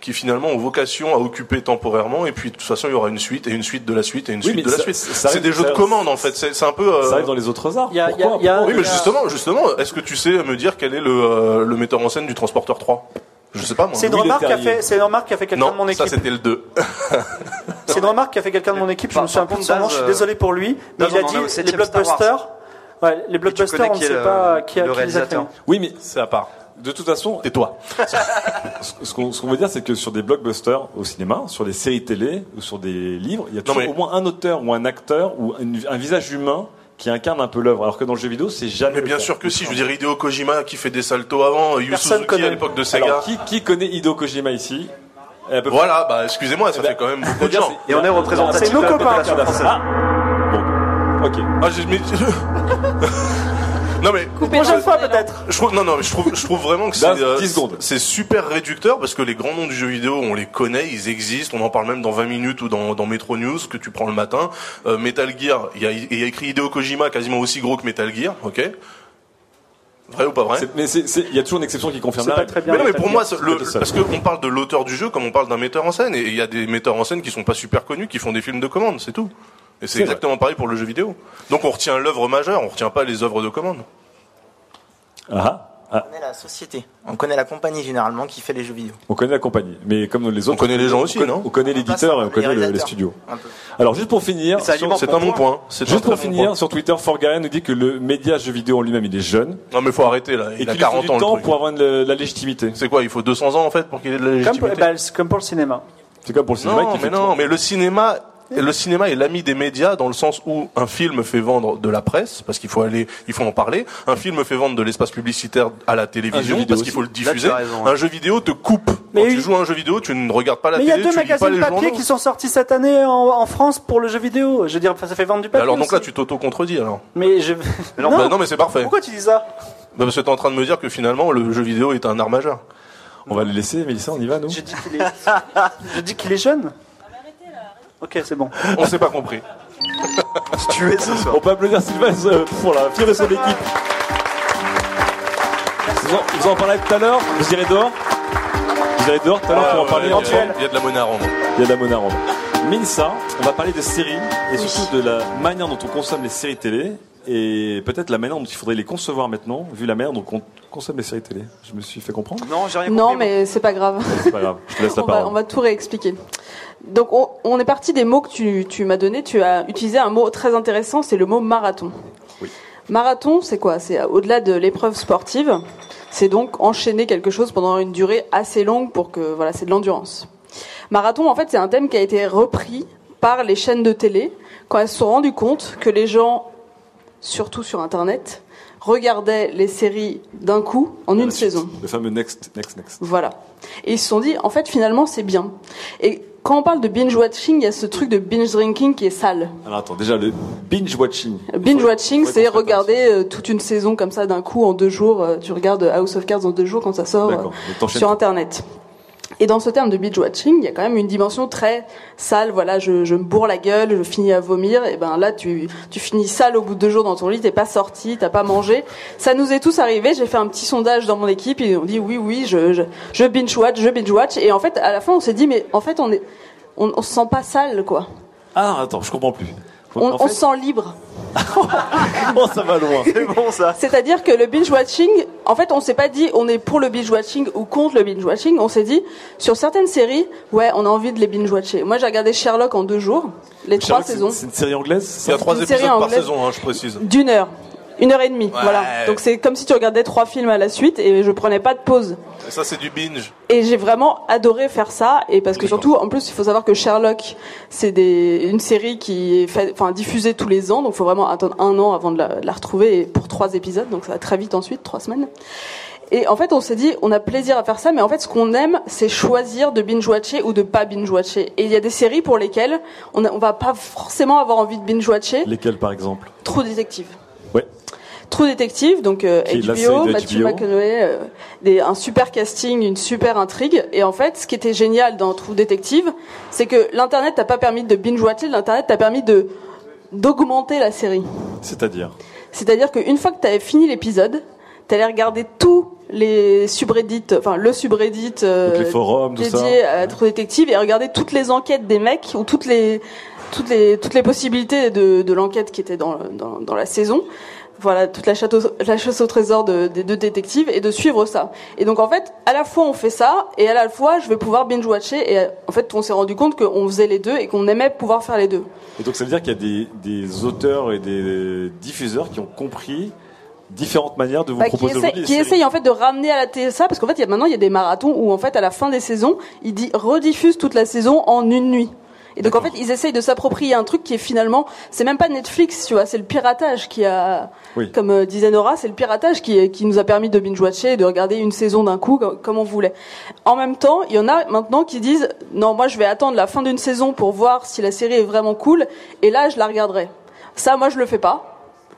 qui finalement ont vocation à occuper temporairement et puis de toute façon il y aura une suite et une suite de la suite et une Oui, suite de la ça- suite. ça C'est des jeux ça- de commande en fait. C'est c'est un peu. euh, ça arrive dans les autres arts. Il y a- il y a- Pourquoi il y a- oui, mais a- justement, justement, est-ce que tu sais me dire quel est le, euh, le metteur en scène du Transporteur 3 Je sais pas moi. C'est une remarque qu'a Leterrier. fait, c'est une remarque qu'a fait quelqu'un de mon ça équipe. c'était le 2. <laughs> C'est une remarque qu'a fait quelqu'un de mon équipe. Je me souviens par plus de son nom. Je suis désolé pour lui. Mais il a dit les blockbusters. Ouais, les blockbusters, on ne qui sait pas qui a le qui a réalisateur? Oui, mais C'est à part. De toute façon, tais-toi. Ce ce qu'on veut dire, c'est que sur des blockbusters au cinéma, sur des séries télé ou sur des livres, il y a toujours mais- au moins un auteur ou un acteur ou une- un visage humain qui incarne un peu l'œuvre. Alors que dans le jeu vidéo, c'est jamais. Mais bien sûr que si, je veux dire Hideo Kojima qui fait des saltos avant, Yu Suzuki à l'époque de Sega. Alors, qui, qui connaît Hideo Kojima ici? Voilà, bah excusez-moi, ça fait quand même <laughs> beaucoup de gens. Et on est représentatif C'est nos copains. Ah Bon, ok. Ah, j'ai- <laughs> Non mais Prochaine fois peut-être. je trouve, non non mais je trouve je trouve vraiment que c'est euh, 10 secondes. c'est super réducteur parce que les grands noms du jeu vidéo on les connaît ils existent on en parle même dans 20 minutes ou dans, dans Metro News que tu prends le matin Euh, Metal Gear il y a, il y a écrit Hideo Kojima quasiment aussi gros que Metal Gear ok? Vrai ou pas vrai? C'est- Mais c'est- c'est- il y a toujours une exception qui confirme la pas règle. très bien. Mais non, mais pour moi, c'est le- parce qu'on parle de l'auteur du jeu comme on parle d'un metteur en scène, et il y a des metteurs en scène qui sont pas super connus, qui font des films de commande, c'est tout. Et C'est exactement pareil pour le jeu vidéo. Donc on retient l'œuvre majeure, on retient pas les œuvres de commande. Ah, ah. On connaît la société, on connaît la compagnie généralement qui fait les jeux vidéo. On connaît la compagnie, mais comme les autres, On connaît les gens aussi, on non On connaît l'éditeur et on connaît le- les studios. Alors juste pour finir, C'est un bon point. Un Juste pour finir, point. sur Twitter, Forgaren nous dit que le média jeu vidéo en lui-même, il est jeune. Non mais faut arrêter là, Et il a qu'il lui faut 40 du ans le temps truc. pour avoir de la légitimité. C'est quoi, il faut 200 ans en fait pour qu'il ait de la Comme pour, légitimité bah, c'est comme pour le cinéma. C'est comme pour le cinéma Non, qui mais fait non, mais le cinéma, le cinéma est l'ami des médias dans le sens où un film fait vendre de la presse parce qu'il faut aller, il faut en parler. Un film fait vendre de l'espace publicitaire à la télévision parce qu'il faut le diffuser. Là, tu as raison, ouais. Un jeu vidéo te coupe. Mais Quand tu joues à un jeu vidéo, tu ne regardes pas la Mais il y a télé, deux magazines les papier journaux. qui sont sortis cette année en, en France pour le jeu vidéo. Je veux dire, ça fait vendre du papier. Alors donc aussi. là, tu t'auto-contredis alors. Mais je. non, bah non, mais c'est parfait. Pourquoi tu dis ça? Bah, parce que t'es en train de me dire que finalement le jeu vidéo est un art majeur. On va le laisser, Mélissa, on y va, nous Je dis qu'il est. <laughs> je dis qu'il est jeune. Ok, c'est bon. On s'est pas compris. Tu es ce soir. On peut applaudir Sylvain euh, pour la fière de son équipe. Vous en, vous en parlez tout à l'heure, vous irez dehors Vous irez dehors tout à l'heure pour en parler il y a- éventuellement il y a de la monnaie à rendre. Il y a de la monnaie à rendre. Minsa, on va parler de séries et surtout de la manière dont on consomme les séries télé et peut-être la manière dont il faudrait les concevoir maintenant, vu la manière dont on consomme les séries télé. Je me suis fait comprendre Non, j'ai rien Non, compris. mais c'est pas grave. C'est pas grave, je te laisse <laughs> la on, va, parole. on va tout réexpliquer. Donc, on, on est parti des mots que tu, tu m'as donnés. Tu as utilisé un mot très intéressant, c'est le mot marathon. Marathon, c'est quoi? C'est euh, au-delà de l'épreuve sportive. C'est donc enchaîner quelque chose pendant une durée assez longue pour que, voilà, c'est de l'endurance. Marathon, en fait, c'est un thème qui a été repris par les chaînes de télé quand elles se sont rendues compte que les gens, surtout sur Internet, regardaient les séries d'un coup en une saison. Le fameux next, next, next. Voilà. Et ils se sont dit, en fait, finalement, c'est bien. Et quand on parle de binge watching, il y a ce truc de binge drinking qui est sale. Alors attends, déjà le binge watching. Binge watching, c'est regarder euh, toute une saison comme ça d'un coup en deux jours. Euh, tu regardes House of Cards en deux jours quand ça sort euh, sur. Internet. Et dans ce terme de binge watching, il y a quand même une dimension très sale. Voilà, je, me bourre la gueule, je finis à vomir. Et ben là, tu, tu finis sale au bout de deux jours dans ton lit. T'es pas sorti, t'as pas mangé. Ça nous est tous arrivé. J'ai fait un petit sondage dans mon équipe et on dit oui, oui, je, je, je binge watch, je binge watch. Et en fait, à la fin, on s'est dit mais en fait, on est, on se sent pas sale, quoi. Ah attends, je comprends plus. On, En on fait- se sent libre. <laughs> Oh, ça va loin. C'est bon ça. C'est-à-dire que le binge watching, en fait, on s'est pas dit on est pour le binge watching ou contre le binge watching. On s'est dit sur certaines séries, ouais, on a envie de les binge watcher. Moi, j'ai regardé Sherlock en deux jours, les trois Sherlock, saisons C'est une série anglaise? Il y a trois épisodes par saison, hein, je précise. d'une heure, une heure et demie. Voilà. Donc c'est comme si tu regardais trois films à la suite et je prenais pas de pause. Et ça, c'est du binge. Et j'ai vraiment adoré faire ça et parce que surtout en plus il faut savoir que Sherlock c'est des une série qui est fait, enfin diffusée tous les ans donc il faut vraiment attendre un an avant de la, de la retrouver et pour trois épisodes donc ça va très vite ensuite trois semaines. Et en fait on s'est dit on a plaisir à faire ça mais en fait ce qu'on aime c'est choisir de binge watcher ou de pas binge watcher et il y a des séries pour lesquelles on, a- on va pas forcément avoir envie de binge watcher. Lesquels par exemple? True Detective. True Detective, donc euh, HBO, Matthew. McConaughey, euh, des- un super casting, une super intrigue. Et en fait, ce qui était génial dans True Detective, c'est que l'internet t'a pas permis de binge watcher, l'internet t'a permis de d'augmenter la série. C'est-à-dire? C'est-à-dire qu'une fois que tu avais fini l'épisode, tu allais regarder tous les subreddits, enfin le subreddit euh, les forums, tout dédié ça. à True Detective et regarder toutes les enquêtes des mecs ou toutes les toutes les toutes les possibilités de, de l'enquête qui était dans, dans dans la saison. Voilà toute la, château, la chasse au trésor de- des deux détectives et de suivre ça. Et donc en fait, à la fois on fait ça et à la fois je vais pouvoir binge watcher et en fait on s'est rendu compte qu'on faisait les deux et qu'on aimait pouvoir faire les deux. Et donc ça veut dire qu'il y a des, des auteurs et des diffuseurs qui ont compris différentes manières de vous Bah, qui proposer aujourd'hui des qui séries. essaye en fait de ramener à la télé ça parce qu'en fait il y a maintenant il y a des marathons où en fait à la fin des saisons ils dit rediffusent toute la saison en une nuit et donc en fait ils essayent de s'approprier un truc qui est finalement c'est même pas Netflix tu vois c'est le piratage qui a Oui. comme euh, disait Nora c'est le piratage qui qui nous a permis de binge watcher et de regarder une saison d'un coup comme, comme on voulait. En même temps il y en a maintenant qui disent non moi je vais attendre la fin d'une saison pour voir si la série est vraiment cool et là je la regarderai. Ça moi je le fais pas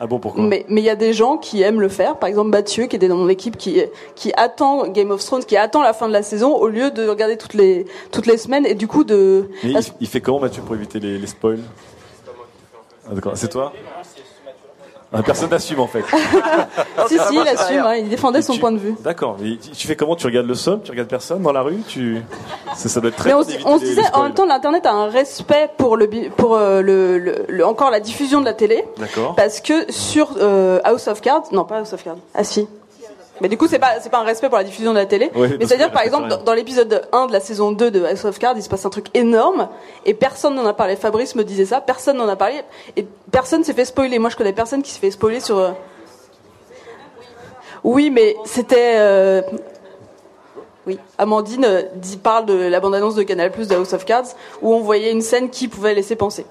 Ah bon, pourquoi mais mais il y a des gens qui aiment le faire. Par exemple, Mathieu, qui était dans mon équipe, qui qui attend Game of Thrones, qui attend la fin de la saison au lieu de regarder toutes les toutes les semaines et du coup de. Mais il, il fait comment Mathieu pour éviter les, les spoils? Ah, D'accord, c'est toi? Personne n'assume en fait. <laughs> si si, il assume. hein, il défendait son point de vue. D'accord. mais Tu fais comment? Tu regardes le sol Tu regardes personne dans la rue? Tu ça, ça doit être très. Mais on, se- on disait en même temps, l'internet a un respect pour le pour euh, le, le- le- encore la diffusion de la télé. D'accord. Parce que sur euh, House of Cards, non pas House of Cards, ah si. Mais du coup, c'est pas c'est pas un respect pour la diffusion de la télé. Mais c'est-à-dire par exemple dans, dans l'épisode 1 de la saison 2 de House of Cards, il se passe un truc énorme et personne n'en a parlé. Fabrice me disait ça, personne n'en a parlé et personne s'est fait spoiler. Moi, je connais personne qui s'est fait spoiler sur. euh, Oui, mais c'était. euh, Oui, Amandine euh, dit, parle de la bande-annonce de Canal Plus de House of Cards où on voyait une scène qui pouvait laisser penser.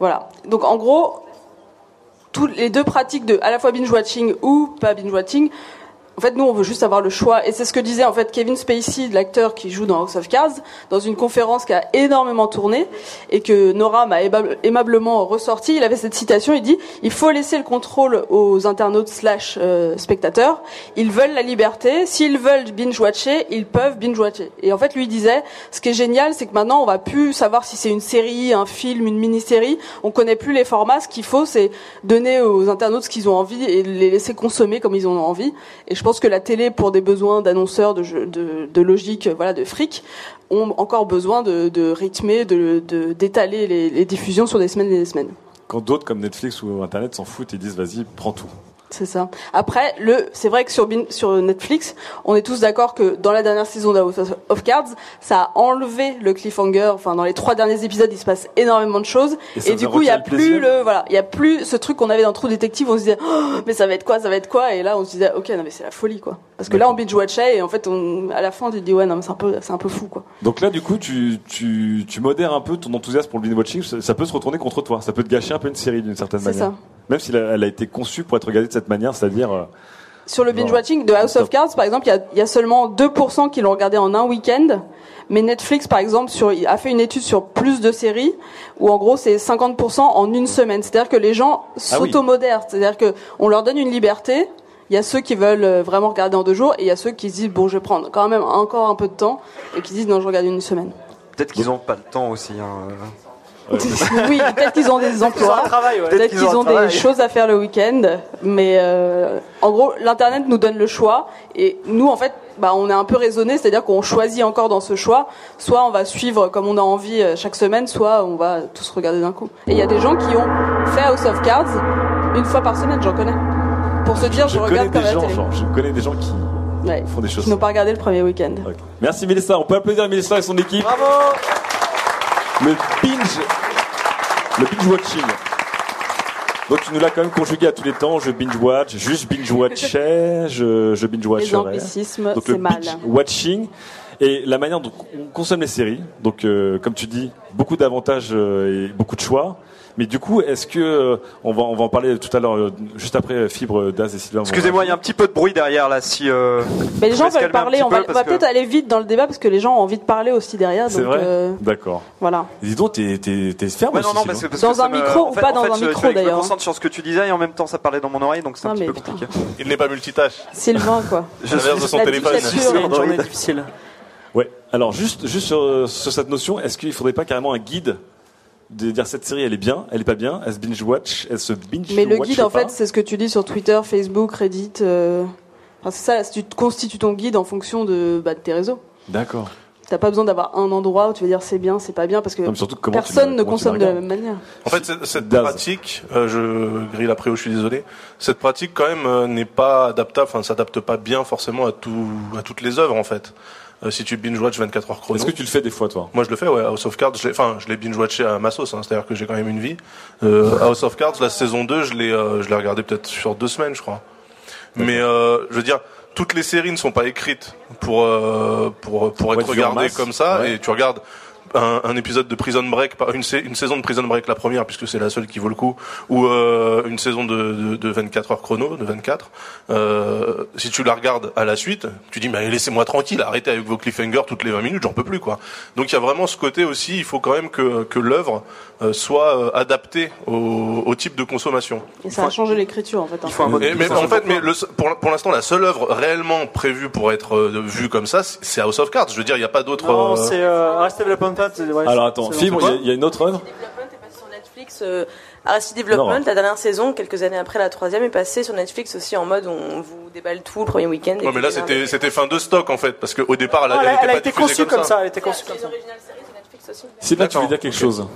Voilà. Donc en gros, toutes les deux pratiques de à la fois binge watching ou pas binge watching. En fait, nous, on veut juste avoir le choix. Et c'est ce que disait en fait Kevin Spacey, l'acteur qui joue dans House of Cards, dans une conférence qui a énormément tourné et que Nora m'a aimable- aimablement ressorti. Il avait cette citation. Il dit il faut laisser le contrôle aux internautes slash euh, spectateurs. Ils veulent la liberté. S'ils veulent binge watcher, ils peuvent binge watcher. Et en fait, lui disait ce qui est génial, c'est que maintenant, on va plus savoir si c'est une série, un film, une mini-série. On connaît plus les formats. Ce qu'il faut, c'est donner aux internautes ce qu'ils ont envie et les laisser consommer comme ils en ont envie. Et je pense que la télé, pour des besoins d'annonceurs, de, logique, voilà, de fric, ont encore besoin de, rythmer, de- d'étaler les, les diffusions sur des semaines et des semaines. Quand d'autres comme Netflix ou Internet s'en foutent et disent vas-y, prends tout. C'est ça. Après, le, c'est vrai que sur, Netflix, on est tous d'accord que dans la dernière saison de House of Cards, ça a enlevé le cliffhanger. Enfin, dans les trois derniers épisodes, il se passe énormément de choses. Et du coup, il y a le plus le, voilà, il y a plus ce truc qu'on avait dans True Detective. On se disait, Oh, mais ça va être quoi, ça va être quoi? Et là, on se disait, ok, non mais c'est la folie, quoi. Parce que là, on binge watchait et en fait, on, à la fin, tu te dis, ouais, non, mais c'est un peu, c'est un peu fou, quoi. Donc là, du coup, tu, tu, tu modères un peu ton enthousiasme pour le binge watching. Ça, ça peut se retourner contre toi. Ça peut te gâcher un peu une série d'une certaine C'est manière. ça. Même si elle a été conçue pour être regardée de cette manière, c'est-à-dire. euh, Sur le Non. binge watching de House of Cards, par exemple, il y a, il y a seulement 2% qui l'ont regardé en un week-end. Mais Netflix, par exemple, sur, a fait une étude sur plus de séries où en gros c'est 50% en une semaine. C'est-à-dire que les gens Ah s'automodèrent. C'est-à-dire que on leur donne une liberté. Il y a ceux qui veulent euh, vraiment regarder en deux jours et il y a ceux qui se disent bon je vais prendre quand même encore un peu de temps et qui disent non je regarde une semaine. Peut-être qu'ils n'ont pas le temps aussi. hein. Oui, peut-être qu'ils ont des emplois, ouais. peut-être qu'ils ont des travail. choses à faire le week-end, mais euh, en gros, l'internet nous donne le choix et nous, en fait, bah, on est un peu raisonné, c'est-à-dire qu'on choisit encore dans ce choix. Soit on va suivre comme on a envie euh, chaque semaine, soit on va tous regarder d'un coup. Et il y a des gens qui ont fait House of Cards une fois par semaine, j'en connais, pour se dire je, je connais regarde télé. genre, je connais des gens qui Ouais. font des choses. Qui n'ont pas regardé le premier week-end. Merci Mélissa. On peut applaudir Mélissa et son équipe. Bravo. Le binge, le binge watching. Donc tu nous l'as quand même conjugué à tous les temps. Je binge watch, juste binge watchais, <laughs> je, je binge watcherai. anglicismes, Donc c'est le mal. binge watching et la manière dont on consomme les séries. Donc euh, comme tu dis, beaucoup d'avantages euh, et beaucoup de choix. Mais du coup, est-ce que euh, on va on va en parler tout à l'heure, euh, juste après euh, Fibre, Daz et Sylvain. Excusez-moi, il y a un petit peu de bruit derrière là. Si, euh, Mais les gens veulent parler, on va, peu, on va parce que- peut-être aller vite dans le débat parce que les gens ont envie de parler aussi derrière. C'est vrai. euh, D'accord. Voilà. Dis donc, t'es t'es t'es ferme Ouais, non, aussi. non, Sylvain. parce que, parce Dans un me- micro en ou fait- pas en dans fait, un je- micro, je me d'ailleurs. concentre sur ce que tu disais et en même temps ça parlait dans mon oreille donc c'est un petit peu compliqué. Il n'est pas multitâche. Sylvain, quoi. Je suis de son La téléphone. C'est Une journée difficile. Ouais. Alors juste juste sur, sur cette notion, est-ce qu'il faudrait pas carrément un guide de dire cette série elle est bien, elle est pas bien, elle se binge watch, elle se binge Mais le watch guide, en pas fait, c'est ce que tu dis sur Twitter, Facebook, Reddit. euh, Enfin, c'est ça, tu te constitues ton guide en fonction de, bah, de tes réseaux. D'accord. T'as pas besoin d'avoir un endroit où tu vas dire c'est bien, c'est pas bien, parce que Non, surtout, personne la- ne consomme la de la même manière. En fait, cette- Daz. pratique, euh, je grille après où je suis désolé. Cette pratique, quand même, euh, n'est pas adaptable. Enfin, ne s'adapte pas bien forcément à tout, à toutes les œuvres, en fait. Euh, si tu binge watch 24 heures chrono. Est-ce que tu le fais des fois toi? Moi, je le fais. Ouais, House of Cards. je l'ai- Enfin, je l'ai binge watché à ma sauce. Hein, C'est-à-dire que j'ai quand même une vie. Euh, House of Cards, la saison 2, je l'ai, euh, je l'ai regardé peut-être sur deux semaines, je crois. Mais euh, je veux dire, toutes les séries ne sont pas écrites pour euh, pour pour être être regardées comme ça. Ouais. Et tu regardes un, un épisode de Prison Break, une, une saison de Prison Break, la première, puisque c'est la seule qui vaut le coup, ou euh, une saison de, de, de 24 heures chrono, de 24. Euh, si tu la regardes à la suite, tu dis mais laissez-moi tranquille, arrêtez avec vos cliffhangers toutes les 20 minutes, j'en peux plus quoi. Donc il y a vraiment ce côté aussi, il faut quand même que, que l'œuvre euh, soit adaptée au, au type de consommation. Et ça a changé l'écriture en fait. hein. Mais, mais en fait, mais le, pour, pour l'instant, la seule œuvre réellement prévue pour être vue comme ça, c'est c'est House of Cards. Je veux dire, il n'y a pas d'autre. Non, euh, c'est euh, Arrested Development. C'est- ouais, Alors c'est- attends, c'est Fibre, il y a- y, a une autre œuvre Netflix, euh, Arrested Development, Non. la dernière saison, quelques années après la troisième, est passée sur Netflix aussi en mode on vous déballe tout le premier week-end. Ouais, mais là, puis, c'était c'était fin de stock en fait, parce qu'au départ, elle, a- Non, elle elle, a- était elle a pas été conçue comme ça. Elle était conçue comme ça. Sylvain, tu veux dire quelque chose?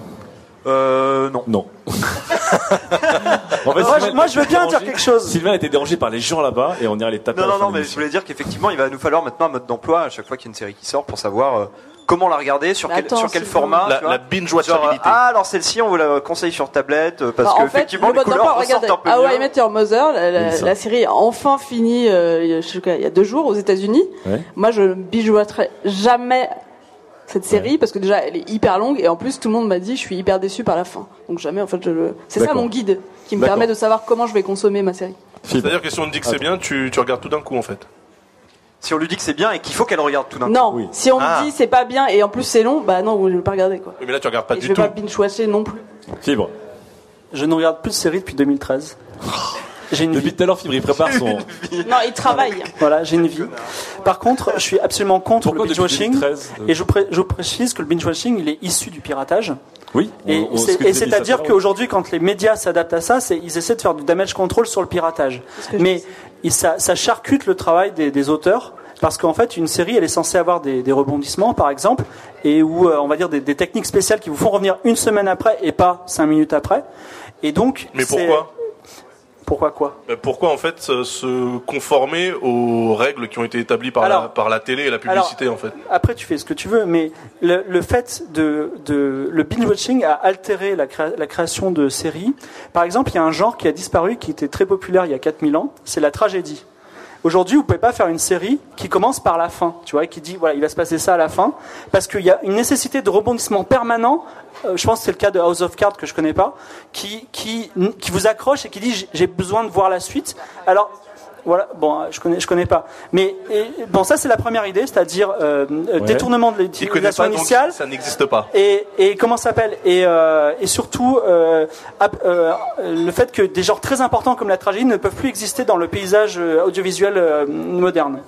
Euh, non. Non. En <laughs> Moi, Sylvain je- moi, je veux bien dire quelque chose. Sylvain a été dérangé par les gens là-bas et on ira les taper. Non, non, non, mais je voulais dire qu'effectivement, il va nous falloir maintenant un mode d'emploi à chaque fois qu'il y a une série qui sort pour savoir euh, comment la regarder, sur Mais quel, attends, sur quel format. La- la binge-watchabilité. Genre, ah, alors celle-ci, on vous la conseille sur tablette euh, parce Bah, que en fait, effectivement, le les mode couleurs ressortent regarde, un peu mieux. I Met Your Mother, la, série a enfin fini euh, il y a- je sais pas, il y a deux jours aux États-Unis. Ouais. Moi, je binge-watcherai jamais cette série parce que déjà elle est hyper longue et en plus tout le monde m'a dit je suis hyper déçu par la fin. Donc jamais en fait je le. C'est ça mon guide qui me permet de savoir comment je vais consommer ma série. C'est-à-dire que si on te dit que c'est bien, tu, tu regardes tout d'un coup en fait. Si on lui dit que c'est bien et qu'il faut qu'elle regarde tout d'un coup. Non, si on Ah. me dit c'est pas bien et en plus c'est long, bah non, je vais pas regarder quoi. Oui, Mais là, tu regardes pas Et je du vais tout. pas binge-watcher non plus. Fibre. Je ne regarde plus de séries depuis 2013. <laughs> J'ai une Depuis tout à l'heure, Fibre, il prépare son. <laughs> Non, il travaille. Voilà, j'ai une vie. Par contre, je suis absolument contre Pourquoi le binge-watching. 2013, euh Et je, pré- je précise que le binge-watching, il est issu du piratage. Oui. Et c'est-à-dire qu'aujourd'hui, quand les médias s'adaptent à ça, c'est ils essaient de faire du damage control sur le piratage. Mais il- ça, ça charcute le travail des, des auteurs. Parce qu'en fait, une série, elle est censée avoir des, des rebondissements, par exemple, et où euh, on va dire des, des techniques spéciales qui vous font revenir une semaine après et pas cinq minutes après. Et donc, Mais pourquoi? Pourquoi quoi Bah, Pourquoi en fait se- se conformer aux règles qui ont été établies par, la, Alors- par la télé et la publicité en fait Après, tu fais ce que tu veux, mais le, le fait de, de le binge-watching a altéré la, créa- la création de séries. Par exemple, il y a un genre qui a disparu, qui était très populaire il y a 4000 ans, c'est la tragédie. Aujourd'hui, vous pouvez pas faire une série qui commence par la fin, tu vois, et qui dit voilà, il va se passer ça à la fin, parce qu'il y a une nécessité de rebondissement permanent. euh, je pense que c'est le cas de House of Cards que je connais pas, qui qui qui vous accroche et qui dit j'ai- besoin de voir la suite. Alors voilà, bon, je connais, je connais pas. Mais et, bon, ça c'est la première idée, c'est-à-dire euh, euh, Ouais. détournement de l'utilisation donc initiale. ça n'existe pas. Et, et comment ça s'appelle? Et, euh, et surtout euh, ap- euh, le fait que des genres très importants comme la tragédie ne peuvent plus exister dans le paysage euh, audiovisuel euh, moderne.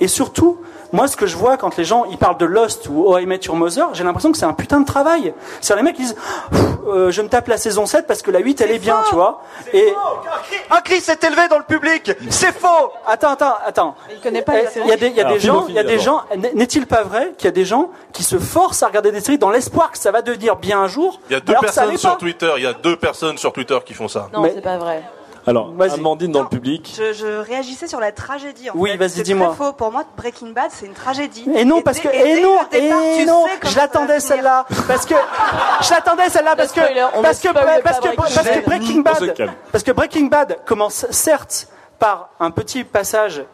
Et surtout, moi, ce que je vois quand les gens ils parlent de Lost ou Oh I Met Your Mother, j'ai l'impression que c'est un putain de travail. C'est les mecs qui disent euh, je me tape la saison 7 parce que la 8 elle est, bien, tu vois. Et Un cri s'est élevé dans le public C'est faux Attends, attends, attends. Il connaît pas Eh. Il y a des, il y a Alors, des gens, il y a des gens. N'est-il pas vrai qu'il y a des gens qui se forcent à regarder des séries dans l'espoir que ça va devenir bien un jour? Il y a deux personnes sur Twitter. Il y a deux personnes sur Twitter qui font ça. Non, Mais- c'est pas vrai. Alors, Amandine dans le public. Je, je réagissais sur la tragédie. En Oui, vas-y, C'est dis-moi. très faux. Pour moi, Breaking Bad, c'est une tragédie. Et non, parce que, et dès non, le départ, et tu non, je l'attendais celle-là, parce que, je l'attendais celle-là, parce que, parce que, parce que, parce que. Breaking Bad, parce que Breaking Bad commence certes par un petit passage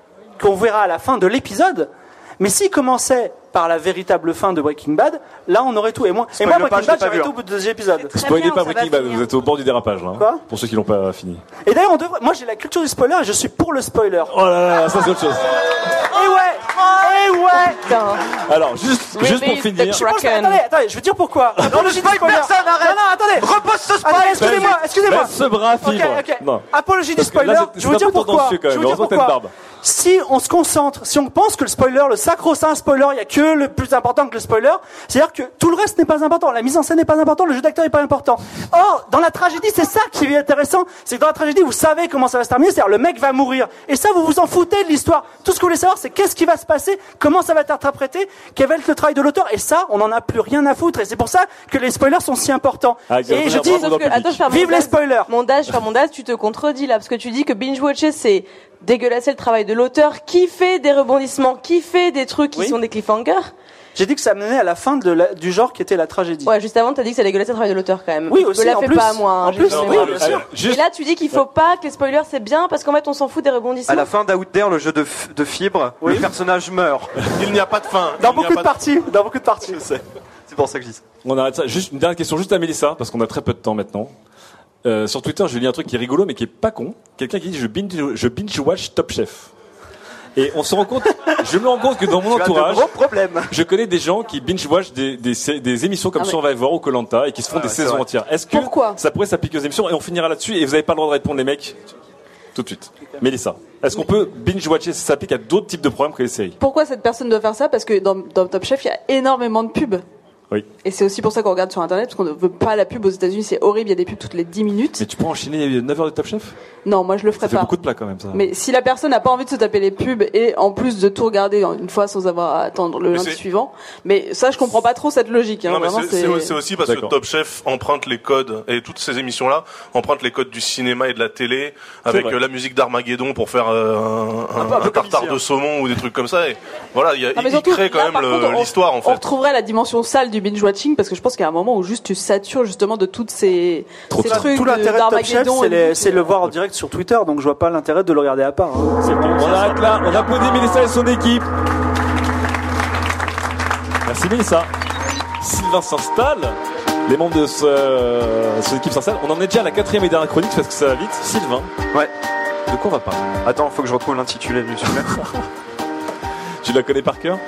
qu'on verra à la fin de l'épisode, mais s'il commençait par la véritable fin de Breaking Bad, là on aurait tout. Et moi, et moi pas, Breaking Bad, j'aurais tout au hein. bout de deux épisodes. Spoilez bien, pas Breaking Bad, vous êtes au bord du dérapage là. hein, Quoi pour ceux qui l'ont pas fini. Et d'ailleurs, devrait, moi j'ai la culture du spoiler et je suis pour le spoiler. Oh là là, ça c'est autre chose. Et ouais, et ouais. Alors, juste, juste pour finir. Je pense que- attendez, attendez, je veux dire pourquoi. Non, du spoil spoiler. personne, arrête Non, non, attendez. Repose ce spoil excusez-moi, excusez-moi. Ce bras Ok, fibre. Apologie du spoiler. je veux dire pourquoi. Je même. veux dire pourquoi. Si on se concentre, si on pense que le spoiler, le sacro-saint spoiler, il y a que le plus important que le spoiler, c'est-à-dire que tout le reste n'est pas important, la mise en scène n'est pas important, le jeu d'acteur n'est pas important. Or, dans la tragédie, c'est ça qui est intéressant, c'est que dans la tragédie, vous savez comment ça va se terminer, c'est-à-dire le mec va mourir. Et ça, vous vous en foutez de l'histoire. Tout ce que vous voulez savoir, c'est qu'est-ce qui va se passer, comment ça va être interprété, quel va être le travail de l'auteur. Et ça, on n'en a plus rien à foutre. Et c'est pour ça que les spoilers sont si importants. Ah, et je dis, que, attends, je vive les spoilers. Mondage, je mondage, tu te contredis là, parce que tu dis que binge-watcher, c'est dégueulasser le travail de l'auteur qui fait des rebondissements, qui fait des trucs qui sont des cliffhangers. J'ai dit que ça menait à la fin de la- du genre qui était la tragédie. Ouais, juste avant, t'as dit que ça dégueulassait le travail de l'auteur quand même. Oui, Je aussi, me la en fais plus. pas à moi. hein, En plus, fait oui, moi. bien sûr. Et là, tu dis qu'il faut pas que les spoilers c'est bien parce qu'en fait, on s'en fout des rebondissements. À la fin d'Out There, le jeu de, de fibre, le personnage meurt. <laughs> Il n'y a pas de fin. Dans beaucoup de parties. Dans beaucoup de parties. C'est pour ça que je dis ça. On arrête ça. Juste une dernière question, juste à Mélissa, parce qu'on a très peu de temps maintenant. Euh, sur Twitter, je lis un truc qui est rigolo, mais qui est pas con. Quelqu'un qui dit je binge, je binge watch Top Chef. Et on se rend compte, je me rends compte que dans mon Tu entourage, je connais des gens qui binge watch des, des, des émissions comme Ah ouais. Survivor ou Colanta et qui se font Ah des ouais, saisons vrai. entières. Est-ce que Pourquoi ça pourrait s'appliquer aux émissions et on finira là-dessus et vous n'avez pas le droit de répondre les mecs tout de suite. Mélissa, est-ce qu'on peut binge watcher ça s'applique à d'autres types de programmes que les séries Pourquoi cette personne doit faire ça? Parce que dans, dans Top Chef, il y a énormément de pubs. Oui. Et c'est aussi pour ça qu'on regarde sur Internet, parce qu'on ne veut pas la pub aux États-Unis, c'est horrible, il y a des pubs toutes les 10 minutes. Mais tu peux enchaîner 9 heures de Top Chef? Non, moi je le ferai Ça fait pas. beaucoup de plats quand même ça. Mais si la personne n'a pas envie de se taper les pubs et en plus de tout regarder une fois sans avoir à attendre le Mais lundi suivant, mais ça je comprends pas trop cette logique. Hein, Non, mais vraiment, c'est- aussi parce que. Top Chef emprunte les codes et toutes ces émissions-là empruntent les codes du cinéma et de la télé avec euh, la musique d'Armageddon pour faire euh, un, un- peu- un peu un tartare de saumon ou des trucs comme ça. Et voilà, il, y a, mais il surtout, crée quand là, même on- l'histoire en On fait. retrouverait la dimension sale du binge watching parce que je pense qu'il y a un moment où juste tu satures justement de toutes ces, ces trucs Tout de- l'intérêt de Top Chef, c'est le voir en direct sur Twitter, donc je vois pas l'intérêt de le regarder à part. hein. On arrête là, on applaudit Mélissa et son équipe. Merci Mélissa. Sylvain s'installe. Les membres de ce, son équipe s'installent. On en est déjà à la quatrième et dernière chronique parce que ça va vite. Sylvain, Ouais. de quoi on va parler? Attends, faut que je retrouve l'intitulé du sujet. <laughs> Tu la connais par cœur?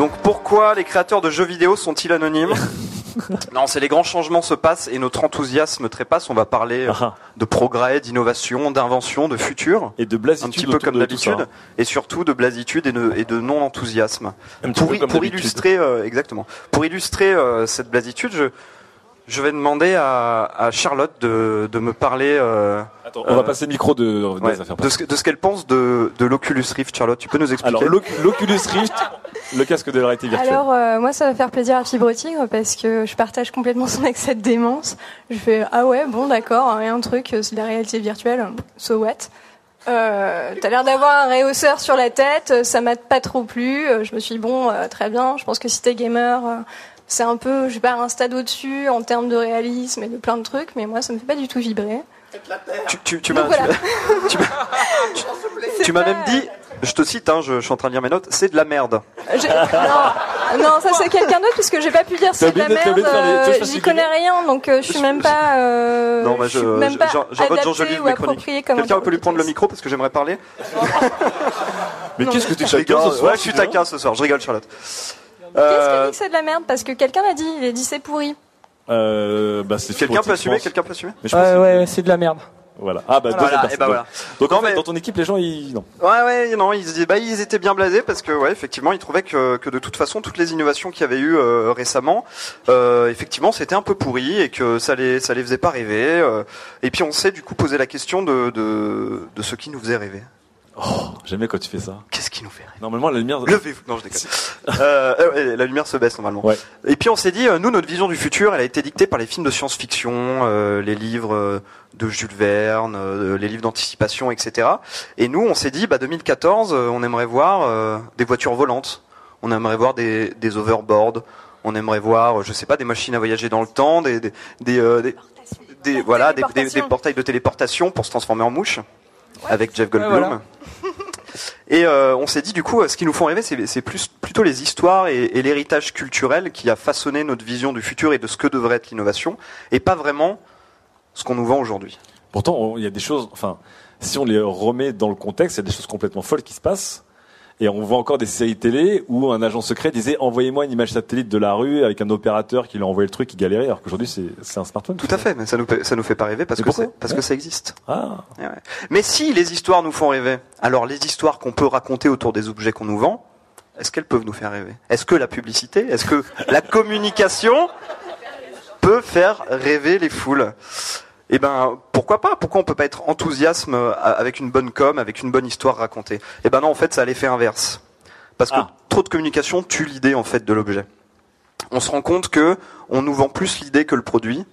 Donc pourquoi les créateurs de jeux vidéo sont-ils anonymes <laughs> Non, c'est les grands changements se passent et notre enthousiasme trépasse. On va parler euh, Ah. de progrès, d'innovation, d'invention, de futur. Et de Un blasitude petit peu autour comme de tout ça. d'habitude, et surtout de blasitude et de, et de non-enthousiasme. Un petit Pour, peu i- comme pour d'habitude. illustrer, euh, exactement. Pour illustrer euh, cette blasitude, je, je vais demander à, à Charlotte de, de me parler. euh, Attends, on va passer le micro de, de ouais, les affaires. de ce, que- de ce qu'elle pense de, de l'Oculus Rift. Charlotte, tu peux nous expliquer Alors, l'Oc- l'Oculus Rift, <laughs> le casque de la réalité virtuelle. Alors, euh, moi, ça va faire plaisir à Fibre Tigre parce que je partage complètement son excès de démence. Je fais Ah ouais, bon, d'accord, et un truc, euh, c'est de la réalité virtuelle, so what? Euh, T'as l'air d'avoir un réhausseur sur la tête, ça m'a pas trop plu. Je me suis dit, bon, euh, très bien, je pense que si t'es gamer, euh, c'est un peu, je sais pas, un stade au-dessus en termes de réalisme et de plein de trucs, mais moi, ça me fait pas du tout vibrer. Tu, tu, tu m'as voilà. <laughs> même dit, je te cite, hein, je, je suis en train de lire mes notes, c'est de la merde. Non, non, ça c'est quelqu'un d'autre puisque j'ai pas pu dire c'est de la merde. euh, J'y connais rien, donc euh, je suis même pas. euh, non, bah, je je, suis même pas Quelqu'un peut lui prendre le micro parce que j'aimerais parler <laughs> Mais qu'est-ce que tu rigole, Ouais, je suis taquin ce soir, je rigole, Charlotte. Qu'est-ce qui Euh, dit que c'est de la merde Parce que quelqu'un l'a dit, il a dit c'est pourri. Euh, bah, c'est Quelqu'un peut assumer. Quelqu'un peut assumer Mais je pense que- ouais, c'est de la merde. Voilà. Ah bah, Voilà, et personne. bah voilà. Donc, Non, en fait, mais- dans ton équipe, les gens, ils. Non. Ouais, ouais, non, ils, disaient- bah, ils étaient bien blasés parce que, ouais, effectivement, ils trouvaient que, que de toute façon, toutes les innovations qu'il y avait eu euh, récemment, euh, effectivement, c'était un peu pourri et que ça les, ça les faisait pas rêver. euh. et puis, on s'est du coup posé la question de, de, de ce qui nous faisait rêver. Oh, j'aime bien quand tu fais ça. Qu'est-ce qui nous fait Normalement, la lumière. Levez-vous. Non, je déconne. Euh, euh, la lumière se baisse normalement. Ouais. Et puis on s'est dit, euh, nous, notre vision du futur, elle a été dictée par les films de science-fiction, euh, les livres de Jules Verne, euh, les livres d'anticipation, etc. Et nous, on s'est dit, bah 2014, euh, on aimerait voir euh, des voitures volantes, on aimerait voir des, des overboards, on aimerait voir, je sais pas, des machines à voyager dans le temps, des, des, des, euh, des- des- voilà, des, des- des portails de téléportation pour se transformer en mouche, avec Jeff Goldblum. voilà. Et euh, on s'est dit du coup, euh, ce qui nous font rêver, c'est plus plutôt les histoires et, et l'héritage culturel qui a façonné notre vision du futur et de ce que devrait être l'innovation, et pas vraiment ce qu'on nous vend aujourd'hui. Pourtant, il y a des choses. Enfin, si on les remet dans le contexte, il y a des choses complètement folles qui se passent. Et on voit encore des séries télé où un agent secret disait envoyez-moi une image satellite de la rue avec un opérateur qui lui a envoyé le truc qui galérait, alors qu'aujourd'hui c'est un smartphone. Tout à fait, mais ça nous ça nous fait pas rêver parce que parce que ça existe. Ah. Ouais. Mais si les histoires nous font rêver, alors les histoires qu'on peut raconter autour des objets qu'on nous vend, est-ce qu'elles peuvent nous faire rêver? Est-ce que la publicité, est-ce que la communication peut faire rêver les foules? Eh ben, pourquoi pas? Pourquoi on peut pas être enthousiasme euh, avec une bonne com, avec une bonne histoire racontée? Eh ben non, en fait, ça a l'effet inverse. Parce que trop de communication tue l'idée en fait de l'objet. On se rend compte que on nous vend plus l'idée que le produit,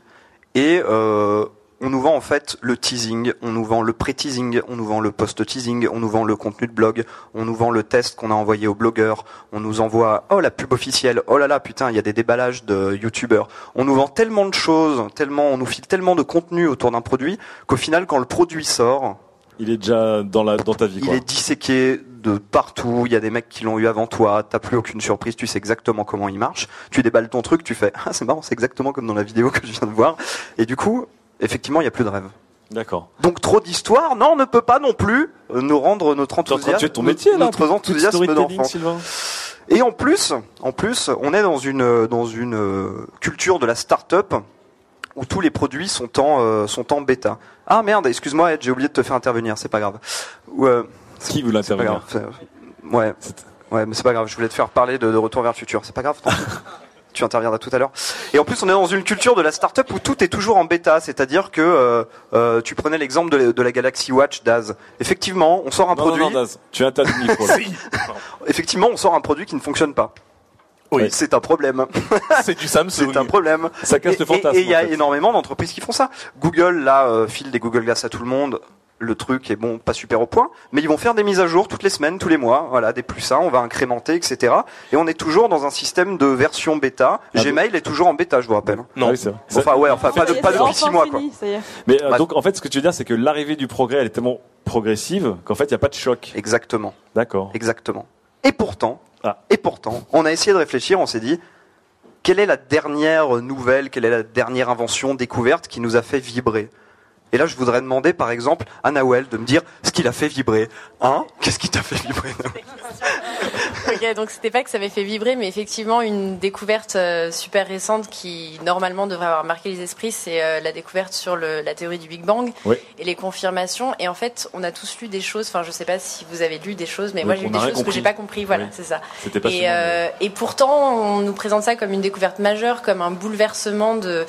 et euh, on nous vend en fait le teasing, on nous vend le pré-teasing, on nous vend le post-teasing, on nous vend le contenu de blog, on nous vend le test qu'on a envoyé aux blogueurs, on nous envoie oh la pub officielle, oh là là putain il y a des déballages de youtubeurs. On nous vend tellement de choses, tellement on nous file tellement de contenu autour d'un produit qu'au final quand le produit sort, Il est déjà dans, la, dans ta vie. il est disséqué de partout, il y a des mecs qui l'ont eu avant toi, t'as plus aucune surprise, tu sais exactement comment il marche, tu déballes ton truc, tu fais <laughs> ah c'est marrant, c'est exactement comme dans la vidéo que je viens de voir, et du coup effectivement il y a plus de rêve. D'accord. Donc trop d'histoire, non, on ne peut pas non plus euh, nous rendre notre enthousiasme, ton métier, là, notre enthousiasme d'enfant. Et en plus, en plus, on est dans une euh, dans une euh, culture de la start-up où tous les produits sont en euh, sont en bêta. Ah merde, excuse-moi, Ed, j'ai oublié de te faire intervenir, c'est pas grave. Ou, euh, Qui voulait intervenir Ouais, ouais, mais c'est pas grave. Je voulais te faire parler de, de Retour vers le futur. C'est pas grave. <laughs> tu interviendras tout à l'heure. Et en plus, on est dans une culture de la start-up où tout est toujours en bêta, c'est-à-dire que euh, euh, tu prenais l'exemple de, de la Galaxy Watch Daz. Effectivement, on sort un Non, produit. non, non, Daz, tu as un tas de micro. là. <laughs> Effectivement, on sort un produit qui ne fonctionne pas. Oui. C'est un problème. <laughs> C'est du Samsung. C'est un problème. Ça casse Et- le fantasme, Et il y en a fait. énormément d'entreprises qui font ça. Google, là, euh, file des Google Glass à tout le monde. Le truc est bon, pas super au point, mais ils vont faire des mises à jour toutes les semaines, tous les mois, voilà, des plus 1, on va incrémenter, etc. Et on est toujours dans un système de version bêta. Ah Gmail est toujours en bêta, je vous rappelle. Non, oui. Enfin, ouais, enfin, pas, de, pas depuis 6 mois, quoi. Mais euh, Ouais. donc, en fait, ce que tu veux dire, c'est que l'arrivée du progrès, elle est tellement progressive qu'en fait, il n'y a pas de choc. Exactement. D'accord. Exactement. Et pourtant, Ah. et pourtant, on a essayé de réfléchir, on s'est dit, quelle est la dernière nouvelle, quelle est la dernière invention, découverte qui nous a fait vibrer? Et là, je voudrais demander, par exemple, à Nawel de me dire ce qu'il a fait vibrer. Hein? Qu'est-ce qui t'a fait vibrer <laughs> Ok, donc c'était pas que ça m'ait fait vibrer, mais effectivement une découverte euh, super récente qui normalement devrait avoir marqué les esprits, c'est euh, la découverte sur le- la théorie du Big Bang Oui. et les confirmations. Et en fait, on a tous lu des choses. Enfin, je sais pas si vous avez lu des choses, mais Oui, moi j'ai lu des choses que j'ai compris. pas compris. Voilà, Oui. c'est ça. C'était Et, euh, et pourtant, on nous présente ça comme une découverte majeure, comme un bouleversement de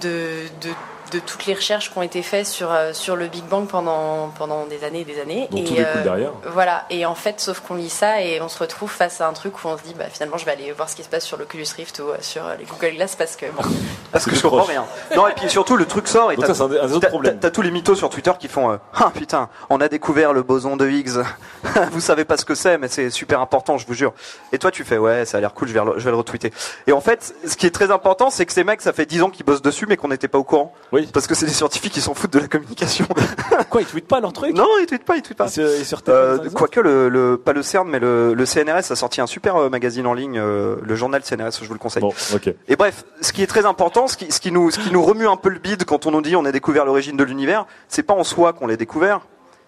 de, de, de toutes les recherches qui ont été faites sur, euh, sur le Big Bang pendant, pendant des années et des années. Dont et, tout découle derrière. Voilà, et en fait, sauf qu'on lit ça et on se retrouve face à un truc où on se dit, bah, finalement, je vais aller voir ce qui se passe sur l'Oculus Rift ou euh, sur euh, les Google Glass parce que, bon, Parce que je comprends rien. Non, et puis surtout, le truc sort et Donc t'as- ça, t'as- tous les mythos sur Twitter qui font euh, Ah putain, on a découvert le boson de Higgs. <laughs> vous savez pas ce que c'est, mais c'est super important, je vous jure. Et toi, tu fais Ouais, ça a l'air cool, je vais, le, je vais le retweeter. Et en fait, ce qui est très important, c'est que ces mecs, ça fait 10 ans qu'ils bossent dessus, mais qu'on n'était pas au courant. Oui. Parce que c'est des scientifiques qui s'en foutent de la communication. <laughs> Quoi, ils tweetent pas leur truc Non, ils tweetent pas, ils tweetent pas. Et sur- et sur tes- Euh, Quoique, le, le, pas le CERN, mais le, le CNRS a sorti un super euh, magazine en ligne, euh, le journal CNRS, je vous le conseille. Bon, ok. Et bref, ce qui est très important, ce qui, ce qui nous, ce qui nous remue un peu le bide quand on nous dit on a découvert l'origine de l'univers, c'est pas en soi qu'on l'a découvert,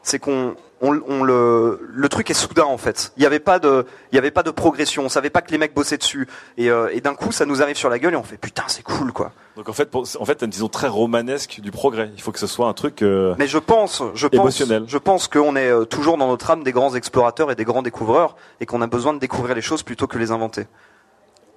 c'est qu'on on, on le, le truc est soudain en fait. Il n'y avait pas de, il y avait pas de progression. On savait pas que les mecs bossaient dessus. Et, euh, et d'un coup, ça nous arrive sur la gueule et on fait putain, c'est cool quoi. Donc en fait, pour- en fait, une vision très romanesque du progrès. Il faut que ce soit un truc. euh, Mais je pense, je pense, Émotionnel. je pense qu'on est euh, toujours dans notre âme des grands explorateurs et des grands découvreurs et qu'on a besoin de découvrir les choses plutôt que les inventer.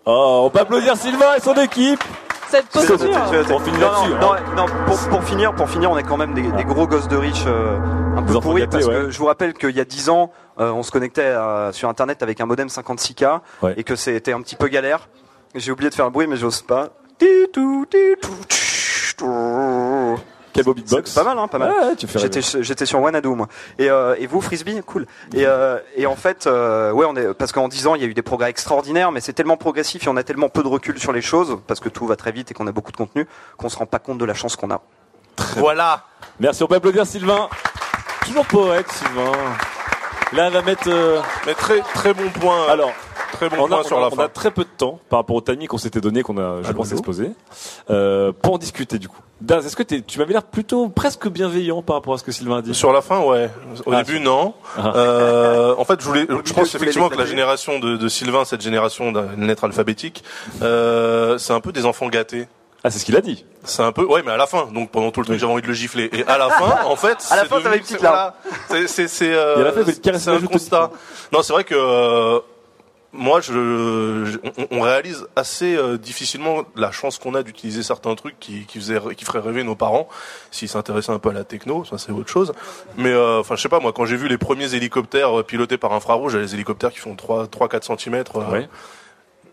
Oh, on peut applaudir Sylvain et son équipe. Cette On finit non, là-dessus, non, hein. non, pour, pour finir, pour finir, on est quand même des, des gros gosses de riches euh, un peu pourris parce ouais. que je vous rappelle qu'il y a 10 ans, euh, on se connectait à- sur internet avec un modem 56K Ouais. et que c'était un petit peu galère. J'ai oublié de faire le bruit, mais j'ose pas. C'est pas mal, hein, pas mal. Ouais, ouais, tu fais J'étais j'étais sur Wanadu moi. Et, euh, et vous frisbee, cool. Et, euh, et en fait, euh, ouais, on est parce qu'en 10 ans, il y a eu des progrès extraordinaires, mais c'est tellement progressif et on a tellement peu de recul sur les choses parce que tout va très vite et qu'on a beaucoup de contenu qu'on se rend pas compte de la chance qu'on a. Voilà. Merci, on peut applaudir Sylvain. Toujours poète, Sylvain. Là, elle va mettre. euh, Mais très très bon point. Alors, très bon on, a, point on sur a- la on fin. a très peu de temps par rapport au timing qu'on s'était donné, qu'on a, je Allô, pense, exposé, euh, pour en discuter du coup. Daz, est-ce que tu m'avais l'air plutôt presque bienveillement par rapport à ce que Sylvain a dit Sur la fin, ouais. Au Ah, début, sur- non. Ah. Euh, en fait, je voulais, je pense effectivement que la génération de, de Sylvain, cette génération d'un lettre alphabétique, euh, c'est un peu des enfants gâtés. Ah, c'est ce qu'il a dit. C'est un peu, ouais, mais à la fin. Donc pendant tout le truc, j'avais envie de le gifler. Et à la <laughs> fin, en fait, À la fin, t'avais une petite c'est- voilà. C'est, c'est, un constat. Non, c'est vrai que euh, moi, je, on, on réalise assez euh, difficilement la chance qu'on a d'utiliser certains trucs qui, qui faisaient, qui feraient rêver nos parents s'ils s'intéressaient un peu à la techno. Ça, c'est autre chose. Mais euh, enfin, je sais pas moi, quand j'ai vu les premiers hélicoptères euh, pilotés par infrarouge, les hélicoptères qui font 3 3 4 cm Ouais.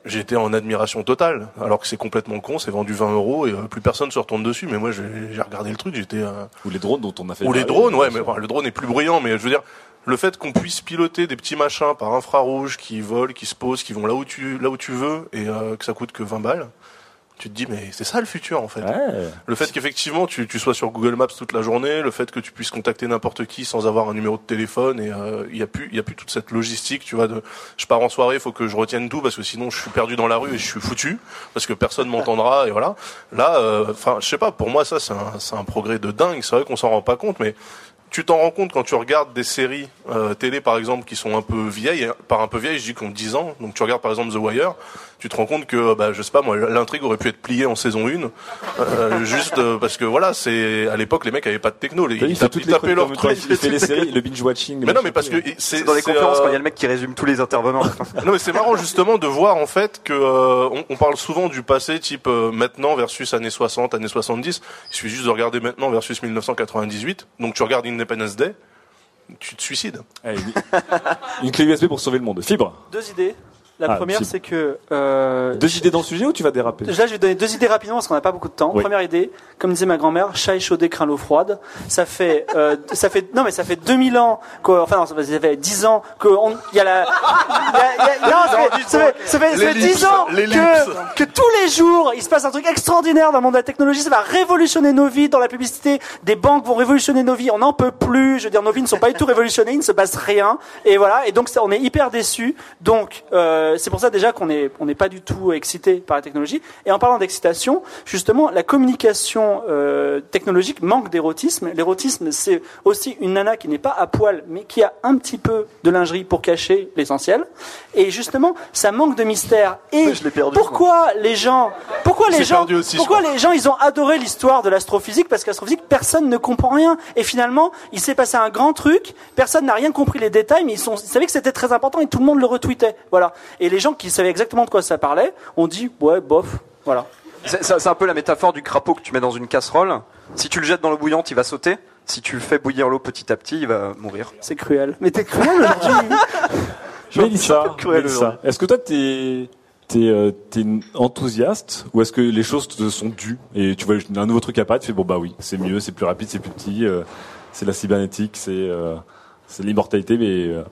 j'étais en admiration totale. Alors que c'est complètement con, c'est vendu 20 euros et euh, plus personne se retourne dessus. Mais moi, j'ai regardé le truc, j'étais. euh, Ou les drones dont on a fait. Ou les drones, ouais, mais enfin, le drone est plus bruyant, mais je veux dire, le fait qu'on puisse piloter des petits machins par infrarouge qui volent, qui se posent, qui vont là où tu, là où tu veux, et euh, que ça coûte que 20 balles, tu te dis, mais c'est ça le futur, en fait. Le fait qu'effectivement, tu, tu sois sur Google Maps toute la journée, le fait que tu puisses contacter n'importe qui sans avoir un numéro de téléphone, et euh, il y a plus, il y a plus toute cette logistique, tu vois, de, je pars en soirée, il faut que je retienne tout, parce que sinon je suis perdu dans la rue et je suis foutu, parce que personne m'entendra, et voilà. Là, euh, enfin, je sais pas, pour moi, ça, c'est un, c'est un progrès de dingue, c'est vrai qu'on s'en rend pas compte, mais tu t'en rends compte quand tu regardes des séries euh, télé par exemple qui sont un peu vieilles, par un peu vieilles je dis qu'on 10 ans, donc tu regardes par exemple The Wire, tu te rends compte que bah, je sais pas moi l'intrigue aurait pu être pliée en saison 1 euh, <laughs> juste euh, parce que voilà, c'est à l'époque les mecs avaient pas de techno, les, Il ils, toutes ils tapaient leur truc. temps, il fait les séries, le binge-watching, le Mais non mais parce que c'est dans les conférences euh, quand il y a le mec qui résume tous les intervenants. <laughs> non mais c'est marrant justement de voir en fait que euh, on, on parle souvent du passé type euh, maintenant versus années 60, années 70. Il suffit juste de regarder maintenant versus 1998. Donc tu regardes Independence Day, tu te suicides. Une clé USB pour sauver le monde. Fibre. Deux idées. La Ah, première, c'est que. euh, Deux idées dans le sujet ou tu vas déraper? Là, je vais donner deux idées rapidement parce qu'on n'a pas beaucoup de temps. Oui. Première idée, comme disait ma grand-mère, chat échaudé craint l'eau froide. Ça fait, euh, ça fait, non mais ça fait 2000 ans, que, enfin non, ça fait- ça fait 10 ans que on, il y a la, y a- y a- non, ça fait, ça fait, ça fait, ça fait 10 L'ellipse, ans que, que tous les jours, il se passe un truc extraordinaire dans le monde de la technologie. Ça va révolutionner nos vies. Dans la publicité, des banques vont révolutionner nos vies. On n'en peut plus. Je veux dire, nos vies ne sont pas du tout révolutionnées. Il ne se passe rien. Et voilà. Et donc, ça, on est hyper déçus. Donc, euh, c'est pour ça déjà qu'on est, on n'est pas du tout excité par la technologie. Et en parlant d'excitation, justement, la communication euh, technologique manque d'érotisme. L'érotisme, c'est aussi une nana qui n'est pas à poil, mais qui a un petit peu de lingerie pour cacher l'essentiel. Et justement, ça manque de mystère. Et pourquoi les gens, pourquoi les gens, aussi, pourquoi les gens, ils ont adoré l'histoire de l'astrophysique parce qu'astrophysique, personne ne comprend rien. Et finalement, il s'est passé un grand truc. Personne n'a rien compris les détails, mais ils, sont, ils savaient que c'était très important et tout le monde le retweetait. Voilà. Et les gens qui savaient exactement de quoi ça parlait ont dit ouais, bof. Voilà. C'est un peu la métaphore du crapaud que tu mets dans une casserole. Si tu le jettes dans l'eau bouillante, il va sauter. Si tu fais bouillir l'eau petit à petit, il va mourir. C'est cruel. Mais t'es cruel aujourd'hui. <laughs> Mélissa, cruel Mélissa, est-ce que toi t'es t'es euh, enthousiaste ou est-ce que les choses te sont dues et tu vois un nouveau truc apparaître, tu fais bon bah oui, c'est mieux, c'est plus rapide, c'est plus petit, euh, c'est la cybernétique, c'est euh, c'est l'immortalité, mais euh,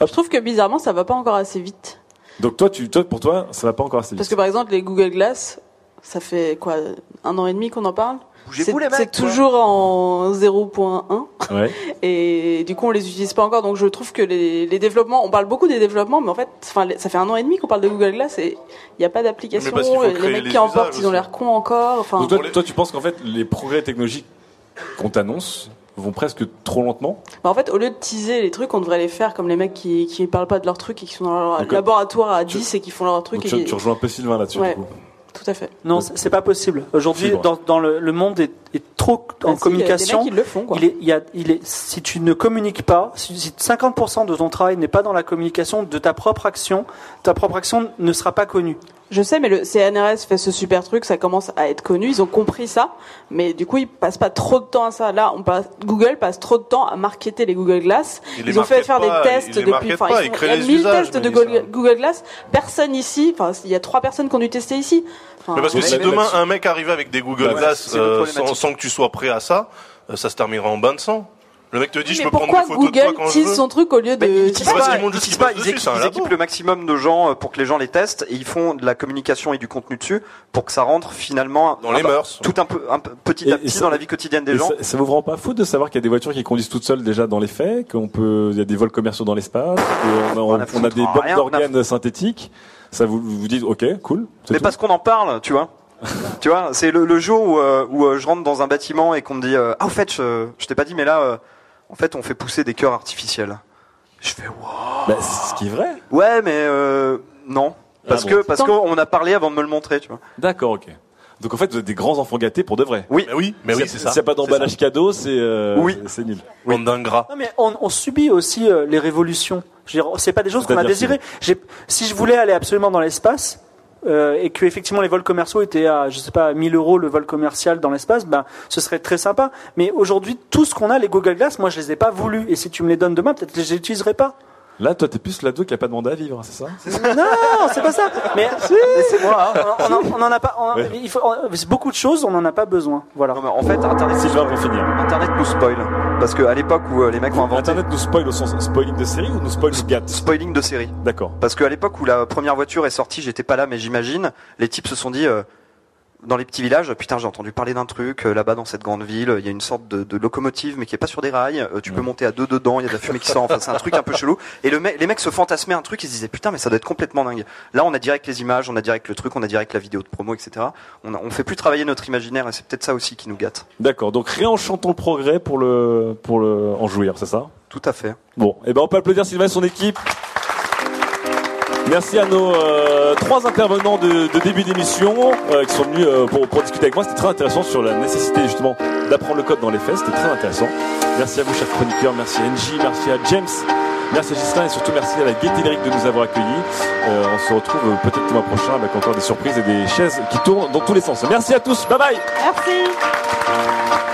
Je trouve que bizarrement, ça va pas encore assez vite. Donc toi tu toi pour toi ça va pas encore assez vite. Parce que par exemple, les Google Glass, ça fait quoi, un an et demi qu'on en parle? Bougez-vous, C'est les mecs, c'est quoi. toujours en 0.1. Ouais. <laughs> Et du coup, on les utilise pas encore. Donc, je trouve que les, les développements, on parle beaucoup des développements, mais en fait, ça fait un an et demi qu'on parle de Google Glass et il n'y a pas d'application. Mais parce qu'il faut Les mecs les qui en portent, ils ont l'air cons encore. Enfin, Donc toi, toi, tu penses qu'en fait les progrès technologiques qu'on t'annonce vont presque trop lentement Bah, en fait, au lieu de teaser les trucs, on devrait les faire comme les mecs qui, qui parlent pas de leurs trucs et qui sont dans leur Donc, laboratoire à 10 et qui font leurs trucs. Donc et tu, tu rejoins un peu Sylvain là-dessus Ouais. du coup. Tout à fait. Non, c'est c'est pas possible. Aujourd'hui, dans, dans le, le monde est, est trop Bah, en si, il y a des communication. mecs qui le font, quoi. Il est, il y a, il est, si tu ne communiques pas, si, si 50% de ton travail n'est pas dans la communication de ta propre action, ta propre action ne sera pas connue. Je sais, mais le CNRS fait ce super truc, ça commence à être connu, ils ont compris ça, mais du coup ils passent pas trop de temps à ça. Là, on passe, Google passe trop de temps à marketer les Google Glass. Ils ont fait faire pas, des tests ils depuis. Enfin, ils il y a les 1000 usages, tests de. Google, Google Glass. Personne ici, enfin il y a trois personnes qui ont dû tester ici. Enfin, Mais parce que si demain un mec arrive avec des Google Ouais, Glass euh, sans, sans que tu sois prêt à ça, euh, ça se terminera en bain de sang. Le mec te dit je mais peux prendre pourquoi des photos de toi Google quand je tease veux. son truc au lieu de. Ils ils équipent, le maximum de gens euh, pour que les gens les testent et ils font de la communication et du contenu dessus pour que ça rentre finalement Dans les mœurs. tout un peu, un petit Et- à et petit dans la vie quotidienne des gens. ça, vous rend pas fou de savoir qu'il y a des voitures qui conduisent toutes seules déjà dans les faits, qu'on peut, il y a des vols commerciaux dans l'espace, qu'on a, on, a des bombes d'organes synthétiques. Ça vous vous dites ok cool. Mais parce qu'on en parle, tu vois. <laughs> tu vois, c'est le, le jour où, euh, où euh, je rentre dans un bâtiment et qu'on me dit euh, ah au fait je, je t'ai pas dit mais là euh, en fait on fait pousser des cœurs artificiels. Je fais wow. Bah, c'est ce qui est vrai. Ouais mais euh, non parce Ah que bon. parce qu'on a parlé avant de me le montrer, tu vois. D'accord ok. Donc en fait vous êtes des grands enfants gâtés pour de vrai. Oui. Mais oui, mais oui, c'est ça. S'il n'y a pas d'emballage cadeau, c'est euh, Oui. c'est- nul. Bande d'ingrats. Non, mais on, on subit aussi euh, les révolutions. Je veux dire, c'est pas des choses qu'on a désirées. Si je voulais aller absolument dans l'espace, euh, et que effectivement les vols commerciaux étaient à, je sais pas, 1000 euros le vol commercial dans l'espace, ben, ce serait très sympa. Mais aujourd'hui, tout ce qu'on a, les Google Glass, moi je les ai pas voulu. Et si tu me les donnes demain, peut-être que je les utiliserai pas. Là, toi, t'es plus l'ado qui a pas demandé à vivre, c'est ça Non, c'est pas ça. Mais Laissez-moi. hein. on, on, on en a pas. on- Ouais. il faut, on- c'est beaucoup de choses, on n'en a pas besoin. Voilà. Non, mais en fait, Internet, Sylvain, pour finir. Internet nous spoil. Parce qu'à l'époque où euh, les mecs ont inventé. Internet nous spoil au sens spoiling de série ou nous spoil nous gâte Spoiling de série. D'accord. Parce qu'à l'époque où la première voiture est sortie, j'étais pas là, mais j'imagine, les types se sont dit, euh, dans les petits villages, putain, j'ai entendu parler d'un truc, euh, là-bas dans cette grande ville, il y a une sorte de, de locomotive, mais qui est pas sur des rails, euh, tu peux monter à deux dedans, il y a de la fumée qui sort, enfin, c'est un truc un peu chelou. Et le les mecs se fantasmaient un truc, ils se disaient, putain, mais ça doit être complètement dingue. Là, on a direct les images, on a direct le truc, on a direct la vidéo de promo, etc. On, a- on fait plus travailler notre imaginaire, et c'est peut-être ça aussi qui nous gâte. D'accord. Donc réenchantons le progrès pour le pour le en jouir, c'est ça? Tout à fait. Bon, et ben on peut applaudir Sylvain et son équipe. Merci à nos euh, trois intervenants de, de début d'émission euh, qui sont venus euh, pour, pour discuter avec moi. C'était très intéressant sur la nécessité justement d'apprendre le code dans les faits. C'était très intéressant. Merci à vous, chers chroniqueurs. Merci à NJ, merci à James, merci à Gislain et surtout merci à la Gaieté Lyrique de nous avoir accueillis. Euh, on se retrouve peut-être le mois prochain avec encore des surprises et des chaises qui tournent dans tous les sens. Merci à tous. Bye bye. Merci.